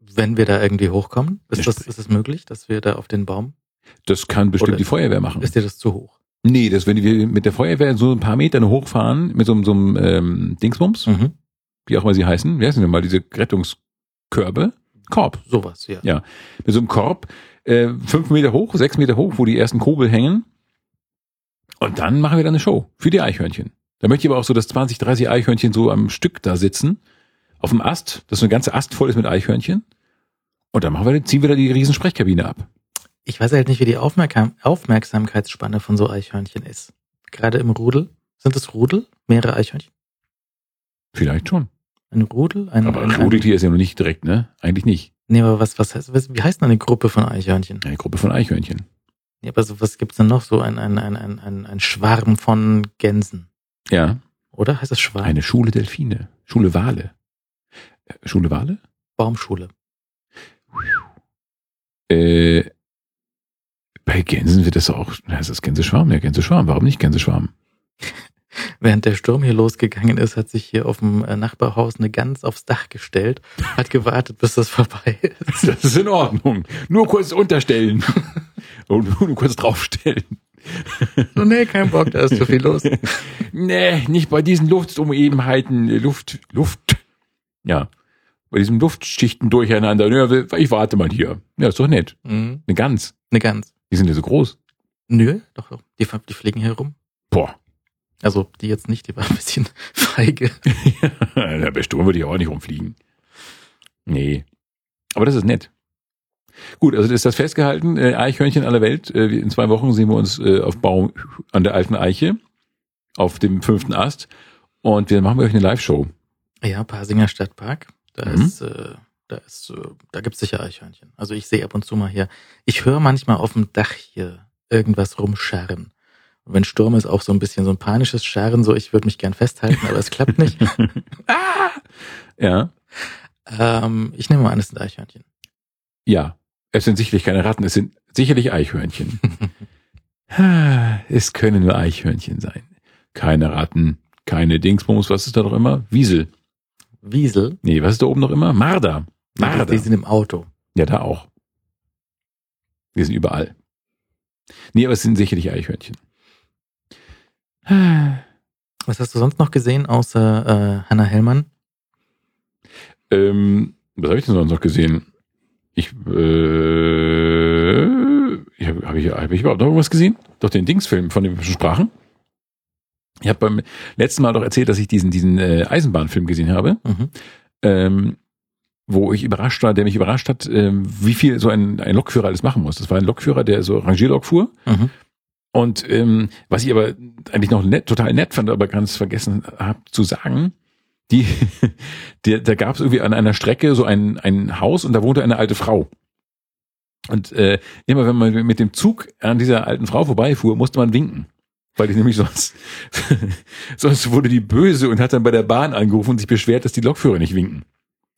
S2: Wenn wir da irgendwie hochkommen, ist das, ist es möglich, dass wir da auf den Baum,
S1: Das kann bestimmt
S2: Oder
S1: die Feuerwehr machen.
S2: ist dir das zu hoch?
S1: Nee, das, wenn wir mit der Feuerwehr so ein paar Meter hochfahren, mit so, einem- so einem ähm, Dingsbums,
S2: Mhm.
S1: wie auch immer sie heißen, wie heißen denn mal diese Rettungskörbe? Korb.
S2: Sowas, ja.
S1: Ja. Mit so einem Korb, äh, fünf Meter hoch, sechs Meter hoch, wo die ersten Kobel hängen. Und dann machen wir dann eine Show für die Eichhörnchen. Da möchte ich aber auch so, dass 20, 30 Eichhörnchen so am Stück da sitzen, auf dem Ast, dass so eine ganze Ast voll ist mit Eichhörnchen. Und dann machen wir, ziehen wir da die riesen Sprechkabine ab.
S2: Ich weiß halt nicht, wie die Aufmerksam Aufmerksamkeitsspanne von so Eichhörnchen ist. Gerade im Rudel. Sind es Rudel? Mehrere Eichhörnchen?
S1: Vielleicht schon.
S2: Ein Rudel? Ein,
S1: Aber
S2: ein,
S1: ein Rudeltier ist ja noch nicht direkt, ne? Eigentlich nicht.
S2: Nee, aber was, was heißt, was, wie heißt denn eine Gruppe von Eichhörnchen?
S1: Eine Gruppe von Eichhörnchen.
S2: Ja, aber so, was gibt's denn noch? So ein, ein, ein, ein, ein, ein Schwarm von Gänsen.
S1: Ja.
S2: Oder? Heißt das Schwarm?
S1: Eine Schule Delfine. Schule Wale. Äh, Schule Wale?
S2: Baumschule.
S1: Äh, bei Gänsen wird das auch, na, ist das Gänseschwarm? Ja, Gänseschwarm. Warum nicht Gänseschwarm?
S2: Während der Sturm hier losgegangen ist, hat sich hier auf dem äh, Nachbarhaus eine Gans aufs Dach gestellt, hat gewartet, bis das vorbei ist.
S1: Das ist in Ordnung. Nur kurz unterstellen. Und nur kurz draufstellen.
S2: So, nee, kein Bock, da ist zu viel los.
S1: Nee, nicht bei diesen Luftumebenheiten, äh, Luft, Luft, ja, bei diesen Luftschichten durcheinander. Ja, ich warte mal hier. Ja, ist doch nett.
S2: Mhm.
S1: Eine Gans.
S2: Eine Gans.
S1: Die sind ja so groß.
S2: Nö, doch, doch. Die, die fliegen hier rum.
S1: Boah.
S2: Also die jetzt nicht, die war ein bisschen feige.
S1: ja, bei Sturm würde ich auch nicht rumfliegen. Nee. Aber das ist nett. Gut, also ist das festgehalten. Äh, Eichhörnchen aller Welt. Äh, in zwei Wochen sehen wir uns äh, auf Baum an der alten Eiche. Auf dem fünften Ast. Und wir machen wir euch eine Live-Show.
S2: Ja, Pasinger Stadtpark. Da
S1: Mhm.
S2: ist, äh, da ist, da gibt's sicher Eichhörnchen. Also ich sehe ab und zu mal hier. Ich höre manchmal auf dem Dach hier irgendwas rumscharren. Und wenn Sturm ist, auch so ein bisschen so ein panisches Scharren, so ich würde mich gern festhalten, aber es klappt nicht.
S1: ah! Ja.
S2: ähm, ich nehme mal an, es sind Eichhörnchen.
S1: Ja. Es sind sicherlich keine Ratten, es sind sicherlich Eichhörnchen. Es können nur Eichhörnchen sein. Keine Ratten, keine Dingsbums, was ist da noch immer? Wiesel.
S2: Wiesel.
S1: Nee, was ist da oben noch immer? Marder. Marder.
S2: Die sind im Auto.
S1: Ja, da auch. Wir sind überall. Nee, aber es sind sicherlich Eichhörnchen.
S2: Was hast du sonst noch gesehen, außer äh, Hannah Hellmann?
S1: Ähm, was habe ich denn sonst noch gesehen? Ich, äh, ich habe hab ich, hab ich überhaupt noch irgendwas gesehen? Doch den Dingsfilm, von dem wir schon sprachen. Ich habe beim letzten Mal doch erzählt, dass ich diesen, diesen äh, Eisenbahnfilm gesehen habe,
S2: Mhm.
S1: ähm, wo ich überrascht war, der mich überrascht hat, ähm, wie viel so ein, ein Lokführer alles machen muss. Das war ein Lokführer, der so Rangierlok fuhr.
S2: Mhm.
S1: Und ähm, was ich aber eigentlich noch nett, total nett fand, aber ganz vergessen habe zu sagen, die, der, da gab es irgendwie an einer Strecke so ein, ein Haus und da wohnte eine alte Frau. Und äh, immer wenn man mit dem Zug an dieser alten Frau vorbeifuhr, musste man winken. Weil die nämlich sonst, sonst wurde die böse und hat dann bei der Bahn angerufen und sich beschwert, dass die Lokführer nicht winken.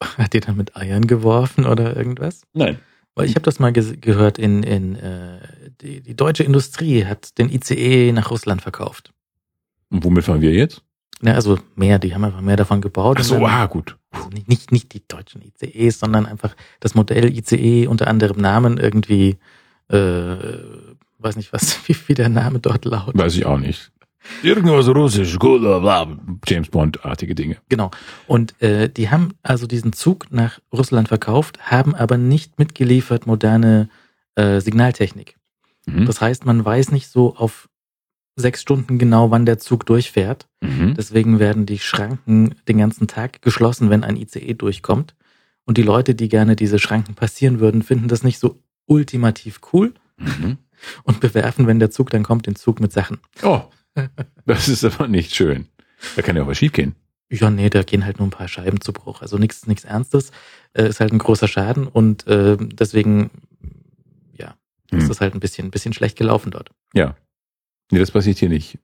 S2: Hat die dann mit Eiern geworfen oder irgendwas?
S1: Nein.
S2: Weil ich habe das mal ges- gehört in, in äh, die, die deutsche Industrie hat den ICE nach Russland verkauft.
S1: Und womit fahren wir jetzt?
S2: Ja, also mehr, die haben einfach mehr davon gebaut.
S1: Ach so,
S2: dann-
S1: ah, gut.
S2: also nicht, nicht, nicht die deutschen ICEs, sondern einfach das Modell ICE unter anderem Namen irgendwie, äh, weiß nicht was, wie, wie der Name dort lautet.
S1: Weiß ich auch nicht. Irgendwas russisch, gut, bla, bla, James Bond-artige Dinge.
S2: Genau. Und äh, die haben also diesen Zug nach Russland verkauft, haben aber nicht mitgeliefert moderne äh, Signaltechnik.
S1: Mhm.
S2: Das heißt, man weiß nicht so auf sechs Stunden genau, wann der Zug durchfährt.
S1: Mhm.
S2: Deswegen werden die Schranken den ganzen Tag geschlossen, wenn ein ICE durchkommt. Und die Leute, die gerne diese Schranken passieren würden, finden das nicht so ultimativ cool
S1: Mhm.
S2: und bewerfen, wenn der Zug dann kommt, den Zug mit Sachen.
S1: Oh, das ist aber nicht schön. Da kann ja auch was schiefgehen.
S2: Ja, nee, da gehen halt nur ein paar Scheiben zu Bruch. Also nichts nichts Ernstes. Äh, ist halt ein großer Schaden und äh, deswegen, ja, ist
S1: Hm.
S2: das halt ein bisschen, bisschen schlecht gelaufen dort.
S1: Ja. Nee, das passiert hier nicht.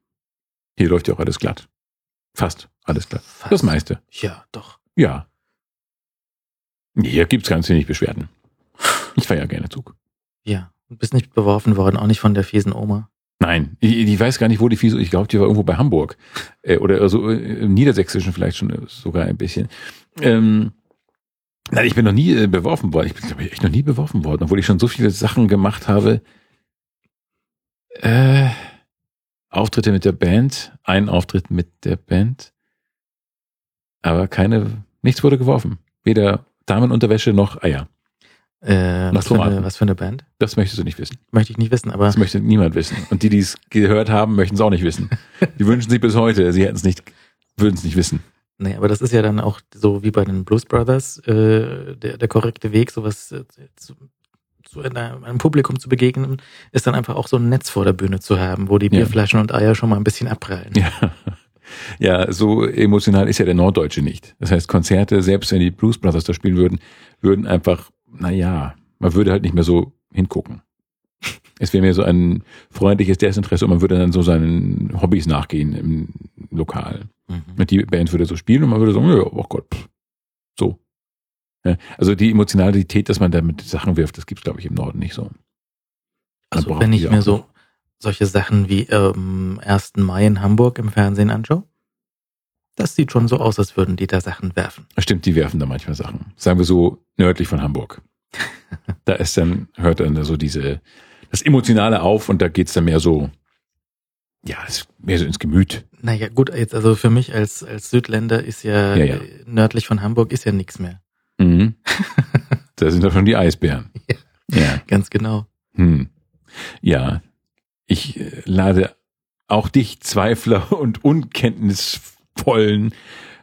S1: Hier läuft ja auch alles glatt. Fast alles glatt.
S2: Fast.
S1: Das meiste.
S2: Ja, doch.
S1: Ja. Hier gibt's ganz wenig Beschwerden. Ich fahre ja gerne Zug.
S2: Ja. Du bist nicht beworfen worden, auch nicht von der fiesen Oma.
S1: Nein, ich, ich weiß gar nicht, wo die Fiese, ich glaube, die war irgendwo bei Hamburg. Äh, oder so äh, im Niedersächsischen vielleicht schon äh, sogar ein bisschen. Ähm, nein, ich bin noch nie äh, beworfen worden. Ich bin, glaube ich, echt noch nie beworfen worden, obwohl ich schon so viele Sachen gemacht habe. Äh, Auftritte mit der Band, ein Auftritt mit der Band. Aber keine, nichts wurde geworfen. Weder Damenunterwäsche noch Eier.
S2: Äh, was, für eine, was für eine Band?
S1: Das möchtest du nicht wissen.
S2: Möchte ich nicht wissen, aber
S1: Das möchte niemand wissen. Und die, die es gehört haben, möchten es auch nicht wissen. Die wünschen sich bis heute, sie hätten es nicht, würden es nicht wissen.
S2: nee, aber das ist ja dann auch so wie bei den Blues Brothers äh, der, der korrekte Weg, sowas äh, zu, zu einem Publikum zu begegnen, ist dann einfach auch so ein Netz vor der Bühne zu haben, wo die
S1: Ja.
S2: Bierflaschen und Eier schon mal ein bisschen abprallen.
S1: Ja. Ja, so emotional ist ja der Norddeutsche nicht. Das heißt, Konzerte, selbst wenn die Blues Brothers da spielen würden, würden einfach, naja, man würde halt nicht mehr so hingucken. Es wäre mehr so ein freundliches Desinteresse und man würde dann so seinen Hobbys nachgehen im Lokal.
S2: Mhm.
S1: Und die Band würde so spielen und man würde sagen, ja, oh Gott, pff, so. Ja, also die Emotionalität, dass man da mit Sachen wirft, das gibt's glaube ich, im Norden nicht so.
S2: Also wenn ich mir so solche Sachen wie ähm, 1. Mai in Hamburg im Fernsehen anschaue, das sieht schon so aus, als würden die da Sachen werfen.
S1: Stimmt, die werfen da manchmal Sachen. Sagen wir so nördlich von Hamburg. da ist dann, hört dann so diese, das Emotionale auf und da geht's dann mehr so, ja, mehr so ins Gemüt.
S2: Naja, gut, jetzt also für mich als, als Südländer ist ja,
S1: Ja, ja.
S2: nördlich von Hamburg ist ja nichts mehr.
S1: Mhm. da sind doch schon die Eisbären. Ja.
S2: Ganz genau.
S1: Hm. Ja. Ich äh, lade auch dich, Zweifler und Unkenntnisvollen,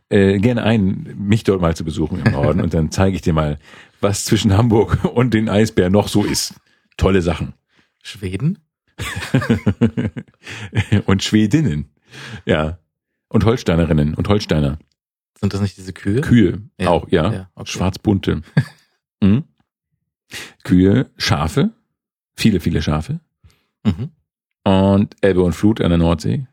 S1: äh, gerne ein, mich dort mal zu besuchen im Norden und dann zeige ich dir mal, was zwischen Hamburg und den Eisbären noch so ist. Tolle Sachen.
S2: Schweden?
S1: und Schwedinnen. Ja. Und Holsteinerinnen und Holsteiner.
S2: Sind das nicht diese Kühe?
S1: Kühe
S2: Ja,
S1: auch, ja.
S2: ja, okay.
S1: Schwarzbunte. mhm. Kühe, Schafe. Viele, viele Schafe.
S2: Mhm.
S1: Und Elbe und Flut an der Nordsee.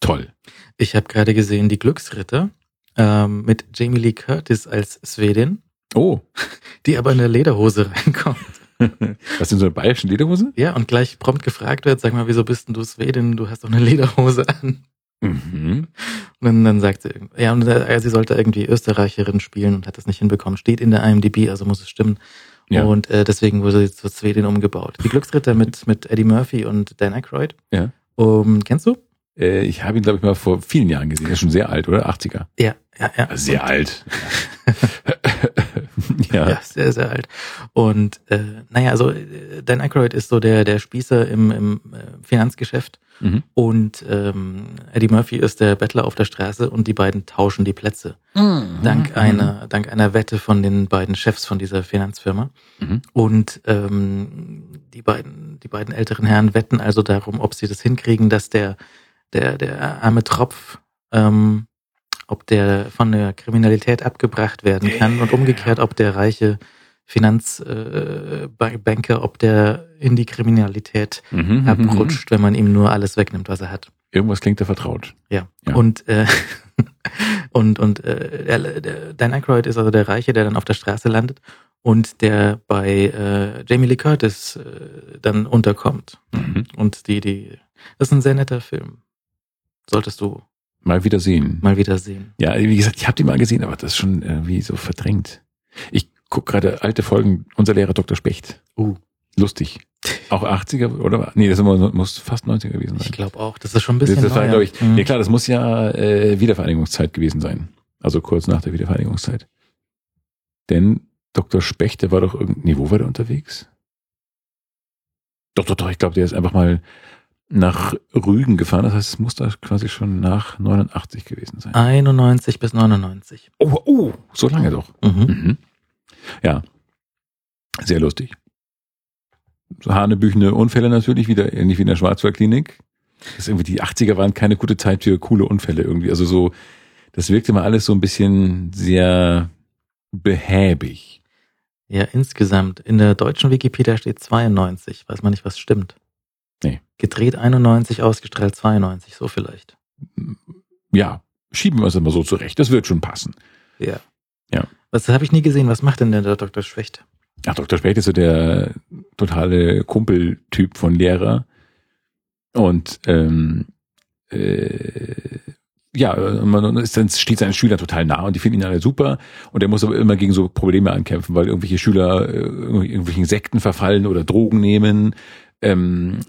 S1: Toll.
S2: Ich habe gerade gesehen, die Glücksritter ähm, mit Jamie Lee Curtis als Schwedin,
S1: Oh.
S2: die aber in der Lederhose reinkommt.
S1: Was sind so eine bayerischen Lederhose?
S2: Ja, und gleich prompt gefragt wird, sag mal, wieso bist denn du Schwedin? Du hast doch eine Lederhose an.
S1: Mhm.
S2: Und dann, dann sagt sie, ja, und äh, sie sollte irgendwie Österreicherin spielen und hat das nicht hinbekommen. Steht in der IMDb, also muss es stimmen.
S1: Ja.
S2: Und äh, deswegen wurde sie zur Schwedin umgebaut. Die Glücksritter mit, mit Eddie Murphy und Dan Aykroyd.
S1: Ja.
S2: Um, kennst du?
S1: Äh, ich habe ihn, glaube ich, mal vor vielen Jahren gesehen. Er ist schon sehr alt, oder? 80er.
S2: Ja, ja, ja.
S1: Sehr
S2: und,
S1: alt. ja.
S2: Ja, sehr, sehr alt. Und äh, naja, also äh, Dan Aykroyd ist so der, der Spießer im, im äh, Finanzgeschäft
S1: Mhm.
S2: und ähm, Eddie Murphy ist der Bettler auf der Straße und die beiden tauschen die Plätze.
S1: Mhm.
S2: Dank einer, dank einer Wette von den beiden Chefs von dieser Finanzfirma.
S1: Mhm.
S2: Und ähm, die beiden, die beiden älteren Herren wetten also darum, ob sie das hinkriegen, dass der, der, der arme Tropf, ähm, ob der von der Kriminalität abgebracht werden kann und umgekehrt, ob der reiche Finanzbanker, äh, ob der in die Kriminalität
S1: Mhm. Mhm.
S2: abrutscht, wenn man ihm nur alles wegnimmt, was er hat.
S1: Irgendwas klingt da vertraut.
S2: Ja.
S1: Ja.
S2: Und äh, und und äh, der, der, Dan Aykroyd ist also der Reiche, der dann auf der Straße landet und der bei äh, Jamie Lee Curtis äh, dann unterkommt.
S1: Mhm.
S2: Und die die das ist ein sehr netter Film. Solltest du
S1: Mal wieder sehen.
S2: mal wieder sehen.
S1: Ja, wie gesagt, ich habe die mal gesehen, aber das ist schon irgendwie so verdrängt. Ich guck gerade alte Folgen, unser Lehrer Dr. Specht.
S2: Uh.
S1: Lustig. Auch 80er, oder? Nee, das muss fast 90er gewesen sein.
S2: Ich glaube auch, das ist schon ein
S1: Das,
S2: bisschen
S1: das war,
S2: neuer.
S1: glaube ich,
S2: Mhm.
S1: ja klar, das muss ja äh, Wiedervereinigungszeit gewesen sein. Also kurz nach der Wiedervereinigungszeit. Denn Dr. Specht, der war doch irgendwie, nee, wo war der unterwegs? Doch, doch, doch, ich glaube, der ist einfach mal nach Rügen gefahren. Das heißt, es muss da quasi schon nach 89 gewesen sein.
S2: 91 bis 99.
S1: Oh, oh, so lange doch.
S2: Mhm.
S1: Mhm. Ja, sehr lustig. So hanebüchene Unfälle natürlich, wieder ähnlich wie in der Schwarzwaldklinik. Das ist irgendwie die 80er waren keine gute Zeit für coole Unfälle irgendwie. Also so, das wirkte mal alles so ein bisschen sehr behäbig.
S2: Ja, insgesamt. In der deutschen Wikipedia steht 92. Weiß man nicht, was stimmt.
S1: Nee.
S2: Gedreht 91, ausgestrahlt 92, so vielleicht.
S1: Ja, schieben wir es immer so zurecht. Das wird schon passen.
S2: Ja.
S1: Ja.
S2: Was habe ich nie gesehen? Was macht denn der Dr. Schwächt?
S1: Ach, Dr. Specht ist so der totale Kumpeltyp von Lehrer. Und ähm, äh, ja, man ist dann steht seinen Schülern total nah und die finden ihn alle super. Und er muss aber immer gegen so Probleme ankämpfen, weil irgendwelche Schüler äh, irgendwelchen Sekten verfallen oder Drogen nehmen. Ähm,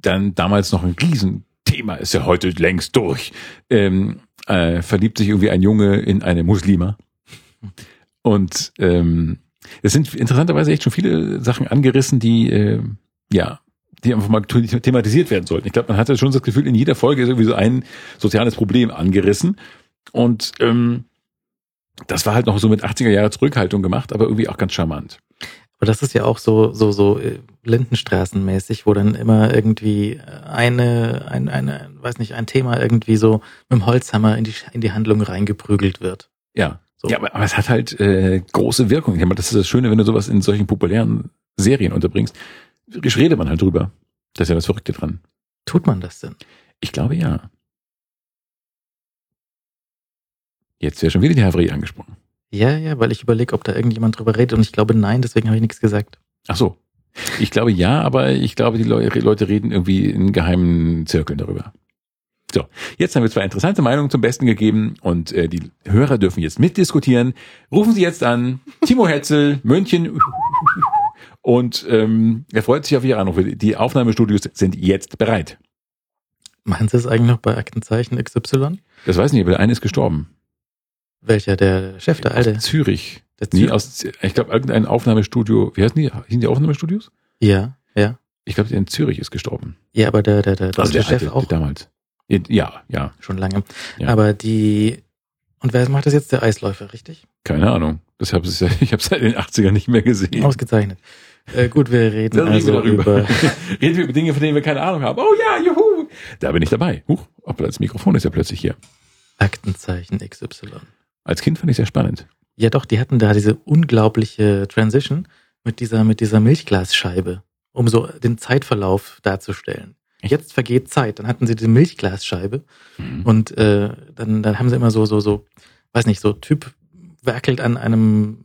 S1: dann damals noch ein Riesenthema, ist ja heute längst durch. Ähm, äh, verliebt sich irgendwie ein Junge in eine Muslima. Und ähm, es sind interessanterweise echt schon viele Sachen angerissen, die äh, ja, die einfach mal thematisiert werden sollten. Ich glaube, man hatte schon das Gefühl, in jeder Folge ist irgendwie so ein soziales Problem angerissen. Und ähm, das war halt noch so mit 80er Jahre Zurückhaltung gemacht, aber irgendwie auch ganz charmant.
S2: Aber das ist ja auch so, so, so äh, Lindenstraßenmäßig, wo dann immer irgendwie eine, ein, eine, weiß nicht, ein Thema irgendwie so mit dem Holzhammer in die, in die Handlung reingeprügelt wird.
S1: Ja.
S2: So.
S1: Ja, aber, aber es hat halt äh, große Wirkung. Ich meine, das ist das Schöne, wenn du sowas in solchen populären Serien unterbringst. Redet man halt drüber. Das ist ja das Verrückte dran.
S2: Tut man das denn?
S1: Ich glaube ja. Jetzt wäre schon wieder die Havre angesprochen.
S2: Ja, ja, weil ich überlege, ob da irgendjemand drüber redet und ich glaube nein, deswegen habe ich nichts gesagt.
S1: Ach so. Ich glaube ja, aber ich glaube, die Leu Leute reden irgendwie in geheimen Zirkeln darüber. So, jetzt haben wir zwei interessante Meinungen zum Besten gegeben und äh, die Hörer dürfen jetzt mitdiskutieren. Rufen Sie jetzt an Timo Hetzel, München und ähm, er freut sich auf Ihre Anrufe. Die Aufnahmestudios sind jetzt bereit.
S2: Machen Sie es eigentlich noch bei Aktenzeichen XY?
S1: Das weiß ich nicht, aber der eine ist gestorben.
S2: Welcher? Der Chef, der Alte?
S1: Aus Zürich.
S2: Der
S1: Nee,
S2: Zürich?
S1: aus, ich glaube, irgendein Aufnahmestudio, wie heißen die? Hießen die Aufnahmestudios?
S2: Ja, ja.
S1: Ich glaube, der in Zürich ist gestorben.
S2: Ja, aber der, der, der
S1: Also der
S2: Chef
S1: alte,
S2: auch
S1: der damals. Ja, ja,
S2: schon lange.
S1: Ja.
S2: Aber die, und wer macht das jetzt? Der Eisläufer, richtig?
S1: keine Ahnung. Das hab ich, ich habe seit den 80ern nicht mehr gesehen.
S2: Ausgezeichnet. Äh, gut, wir reden also
S1: wir darüber.
S2: über,
S1: Reden wir über Dinge, von denen wir keine Ahnung haben. Oh ja, juhu. Da bin ich dabei. Huch, das Mikrofon ist ja plötzlich hier.
S2: Aktenzeichen XY.
S1: Als Kind fand ich sehr spannend.
S2: Ja, doch, die hatten da diese unglaubliche Transition mit dieser, mit dieser Milchglasscheibe, um so den Zeitverlauf darzustellen.
S1: Echt?
S2: Jetzt vergeht Zeit. Dann hatten sie diese Milchglasscheibe
S1: Mhm.
S2: und äh, dann, dann haben sie immer so, so, so, weiß nicht, so Typ werkelt an einem,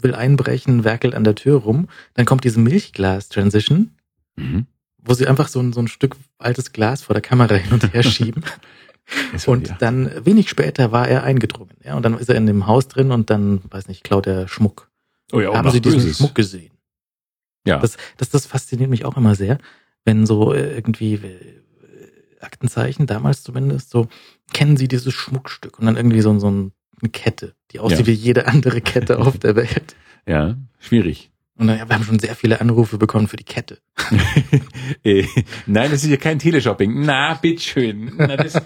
S2: will einbrechen, werkelt an der Tür rum. Dann kommt diese Milchglas-Transition,
S1: Mhm.
S2: wo sie einfach so ein, so ein Stück altes Glas vor der Kamera hin und her schieben.
S1: Ja
S2: Und dann wenig später war er eingedrungen. Ja, und dann ist er in dem Haus drin und dann, weiß nicht, klaut er Schmuck.
S1: oh ja,
S2: Haben Sie diesen
S1: Böses.
S2: Schmuck gesehen?
S1: Ja.
S2: Das, das, das fasziniert mich auch immer sehr, wenn so äh, irgendwie äh, Aktenzeichen, damals zumindest, so, kennen Sie dieses Schmuckstück? Und dann irgendwie so, so ein- eine Kette, die aussieht
S1: Ja.
S2: wie jede andere Kette auf der Welt.
S1: ja, schwierig.
S2: Und dann, ja, wir haben schon sehr viele Anrufe bekommen für die Kette.
S1: äh, nein, das ist ja kein Teleshopping. Na, bitteschön. Na, das,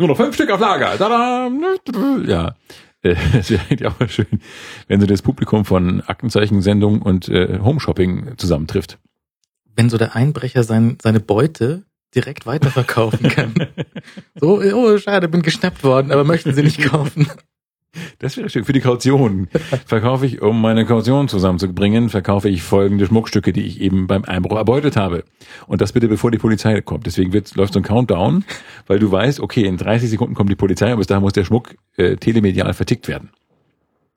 S1: nur noch fünf Stück auf Lager. Tada. Ja. Äh, Es wäre eigentlich auch mal schön, wenn so das Publikum von Aktenzeichen-Sendung und äh, Homeshopping zusammentrifft.
S2: Wenn so der Einbrecher sein, seine Beute direkt weiterverkaufen kann. so, oh, schade, bin geschnappt worden, aber möchten Sie nicht kaufen?
S1: Das wäre schön. Für die Kaution verkaufe ich, um meine Kaution zusammenzubringen, verkaufe ich folgende Schmuckstücke, die ich eben beim Einbruch erbeutet habe. Und das bitte bevor die Polizei kommt. Deswegen wird, läuft so ein Countdown, weil du weißt, okay, in 30 Sekunden kommt die Polizei und bis dahin muss der Schmuck äh, telemedial vertickt werden.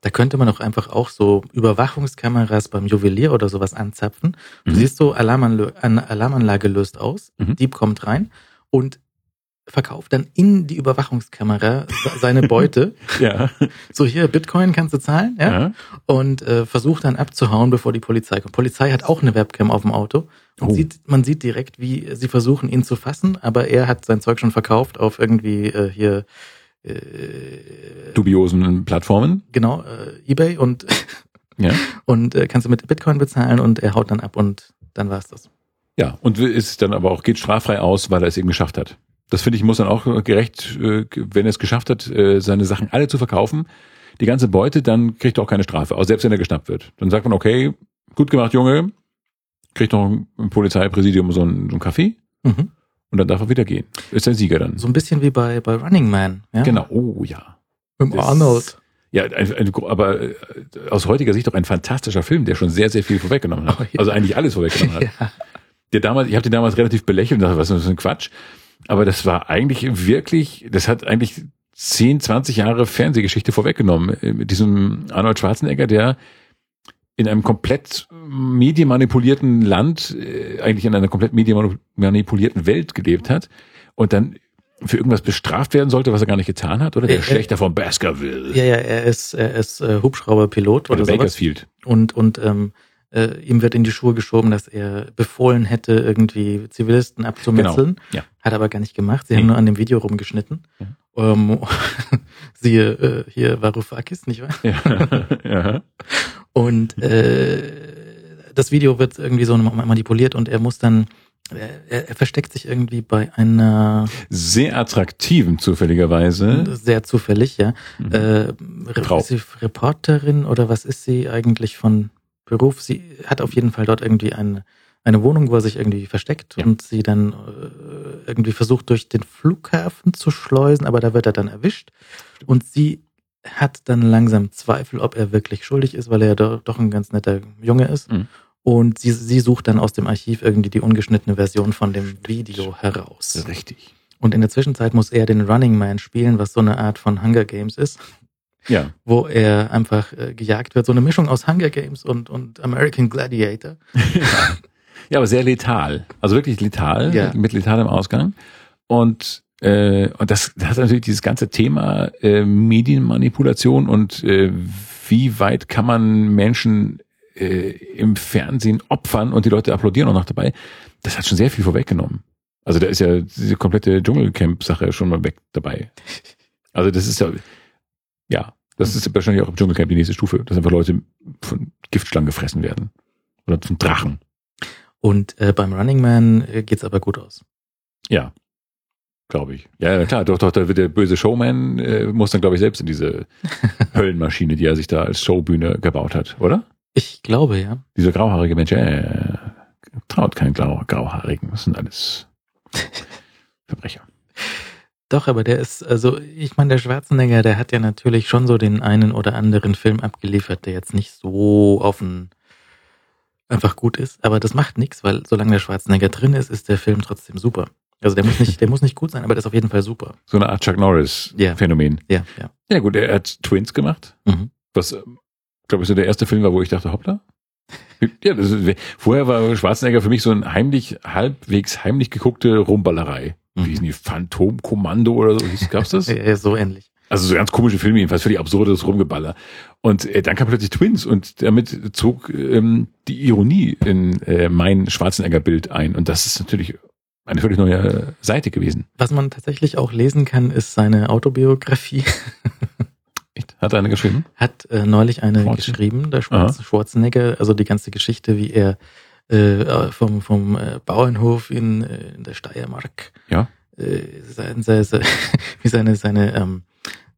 S2: Da könnte man doch einfach auch so Überwachungskameras beim Juwelier oder sowas anzapfen. Du
S1: Mhm.
S2: siehst so, Alarmanlage, Alarmanlage löst aus,
S1: Mhm.
S2: Dieb kommt rein und verkauft dann in die Überwachungskamera se- seine Beute.
S1: Ja.
S2: so hier, Bitcoin kannst du zahlen, ja?
S1: ja.
S2: Und äh, versucht dann abzuhauen, bevor die Polizei kommt. Polizei hat auch eine Webcam auf dem Auto. Und
S1: Oh.
S2: sieht, man sieht direkt, wie sie versuchen, ihn zu fassen, aber er hat sein Zeug schon verkauft auf irgendwie äh, hier äh,
S1: Dubiosen Plattformen.
S2: genau, äh, Ebay und,
S1: Ja.
S2: und äh, kannst du mit Bitcoin bezahlen und er haut dann ab und dann war's das.
S1: Ja, und ist dann aber auch, geht straffrei aus, weil er es eben geschafft hat. Das finde ich, muss dann auch gerecht, äh, wenn er es geschafft hat, äh, seine Sachen alle zu verkaufen, die ganze Beute, dann kriegt er auch keine Strafe, auch selbst wenn er geschnappt wird. Dann sagt man, okay, gut gemacht, Junge, kriegt noch im Polizeipräsidium so einen, so einen Kaffee
S2: Mhm.
S1: und dann darf er wieder gehen. Ist der Sieger dann.
S2: So ein bisschen wie bei, bei Running Man. Ja?
S1: Genau, oh ja. Das-
S2: Arnold.
S1: Ja, ein, ein, aber äh, aus heutiger Sicht auch ein fantastischer Film, der schon sehr, sehr viel vorweggenommen hat.
S2: Oh, ja.
S1: Also eigentlich alles vorweggenommen hat.
S2: Ja.
S1: Der damals, ich habe den damals relativ belächelt und dachte, was ist das für ein Quatsch? Aber das war eigentlich wirklich, das hat eigentlich 10, 20 Jahre Fernsehgeschichte vorweggenommen. Äh, Mit diesem Arnold Schwarzenegger, der in einem komplett medienmanipulierten Land, äh, eigentlich in einer komplett medienmanipulierten Welt gelebt hat und dann für irgendwas bestraft werden sollte, was er gar nicht getan hat, oder? Der
S2: Äh, äh,
S1: Schlechter von Baskerville.
S2: ja, ja, er ist, er ist äh, Hubschrauberpilot
S1: Oder
S2: oder sowas.
S1: Bakersfield.
S2: Und, und ähm, äh, ihm wird in die Schuhe geschoben, dass er befohlen hätte, irgendwie Zivilisten abzumetzeln.
S1: Genau, ja.
S2: Hat aber gar nicht gemacht. Sie
S1: Nee.
S2: haben nur an dem Video rumgeschnitten. Ähm, siehe äh, hier Varoufakis, nicht wahr?
S1: Ja. ja.
S2: Und äh, das Video wird irgendwie so manipuliert und er muss dann, er, er versteckt sich irgendwie bei einer,
S1: Sehr attraktiven, zufälligerweise.
S2: sehr zufällig, ja,
S1: Mhm.
S2: äh, Re
S1: Frau.
S2: ist sie Reporterin oder was ist sie eigentlich von Beruf? Sie hat auf jeden Fall dort irgendwie eine, eine Wohnung, wo er sich irgendwie versteckt
S1: Ja.
S2: und sie dann äh, irgendwie versucht durch den Flughafen zu schleusen, aber da wird er dann erwischt und sie hat dann langsam Zweifel, ob er wirklich schuldig ist, weil er ja doch, doch ein ganz netter Junge ist.
S1: Mhm.
S2: Und sie, sie sucht dann aus dem Archiv irgendwie die ungeschnittene Version von dem Video heraus.
S1: Richtig.
S2: Und in der Zwischenzeit muss er den Running Man spielen, was so eine Art von Hunger Games ist
S1: Ja.
S2: wo er einfach äh, gejagt wird. So eine Mischung aus Hunger Games und, und American Gladiator.
S1: Ja, aber sehr letal. Also wirklich letal,
S2: Ja.
S1: mit letalem Ausgang. Und, äh, und das, das hat natürlich dieses ganze Thema äh, Medienmanipulation und äh, wie weit kann man Menschen äh, im Fernsehen opfern und die Leute applaudieren auch noch dabei. Das hat schon sehr viel vorweggenommen. Also da ist ja diese komplette Dschungelcamp-Sache schon mal weg dabei. Also das ist ja, ja, das ist wahrscheinlich auch im Dschungelcamp die nächste Stufe, dass einfach Leute von Giftschlangen gefressen werden. Oder von Drachen.
S2: Und äh, beim Running Man äh, geht's aber gut aus.
S1: Ja, glaube ich. Ja, klar, doch, doch, da wird der böse Showman, äh, muss dann, glaube ich, selbst in diese Höllenmaschine, die er sich da als Showbühne gebaut hat, oder?
S2: Ich glaube, ja.
S1: Dieser grauhaarige Mensch, äh, traut keinen Grau, Grauhaarigen, das sind alles Verbrecher.
S2: Doch, aber der ist, also ich meine, der Schwarzenegger, der hat ja natürlich schon so den einen oder anderen Film abgeliefert, der jetzt nicht so offen einfach gut ist. Aber das macht nichts, weil solange der Schwarzenegger drin ist, ist der Film trotzdem super. Also der muss nicht, der muss nicht gut sein, aber der ist auf jeden Fall super.
S1: So eine Art Chuck
S2: Ja.
S1: Norris-Phänomen.
S2: Ja, ja.
S1: Ja gut, er hat Twins gemacht,
S2: Mhm.
S1: was, glaube ich, so der erste Film war, wo ich dachte, hoppla. Ja, das ist, vorher war Schwarzenegger für mich so ein heimlich, halbwegs heimlich geguckte Rumballerei.
S2: Mhm.
S1: Wie hießen die? Phantomkommando oder so? Hieß- Gab's das?
S2: Ja, so ähnlich.
S1: Also so ganz komische Filme, jedenfalls völlig absurdes Rumgeballer. Und äh, dann kam plötzlich Twins und damit zog ähm, die Ironie in äh, mein Schwarzenegger-Bild ein. Und das ist natürlich eine völlig neue Seite gewesen.
S2: Was man tatsächlich auch lesen kann, ist seine Autobiografie.
S1: Echt? Hat einer geschrieben?
S2: Hat äh, neulich eine geschrieben, der Schwarz, Schwarzenegger, also die ganze Geschichte, wie er äh, vom, vom äh, Bauernhof in, äh, in der Steiermark,
S1: Ja.
S2: äh, sein, sein, sein, wie seine, seine, ähm,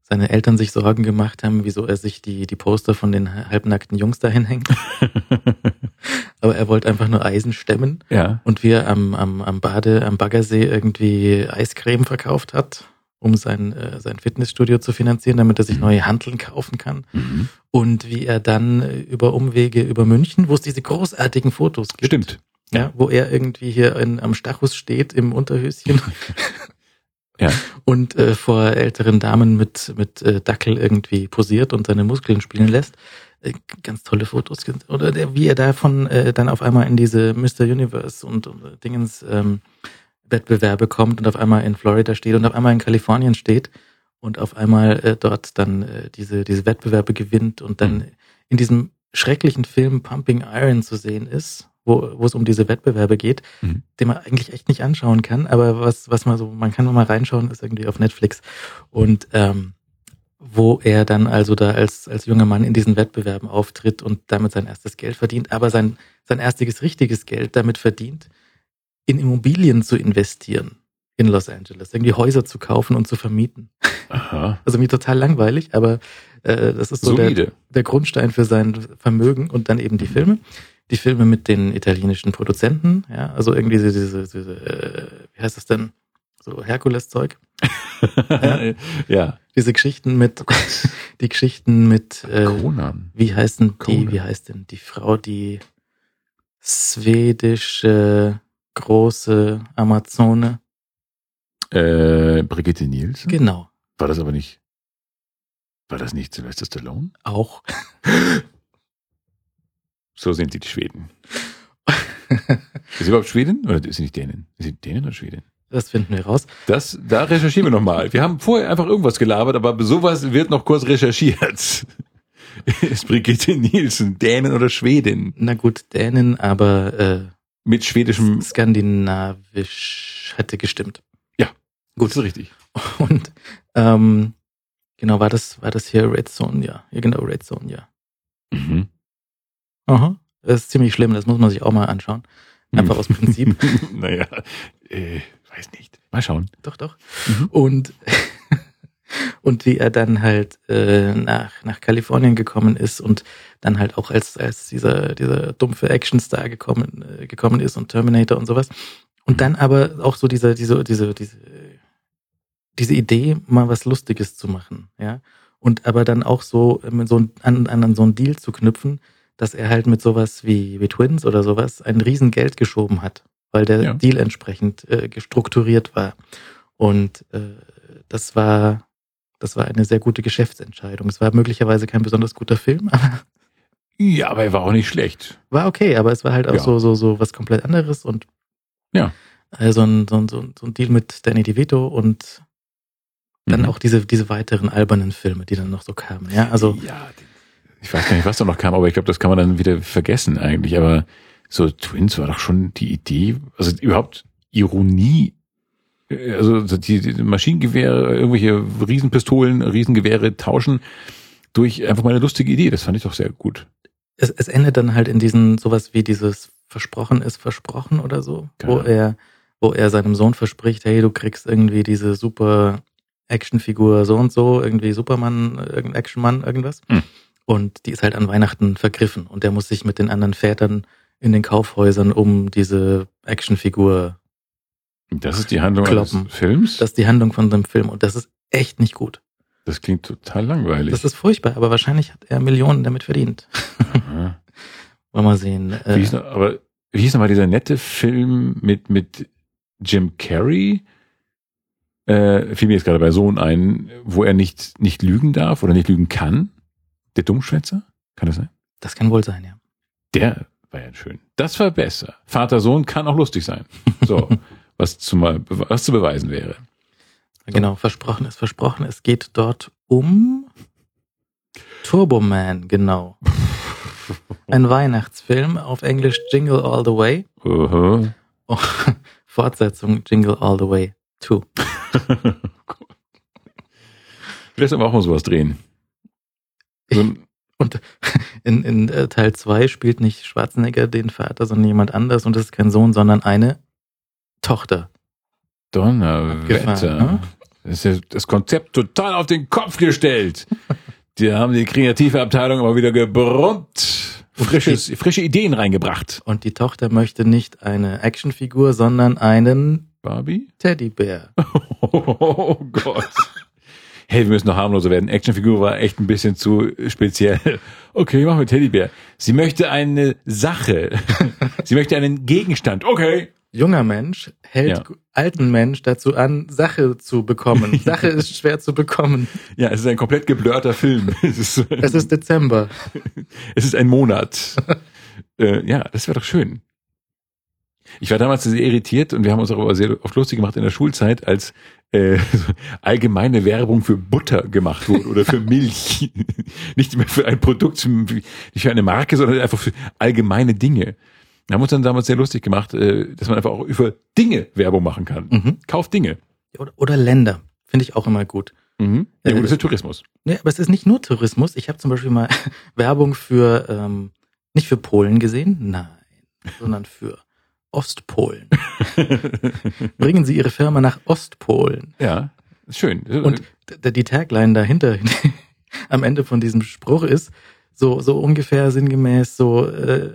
S2: seine Eltern sich Sorgen gemacht haben, wieso er sich die, die Poster von den halbnackten Jungs dahin hängt. Aber er wollte einfach nur Eisen stemmen.
S1: ja.
S2: Und wie er am, am, am Bade, am Baggersee irgendwie Eiscreme verkauft hat, um sein, äh, sein Fitnessstudio zu finanzieren, damit er sich neue Hanteln kaufen kann.
S1: Mhm.
S2: Und wie er dann äh, über Umwege über München, wo es diese großartigen Fotos gibt.
S1: Stimmt.
S2: Ja, wo er irgendwie hier in, am Stachus steht im Unterhöschen
S1: Ja.
S2: und äh, vor älteren Damen mit, mit äh, Dackel irgendwie posiert und seine Muskeln spielen lässt. Äh, ganz tolle Fotos. Oder der, wie er davon äh, dann auf einmal in diese Mr. Universe und, und Dingens ähm, Wettbewerbe kommt und auf einmal in Florida steht und auf einmal in Kalifornien steht und auf einmal äh, dort dann äh, diese, diese Wettbewerbe gewinnt und dann
S1: Mhm.
S2: in diesem schrecklichen Film Pumping Iron zu sehen ist, wo, wo es um diese Wettbewerbe geht,
S1: Mhm.
S2: den man eigentlich echt nicht anschauen kann, aber was, was man so, man kann mal reinschauen, ist irgendwie auf Netflix. Und ähm, wo er dann also da als, als junger Mann in diesen Wettbewerben auftritt und damit sein erstes Geld verdient, aber sein, sein erstiges richtiges Geld damit verdient, in Immobilien zu investieren in Los Angeles, irgendwie Häuser zu kaufen und zu vermieten.
S1: Aha.
S2: Also mir total langweilig, aber äh, das ist so der, der Grundstein für sein Vermögen und dann eben die Filme. Die Filme mit den italienischen Produzenten, ja, also irgendwie diese, diese, diese äh, wie heißt das denn? So Herkules-Zeug.
S1: ja.
S2: Diese Geschichten mit, die Geschichten mit, äh,
S1: Conan.
S2: wie heißt denn die,
S1: Conan.
S2: wie heißt denn die Frau, die schwedische große Amazone?
S1: Äh, Brigitte Nielsen?
S2: Genau,
S1: War das aber nicht. War das nicht Sylvester Stallone?
S2: auch.
S1: So sind die, die Schweden. Ist sie überhaupt Schwedin oder ist sie nicht Dänin? Ist sie Dänin oder Schwedin?
S2: Das finden wir raus.
S1: Das, da recherchieren wir nochmal. Wir haben vorher einfach irgendwas gelabert, aber sowas wird noch kurz recherchiert. Ist Brigitte Nielsen Dänin oder Schwedin?
S2: Na gut, Dänen, aber äh,
S1: Mit schwedischem.
S2: skandinavisch hätte gestimmt.
S1: Gut, ist richtig.
S2: Und ähm, genau, war das, war das hier Red Zone, ja. Ja, genau, Red Zone, ja.
S1: Mhm.
S2: Aha. Das ist ziemlich schlimm, das muss man sich auch mal anschauen. Einfach aus Prinzip.
S1: naja, äh, weiß nicht. Mal schauen.
S2: doch, doch.
S1: Mhm.
S2: Und, und wie er dann halt äh, nach, nach Kalifornien gekommen ist und dann halt auch als, als dieser, dieser dumpfe Actionstar gekommen, äh, gekommen ist und Terminator und sowas. Und dann aber auch so diese, diese, diese, diese, diese Idee, mal was Lustiges zu machen, ja. Und aber dann auch so, mit so ein- an, an so einen Deal zu knüpfen, dass er halt mit sowas wie, wie Twins oder sowas ein Riesengeld geschoben hat, weil der
S1: Ja.
S2: Deal entsprechend äh, gestrukturiert war. Und äh, das war, das war eine sehr gute Geschäftsentscheidung. Es war möglicherweise kein besonders guter Film, aber
S1: Ja, aber er war auch nicht schlecht.
S2: war okay, aber es war halt auch
S1: Ja.
S2: so, so, so was komplett anderes und
S1: Ja.
S2: äh, so, ein, so, ein, so ein so ein Deal mit Danny DeVito und dann
S1: Mhm.
S2: auch diese, diese weiteren albernen Filme, die dann noch so kamen. Ja, also
S1: ja, ich weiß gar nicht, was da noch kam, aber ich glaube, das kann man dann wieder vergessen eigentlich. Aber so Twins war doch schon die Idee, also überhaupt Ironie. Also die, die Maschinengewehre, irgendwelche Riesenpistolen, Riesengewehre tauschen durch einfach mal eine lustige Idee. Das fand ich doch sehr gut.
S2: es, es endet dann halt in diesen sowas wie dieses Versprochen ist versprochen oder so, wo
S1: Genau.
S2: er, wo er seinem Sohn verspricht, hey, du kriegst irgendwie diese super Actionfigur so und so, irgendwie Superman, irgendein Actionmann, irgendwas.
S1: Hm.
S2: Und die ist halt an Weihnachten vergriffen und der muss sich mit den anderen Vätern in den Kaufhäusern um diese Actionfigur.
S1: Das ist die Handlung
S2: Kloppen.
S1: eines Films.
S2: Das ist die Handlung von seinem Film und das ist echt nicht gut.
S1: Das klingt total langweilig.
S2: Das ist furchtbar, aber wahrscheinlich hat er Millionen damit verdient. Wollen wir mal sehen.
S1: Wie
S2: Äh,
S1: hieß noch, aber wie hieß nochmal dieser nette Film mit, mit Jim Carrey? Äh, fiel mir jetzt gerade bei Sohn ein, wo er nicht, nicht lügen darf oder nicht lügen kann. Der Dummschwätzer? Kann das sein?
S2: das kann wohl sein, ja.
S1: Der war ja schön. Das war besser. Vater-Sohn kann auch lustig sein. So, was zu, mal, was zu beweisen wäre.
S2: Genau, versprochen ist versprochen. Es geht dort um Turboman, genau. Ein Weihnachtsfilm auf Englisch Jingle All the Way.
S1: Aha.
S2: Oh, Fortsetzung Jingle All the Way 2.
S1: Vielleicht man auch mal sowas drehen. So
S2: Und in, in äh, Teil 2 spielt nicht Schwarzenegger den Vater, sondern jemand anders. Und das ist kein Sohn, sondern eine Tochter.
S1: Donnerwetter.
S2: Ne?
S1: Das ist das Konzept total auf den Kopf gestellt. Die haben die kreative Abteilung aber wieder gebrummt. Frisches, frische Ideen reingebracht.
S2: Und die Tochter möchte nicht eine Actionfigur, sondern einen
S1: Barbie?
S2: Teddybär.
S1: Oh Gott. Hey, wir müssen noch harmloser werden. Actionfigur war echt ein bisschen zu speziell. Okay, machen wir Teddybär. Sie möchte eine Sache. Sie möchte einen Gegenstand. Okay.
S2: Junger Mensch hält
S1: Ja.
S2: alten Mensch dazu an, Sache zu bekommen. Sache ist schwer zu bekommen.
S1: Ja, es ist ein komplett geblurrter Film. Es ist,
S2: Es ist Dezember.
S1: es ist ein Monat. äh, ja, das wäre doch schön. Ich war damals sehr irritiert und wir haben uns darüber sehr oft lustig gemacht in der Schulzeit, als äh, so allgemeine Werbung für Butter gemacht wurde oder für Milch. Nicht mehr für ein Produkt, nicht für eine Marke, sondern einfach für allgemeine Dinge. Wir haben uns dann damals sehr lustig gemacht, äh, dass man einfach auch über Dinge Werbung machen kann.
S2: Mhm.
S1: Kauf Dinge.
S2: Oder, Länder. Finde ich auch immer gut.
S1: Mhm. Ja,
S2: Äh,
S1: gut, das ist Tourismus.
S2: Nee, aber es ist nicht nur Tourismus. Ich habe zum Beispiel mal Werbung für, ähm, nicht für Polen gesehen, nein, sondern für Ostpolen. Bringen Sie Ihre Firma nach Ostpolen.
S1: ja, schön.
S2: Und die Tagline dahinter am Ende von diesem Spruch ist so, so ungefähr sinngemäß so, äh,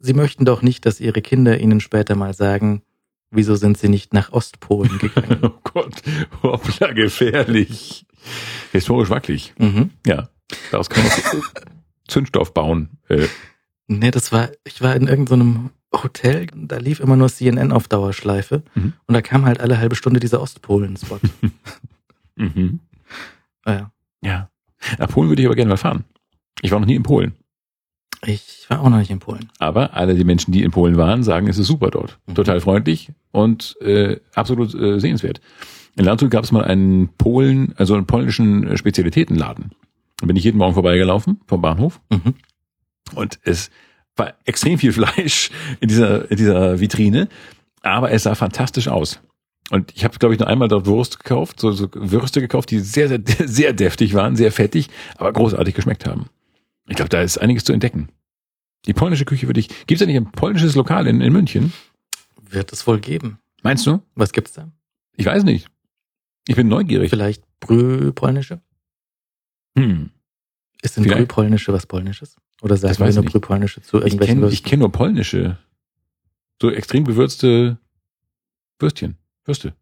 S2: Sie möchten doch nicht, dass Ihre Kinder Ihnen später mal sagen, wieso sind Sie nicht nach Ostpolen gegangen?
S1: oh Gott, hoppla, gefährlich. Historisch wackelig.
S2: mhm.
S1: Ja, daraus kann man Zündstoff bauen. Äh,
S2: Nee, das war, ich war in irgendeinem Hotel, da lief immer nur CNN auf Dauerschleife
S1: Mhm.
S2: und da kam halt alle halbe Stunde dieser Ostpolen-Spot.
S1: mhm.
S2: ja.
S1: Ja. Nach Polen würde ich aber gerne mal fahren. Ich war noch nie in Polen.
S2: Ich war auch noch nicht in Polen.
S1: Aber alle die Menschen, die in Polen waren, sagen, es ist super dort.
S2: Mhm.
S1: Total freundlich und äh, absolut äh, sehenswert. In Landshut gab es mal einen Polen, also einen polnischen äh, Spezialitätenladen. Da bin ich jeden Morgen vorbeigelaufen vom Bahnhof
S2: Mhm.
S1: und es war extrem viel Fleisch in dieser, in dieser Vitrine, aber es sah fantastisch aus. Und ich habe, glaube ich, nur einmal dort Wurst gekauft, so, so Würste gekauft, die sehr, sehr, sehr deftig waren, sehr fettig, aber großartig geschmeckt haben. Ich glaube, da ist einiges zu entdecken. Die polnische Küche würde ich. Gibt es da nicht ein polnisches Lokal in, in München?
S2: Wird es wohl geben.
S1: Meinst du?
S2: Was gibt's da?
S1: Ich weiß nicht. Ich bin neugierig.
S2: Vielleicht Brühpolnische?
S1: Hm.
S2: Ist denn
S1: Vielleicht.
S2: Brühpolnische was Polnisches? Oder sagen wir nur
S1: ich nicht.
S2: Brühpolnische zu
S1: Ich
S2: irgendwelchen
S1: kenne
S2: Würsten?
S1: kenn nur polnische. So extrem gewürzte Würstchen. Würste.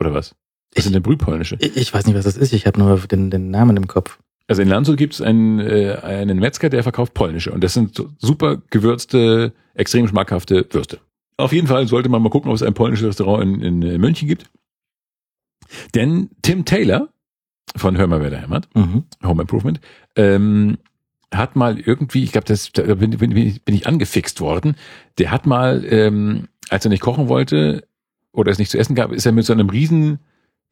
S1: Oder was? Was
S2: Ich-
S1: sind denn Brühpolnische?
S2: Ich, ich weiß nicht, was das ist. Ich habe nur den, den Namen im Kopf.
S1: Also in Landshut gibt es einen, äh, einen Metzger, der verkauft polnische. Und das sind super gewürzte, extrem schmackhafte Würste. Auf jeden Fall sollte man mal gucken, ob es ein polnisches Restaurant in, in äh, München gibt. Denn Tim Taylor von Hör mal, wer da hämmert,
S2: Mhm.
S1: Home Improvement, ähm, hat mal irgendwie, ich glaube, das da bin, bin, bin ich angefixt worden. Der hat mal, ähm, als er nicht kochen wollte oder es nicht zu essen gab, ist er mit so einem riesen,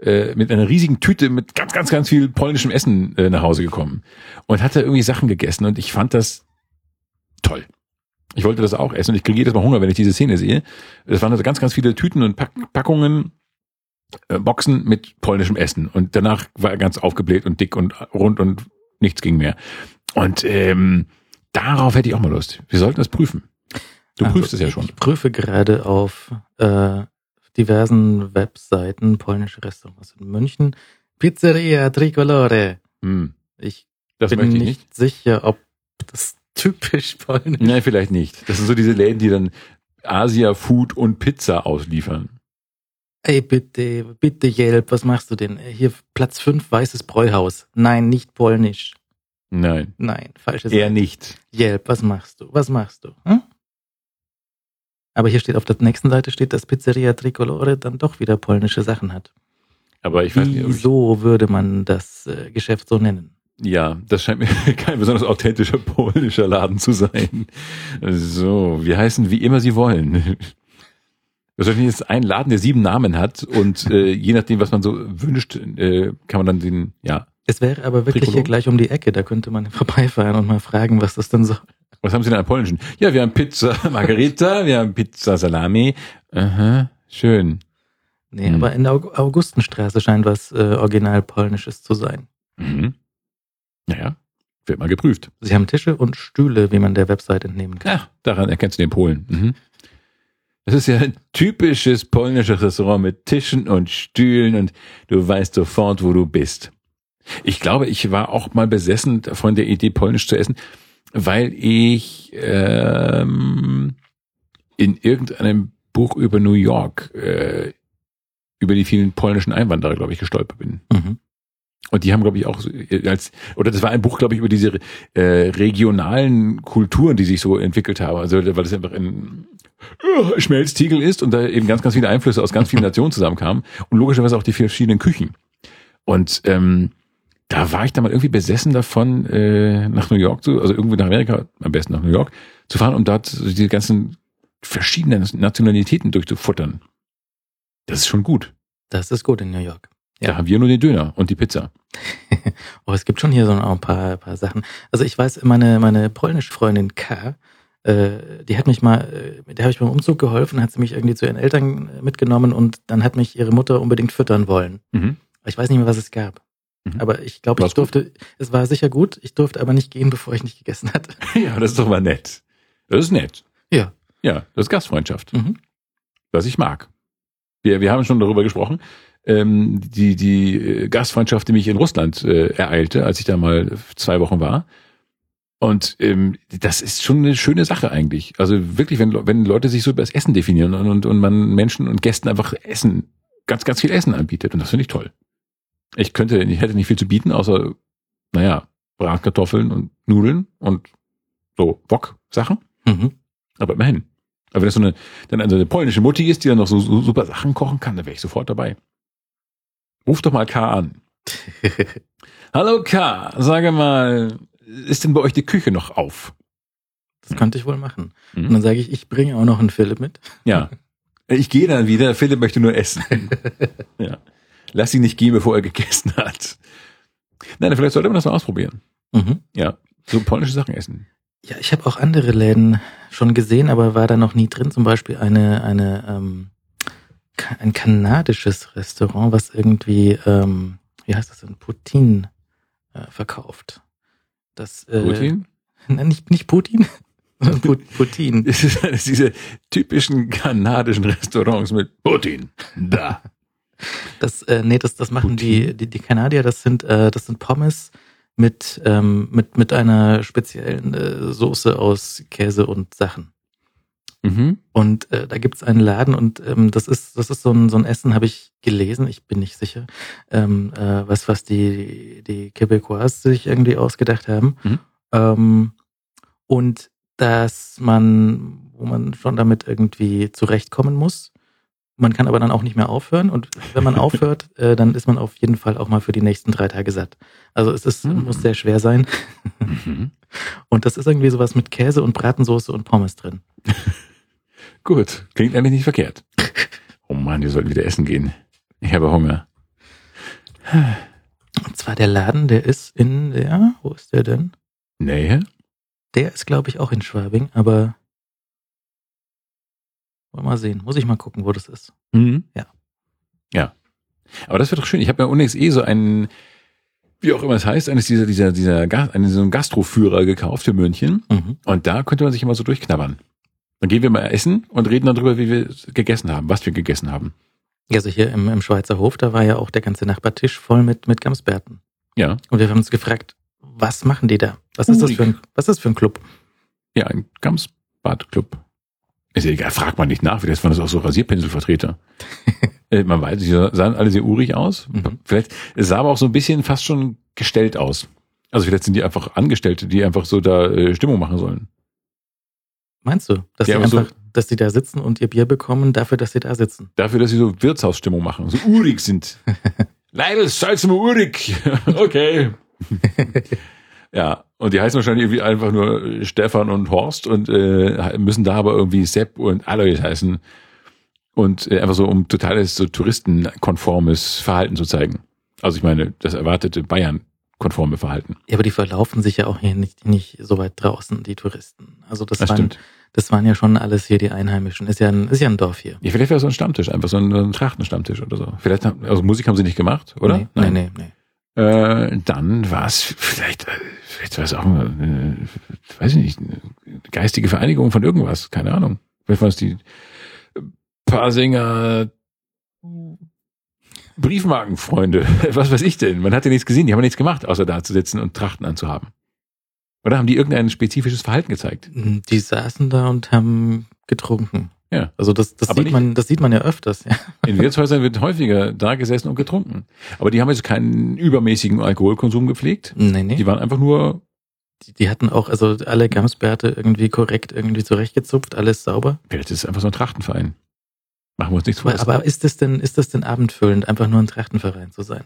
S1: äh, mit einer riesigen Tüte mit ganz, ganz, ganz viel polnischem Essen äh, nach Hause gekommen und hat da irgendwie Sachen gegessen und ich fand das toll. Ich wollte das auch essen und ich kriege jedes Mal Hunger, wenn ich diese Szene sehe. Es waren also ganz, ganz viele Tüten und Pack Packungen, äh, Boxen mit polnischem Essen und danach war er ganz aufgebläht und dick und rund und nichts ging mehr. Und ähm, darauf hätte ich auch mal Lust. Wir sollten das prüfen. Du
S2: Also,
S1: prüfst es ja schon.
S2: Ich prüfe gerade auf äh, diversen Webseiten polnische Restaurants in München. Pizzeria Tricolore.
S1: Hm,
S2: Ich
S1: das
S2: bin
S1: ich
S2: nicht,
S1: nicht.
S2: sicher, ob das typisch polnisch
S1: Nein, vielleicht nicht. Das sind so diese Läden, die dann Asia Food und Pizza ausliefern.
S2: Ey, bitte, bitte, Jelp, was machst du denn? Hier Platz 5, Weißes Bräuhaus. Nein, nicht polnisch.
S1: Nein,
S2: Nein, falsches.
S1: eher nicht.
S2: Jelp, was machst du? Was machst du? Hm? Aber hier steht auf der nächsten Seite steht, dass Pizzeria Tricolore dann doch wieder polnische Sachen hat.
S1: Aber ich weiß nicht, ob ich,
S2: Wieso würde man das äh, Geschäft so nennen?
S1: ja, das scheint mir kein besonders authentischer polnischer Laden zu sein. So, wir heißen wie immer Sie wollen. Wahrscheinlich ist ein Laden, der sieben Namen hat und äh, je nachdem, was man so wünscht, äh, kann man dann den, ja.
S2: Es wäre aber wirklich
S1: Tricolore?
S2: hier gleich um die Ecke, da könnte man vorbeifahren und mal fragen, was das denn so.
S1: Was haben Sie denn an polnischen? Ja, wir haben Pizza Margarita, wir haben Pizza Salami. Aha, schön.
S2: Nee,
S1: Hm.
S2: aber in der Aug- Augustenstraße scheint was äh, original polnisches zu sein.
S1: Mhm. Naja, wird mal geprüft.
S2: Sie haben Tische und Stühle, wie man der Website entnehmen kann.
S1: Ja, daran erkennst du den Polen. Mhm. Das ist ja ein typisches polnisches Restaurant mit Tischen und Stühlen und du weißt sofort, wo du bist. Ich glaube, ich war auch mal besessen von der Idee, polnisch zu essen, weil ich ähm, in irgendeinem Buch über New York äh, über die vielen polnischen Einwanderer, glaube ich, gestolpert bin.
S2: Mhm.
S1: Und die haben, glaube ich, auch so als, oder das war ein Buch, glaube ich, über diese äh, regionalen Kulturen, die sich so entwickelt haben. Also, weil das einfach ein äh, Schmelztiegel ist und da eben ganz, ganz viele Einflüsse aus ganz vielen Nationen zusammenkamen und logischerweise auch die verschiedenen Küchen. Und ähm, da war ich dann mal irgendwie besessen davon, äh, nach New York zu, also irgendwie nach Amerika, am besten nach New York, zu fahren, um dort die ganzen verschiedenen Nationalitäten durchzufuttern. Das ist schon gut.
S2: Das ist gut in New York. Ja.
S1: Da haben wir nur den Döner und die Pizza.
S2: Oh, es gibt schon hier so ein paar, paar Sachen. Also ich weiß, meine, meine polnische Freundin K, äh, die hat mich mal, äh, der habe ich beim Umzug geholfen, hat sie mich irgendwie zu ihren Eltern mitgenommen und dann hat mich ihre Mutter unbedingt füttern wollen.
S1: Mhm.
S2: Ich weiß nicht mehr, was es gab.
S1: Mhm.
S2: Aber ich glaube, ich durfte, es war sicher gut, ich durfte aber nicht gehen, bevor ich nicht gegessen hatte.
S1: Ja, das ist doch mal nett. Das ist nett.
S2: Ja.
S1: Ja, das ist Gastfreundschaft,
S2: Mhm.
S1: was ich mag. Wir, wir haben schon darüber gesprochen. Ähm, die, die äh, Gastfreundschaft, die mich in Russland äh, ereilte, als ich da mal zwei Wochen war. Und ähm, das ist schon eine schöne Sache eigentlich. Also wirklich, wenn, wenn Leute sich so über das Essen definieren und, und, und man Menschen und Gästen einfach Essen, ganz, ganz viel Essen anbietet. Und das finde ich toll. Ich könnte, ich hätte nicht viel zu bieten, außer, naja, Bratkartoffeln und Nudeln und so Bock-Sachen.
S2: Mhm.
S1: Aber immerhin. Aber wenn das so eine, dann also eine polnische Mutti ist, die dann noch so, so super Sachen kochen kann, dann wäre ich sofort dabei. Ruf doch mal K an. Hallo K, sage mal, ist denn bei euch die Küche noch auf?
S2: Das könnte ich wohl machen.
S1: Mhm.
S2: Und dann sage ich, ich bringe auch noch einen Philipp mit.
S1: Ja. Ich gehe dann wieder, Philipp möchte nur essen. ja. Lass ihn nicht gehen, bevor er gegessen hat. Nein, vielleicht sollte man das mal ausprobieren.
S2: Mhm.
S1: Ja. So polnische Sachen essen.
S2: Ja, ich habe auch andere Läden schon gesehen, aber war da noch nie drin. Zum Beispiel eine, eine, ähm, ein kanadisches Restaurant, was irgendwie, ähm, wie heißt das denn, Putin äh, verkauft. Das, äh,
S1: Putin?
S2: Nein, nicht, nicht Putin, Putin.
S1: Es ist eines dieser typischen kanadischen Restaurants mit Putin. Da.
S2: Das, äh, nee, das, das machen die, die, die Kanadier, das sind, äh, das sind Pommes mit, ähm, mit, mit einer speziellen äh, Soße aus Käse und Sachen.
S1: Mhm.
S2: Und äh, da gibt's einen Laden und ähm, das ist, das ist so ein, so ein Essen, habe ich gelesen, ich bin nicht sicher, ähm, äh, was, was die, die Quebecois sich irgendwie ausgedacht haben.
S1: Mhm.
S2: Ähm, und dass man, wo man schon damit irgendwie zurechtkommen muss. Man kann aber dann auch nicht mehr aufhören und wenn man aufhört, äh, dann ist man auf jeden Fall auch mal für die nächsten drei Tage satt. Also es ist,
S1: Mhm.
S2: muss sehr schwer sein.
S1: Mhm.
S2: Und das ist irgendwie sowas mit Käse und Bratensoße und Pommes drin.
S1: Gut, klingt eigentlich nicht verkehrt. Oh Mann, wir sollten wieder essen gehen. Ich habe Hunger.
S2: Und zwar der Laden, der ist in der, wo ist der denn?
S1: Nähe?
S2: Der ist, glaube ich, auch in Schwabing, aber mal sehen. Muss ich mal gucken, wo das ist.
S1: Mhm.
S2: Ja.
S1: Ja. Aber das wird doch schön. Ich habe ja unlängst eh so einen, wie auch immer es heißt, eines dieser, dieser, dieser, einen, so einen Gastroführer gekauft für München.
S2: Mhm.
S1: Und da könnte man sich immer so durchknabbern. Dann gehen wir mal essen und reden dann drüber, wie wir gegessen haben, was wir gegessen haben.
S2: Also hier im, im Schweizer Hof, da war ja auch der ganze Nachbartisch voll mit, mit Gamsbärten.
S1: Ja.
S2: Und wir haben uns gefragt, was machen die da? Was ist das für ein, was ist das für ein Club?
S1: Ja, ein Gamsbadclub. Ist ja egal, fragt man nicht nach, vielleicht waren das auch so Rasierpinselvertreter. Äh, man weiß, die sahen alle sehr urig aus.
S2: Mhm.
S1: Vielleicht, es sah aber auch so ein bisschen fast schon gestellt aus. Also vielleicht sind die einfach Angestellte, die einfach so da äh, Stimmung machen sollen.
S2: Meinst du, dass
S1: Ja,
S2: die
S1: aber so-
S2: einfach, dass die da sitzen und ihr Bier bekommen dafür, dass sie da sitzen?
S1: Dafür, dass sie so Wirtshausstimmung machen, so urig sind. Leidl, salz mal urig. okay. Ja, und die heißen wahrscheinlich irgendwie einfach nur Stefan und Horst und äh, müssen da aber irgendwie Sepp und Alois heißen. Und äh, einfach so, um totales so touristenkonformes Verhalten zu zeigen. Also ich meine, das erwartete Bayern-konforme Verhalten.
S2: Ja, aber die verlaufen sich ja auch hier nicht, nicht so weit draußen, die Touristen. Also das,
S1: Das
S2: waren,
S1: stimmt.
S2: das waren ja schon alles hier die Einheimischen. Ist ja ein, ist ja ein Dorf hier.
S1: Ja, vielleicht wäre so ein Stammtisch, einfach so ein, so ein Trachtenstammtisch oder so. Vielleicht, haben- also Musik haben sie nicht gemacht, oder?
S2: Nee, nee, nee. nee.
S1: Äh, dann war es vielleicht, äh, vielleicht war es auch, eine, äh, weiß ich nicht, eine geistige Vereinigung von irgendwas, keine Ahnung. Vielleicht war es die Pasinger Briefmarkenfreunde, was weiß ich denn? Man hat ja nichts gesehen, die haben nichts gemacht, außer da zu sitzen und Trachten anzuhaben. Oder haben die irgendein spezifisches Verhalten gezeigt?
S2: Die saßen da und haben getrunken.
S1: Ja.
S2: Also das, das
S1: Aber
S2: sieht
S1: nicht-
S2: man, das sieht man ja öfters, ja.
S1: In Wirtshäusern wird häufiger da gesessen und getrunken. Aber die haben jetzt keinen übermäßigen Alkoholkonsum gepflegt.
S2: Nee, nee.
S1: Die waren einfach nur,
S2: Die, die hatten auch, also alle Gamsbärte irgendwie korrekt irgendwie zurechtgezupft, alles sauber.
S1: vielleicht ist es einfach so ein Trachtenverein. Machen wir uns nichts vor.
S2: Aber, aber ist das denn, ist das denn abendfüllend, einfach nur ein Trachtenverein zu sein?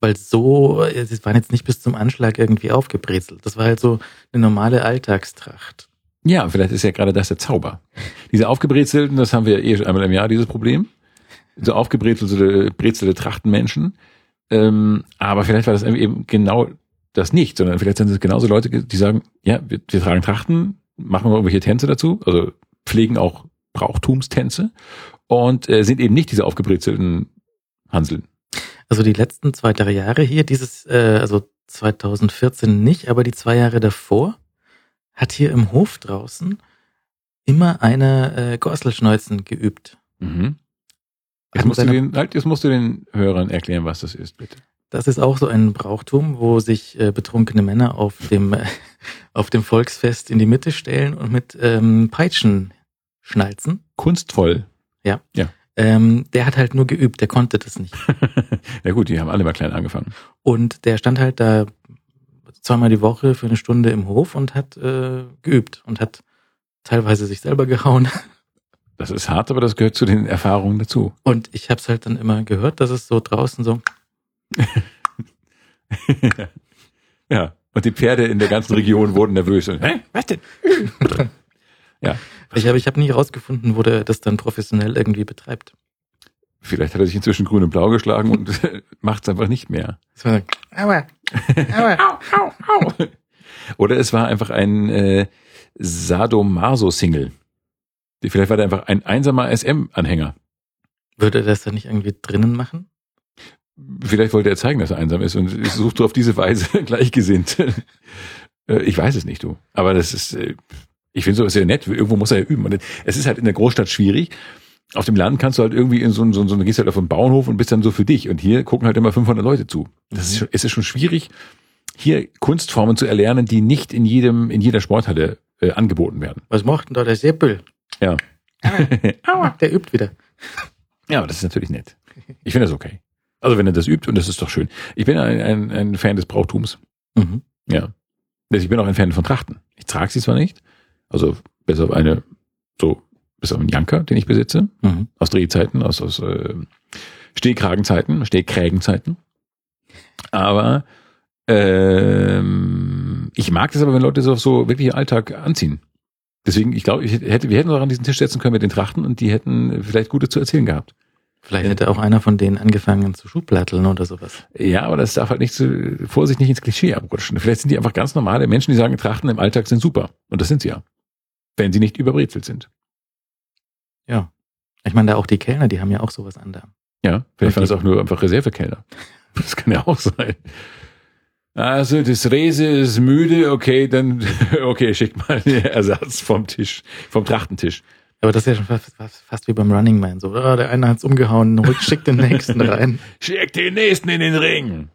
S2: Weil so, es waren jetzt nicht bis zum Anschlag irgendwie aufgebrezelt. Das war halt so eine normale Alltagstracht.
S1: Ja, vielleicht ist ja gerade das der Zauber. Diese aufgebrezelten, das haben wir eh einmal im Jahr, dieses Problem. So aufgebrezelte brezelte Trachtenmenschen. Ähm, aber vielleicht war das eben genau das nicht, sondern vielleicht sind es genauso Leute, die sagen, ja, wir, wir tragen Trachten, machen irgendwelche Tänze dazu, also pflegen auch Brauchtumstänze und äh, sind eben nicht diese aufgebrezelten Hanseln.
S2: Also die letzten zwei, drei Jahre hier, dieses, äh, also 2014 nicht, aber die zwei Jahre davor, hat hier im Hof draußen immer eine äh, Gorselschneuzen geübt.
S1: Mhm. Jetzt musst, du
S2: seine-
S1: den, halt, jetzt musst du den Hörern erklären, was das ist, bitte.
S2: Das ist auch so ein Brauchtum, wo sich äh, betrunkene Männer auf dem, äh, auf dem Volksfest in die Mitte stellen und mit ähm, Peitschen schnalzen.
S1: Kunstvoll.
S2: Ähm, der hat halt nur geübt, der konnte das nicht.
S1: ja gut, die haben alle mal klein angefangen.
S2: Und der stand halt da zweimal die Woche für eine Stunde im Hof und hat äh, geübt und hat teilweise sich selber gehauen.
S1: Das ist hart, aber das gehört zu den Erfahrungen dazu.
S2: Und ich habe es halt dann immer gehört, dass es so draußen so,
S1: ja. Und die Pferde in der ganzen Region wurden nervös. Und, Hä? Was denn? ja.
S2: ich habe ich hab nie rausgefunden, wo der das dann professionell irgendwie betreibt.
S1: Vielleicht hat er sich inzwischen grün und blau geschlagen und macht es einfach nicht mehr.
S2: Das war so, aua, aua.
S1: Au, au, au. Oder es war einfach ein äh, Sadomaso-Single. Vielleicht war der einfach ein einsamer SM-Anhänger.
S2: Würde er das dann nicht irgendwie drinnen machen?
S1: Vielleicht wollte er zeigen, dass er einsam ist und sucht auf diese Weise gleichgesinnt. Äh, ich weiß es nicht, du. Aber das ist, äh, ich finde sowas sehr nett. Irgendwo muss er ja üben. Und es ist halt in der Großstadt schwierig. Auf dem Land kannst du halt irgendwie in so, so, so, gehst halt auf den Bauernhof und bist dann so für dich. Und hier gucken halt immer 500 Leute zu. Das ist, schon- es ist schon schwierig, hier Kunstformen zu erlernen, die nicht in jedem, in jeder Sporthalle äh, angeboten werden.
S2: Was macht denn da der Seppel?
S1: Ja.
S2: Aua, der übt wieder.
S1: Ja, aber das ist natürlich nett. Ich finde das okay. Also wenn er das übt, und das ist doch schön. Ich bin ein, ein, ein Fan des Brauchtums.
S2: Mhm.
S1: Ja. Also Ich bin auch ein Fan von Trachten. Ich trage sie zwar nicht, also bis auf eine, so, bis auf einen Janker, den ich besitze,
S2: Mhm.
S1: aus Drehzeiten, aus, aus äh, Stehkragenzeiten, Stehkrägenzeiten. Aber ähm, ich mag das aber, wenn Leute so so wirklich im Alltag anziehen. Deswegen, ich glaube, ich hätte, wir hätten uns auch an diesen Tisch setzen können mit den Trachten und die hätten vielleicht Gute zu erzählen gehabt.
S2: Vielleicht hätte auch einer von denen angefangen zu Schublatteln oder sowas.
S1: Ja, aber das darf halt nicht zu, Vorsicht nicht ins Klischee abrutschen. Vielleicht sind die einfach ganz normale Menschen, die sagen, Trachten im Alltag sind super. Und das sind sie ja. Wenn sie nicht überbrezelt sind.
S2: Ja. Ich meine, da auch die Kellner, die haben ja auch sowas an da.
S1: Ja, vielleicht waren das auch nur einfach Reservekellner. Das kann ja auch sein. Also, das Rese ist müde, okay, dann, okay, schickt mal den Ersatz vom Tisch, vom Trachtentisch.
S2: Aber das ist ja schon fast, fast, fast wie beim Running Man. So, ah, der eine hat's umgehauen, schickt den nächsten rein.
S1: Schickt den nächsten in den Ring.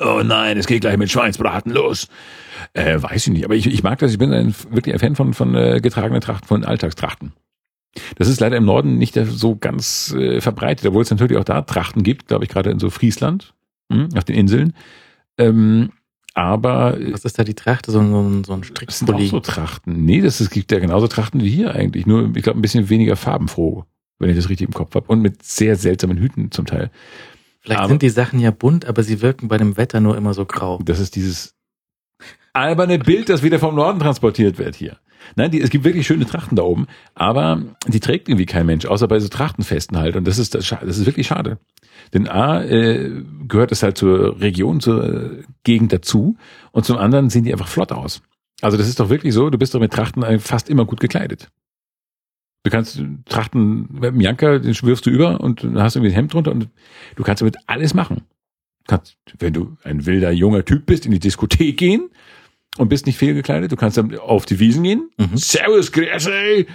S1: Oh nein, es geht gleich mit Schweinsbraten los. Äh, weiß ich nicht, aber ich, ich mag das. Ich bin ein, wirklich ein Fan von, von äh, getragenen Trachten, von Alltagstrachten. Das ist leider im Norden nicht so ganz äh, verbreitet, obwohl es natürlich auch da Trachten gibt, glaube ich, gerade in so Friesland, hm, auf den Inseln. Ähm, aber äh,
S2: Was ist da die Tracht? So, ein- so, ein- so ein
S1: es sind auch so Trachten. Nee, das es gibt ja genauso Trachten wie hier eigentlich. Nur, ich glaube, ein bisschen weniger farbenfroh, wenn ich das richtig im Kopf habe. Und mit sehr seltsamen Hüten zum Teil.
S2: Vielleicht
S1: aber-
S2: sind die Sachen ja bunt, aber sie wirken bei dem Wetter nur immer so grau.
S1: Das ist dieses alberne Bild, das wieder vom Norden transportiert wird hier. Nein, die, es gibt wirklich schöne Trachten da oben, aber die trägt irgendwie kein Mensch, außer bei so Trachtenfesten halt. Und das ist, das, das ist wirklich schade. Denn A, äh, gehört es halt zur Region, zur äh, Gegend dazu. Und zum anderen sehen die einfach flott aus. Also das ist doch wirklich so, du bist doch mit Trachten fast immer gut gekleidet. Du kannst Trachten mit dem Janker, den wirfst du über und dann hast du irgendwie ein Hemd drunter und du kannst damit alles machen kannst, wenn du ein wilder junger Typ bist, in die Diskothek gehen und bist nicht fehlgekleidet. Du kannst dann auf die Wiesen gehen.
S2: Mhm.
S1: Servus, grüß ey.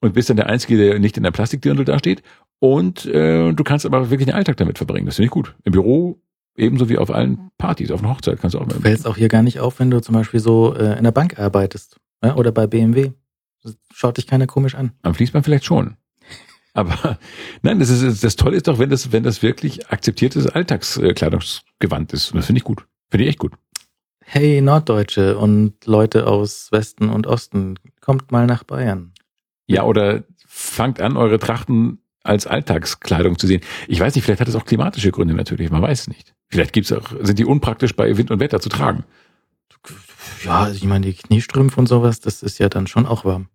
S1: Und bist dann der Einzige, der nicht in der Plastikdirndl da steht. Und äh, du kannst aber wirklich den Alltag damit verbringen. Das finde ich gut. Im Büro ebenso wie auf allen Partys. Auf einer Hochzeit kannst du auch
S2: Du
S1: mal.
S2: fällst auch hier gar nicht auf, wenn du zum Beispiel so äh, in der Bank arbeitest ja, oder bei BMW. Das Schaut dich keiner komisch an.
S1: Am Fließband vielleicht schon. Aber nein, das ist das Tolle ist doch, wenn das, wenn das wirklich akzeptiertes Alltagskleidungsgewand ist. Und das finde ich gut. Finde ich echt gut.
S2: Hey Norddeutsche und Leute aus Westen und Osten, kommt mal nach Bayern.
S1: Ja, oder fangt an, eure Trachten als Alltagskleidung zu sehen. Ich weiß nicht, vielleicht hat es auch klimatische Gründe natürlich, man weiß es nicht. Vielleicht gibt's auch, sind die unpraktisch bei Wind und Wetter zu tragen.
S2: Ja, ich meine, die Kniestrümpfe und sowas, das ist ja dann schon auch warm.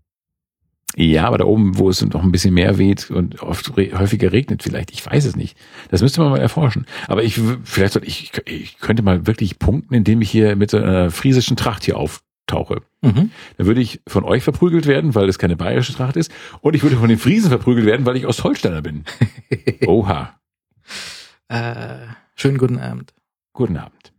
S1: Ja, aber da oben, wo es noch ein bisschen mehr weht und oft re häufiger regnet vielleicht, ich weiß es nicht. Das müsste man mal erforschen. Aber ich, vielleicht sollte ich, ich könnte mal wirklich punkten, indem ich hier mit so einer friesischen Tracht hier auftauche.
S2: Mhm.
S1: Dann würde ich von euch verprügelt werden, weil es keine bayerische Tracht ist. Und ich würde von den Friesen verprügelt werden, weil ich Ostholsteiner bin. Oha.
S2: äh, schönen guten Abend.
S1: Guten Abend.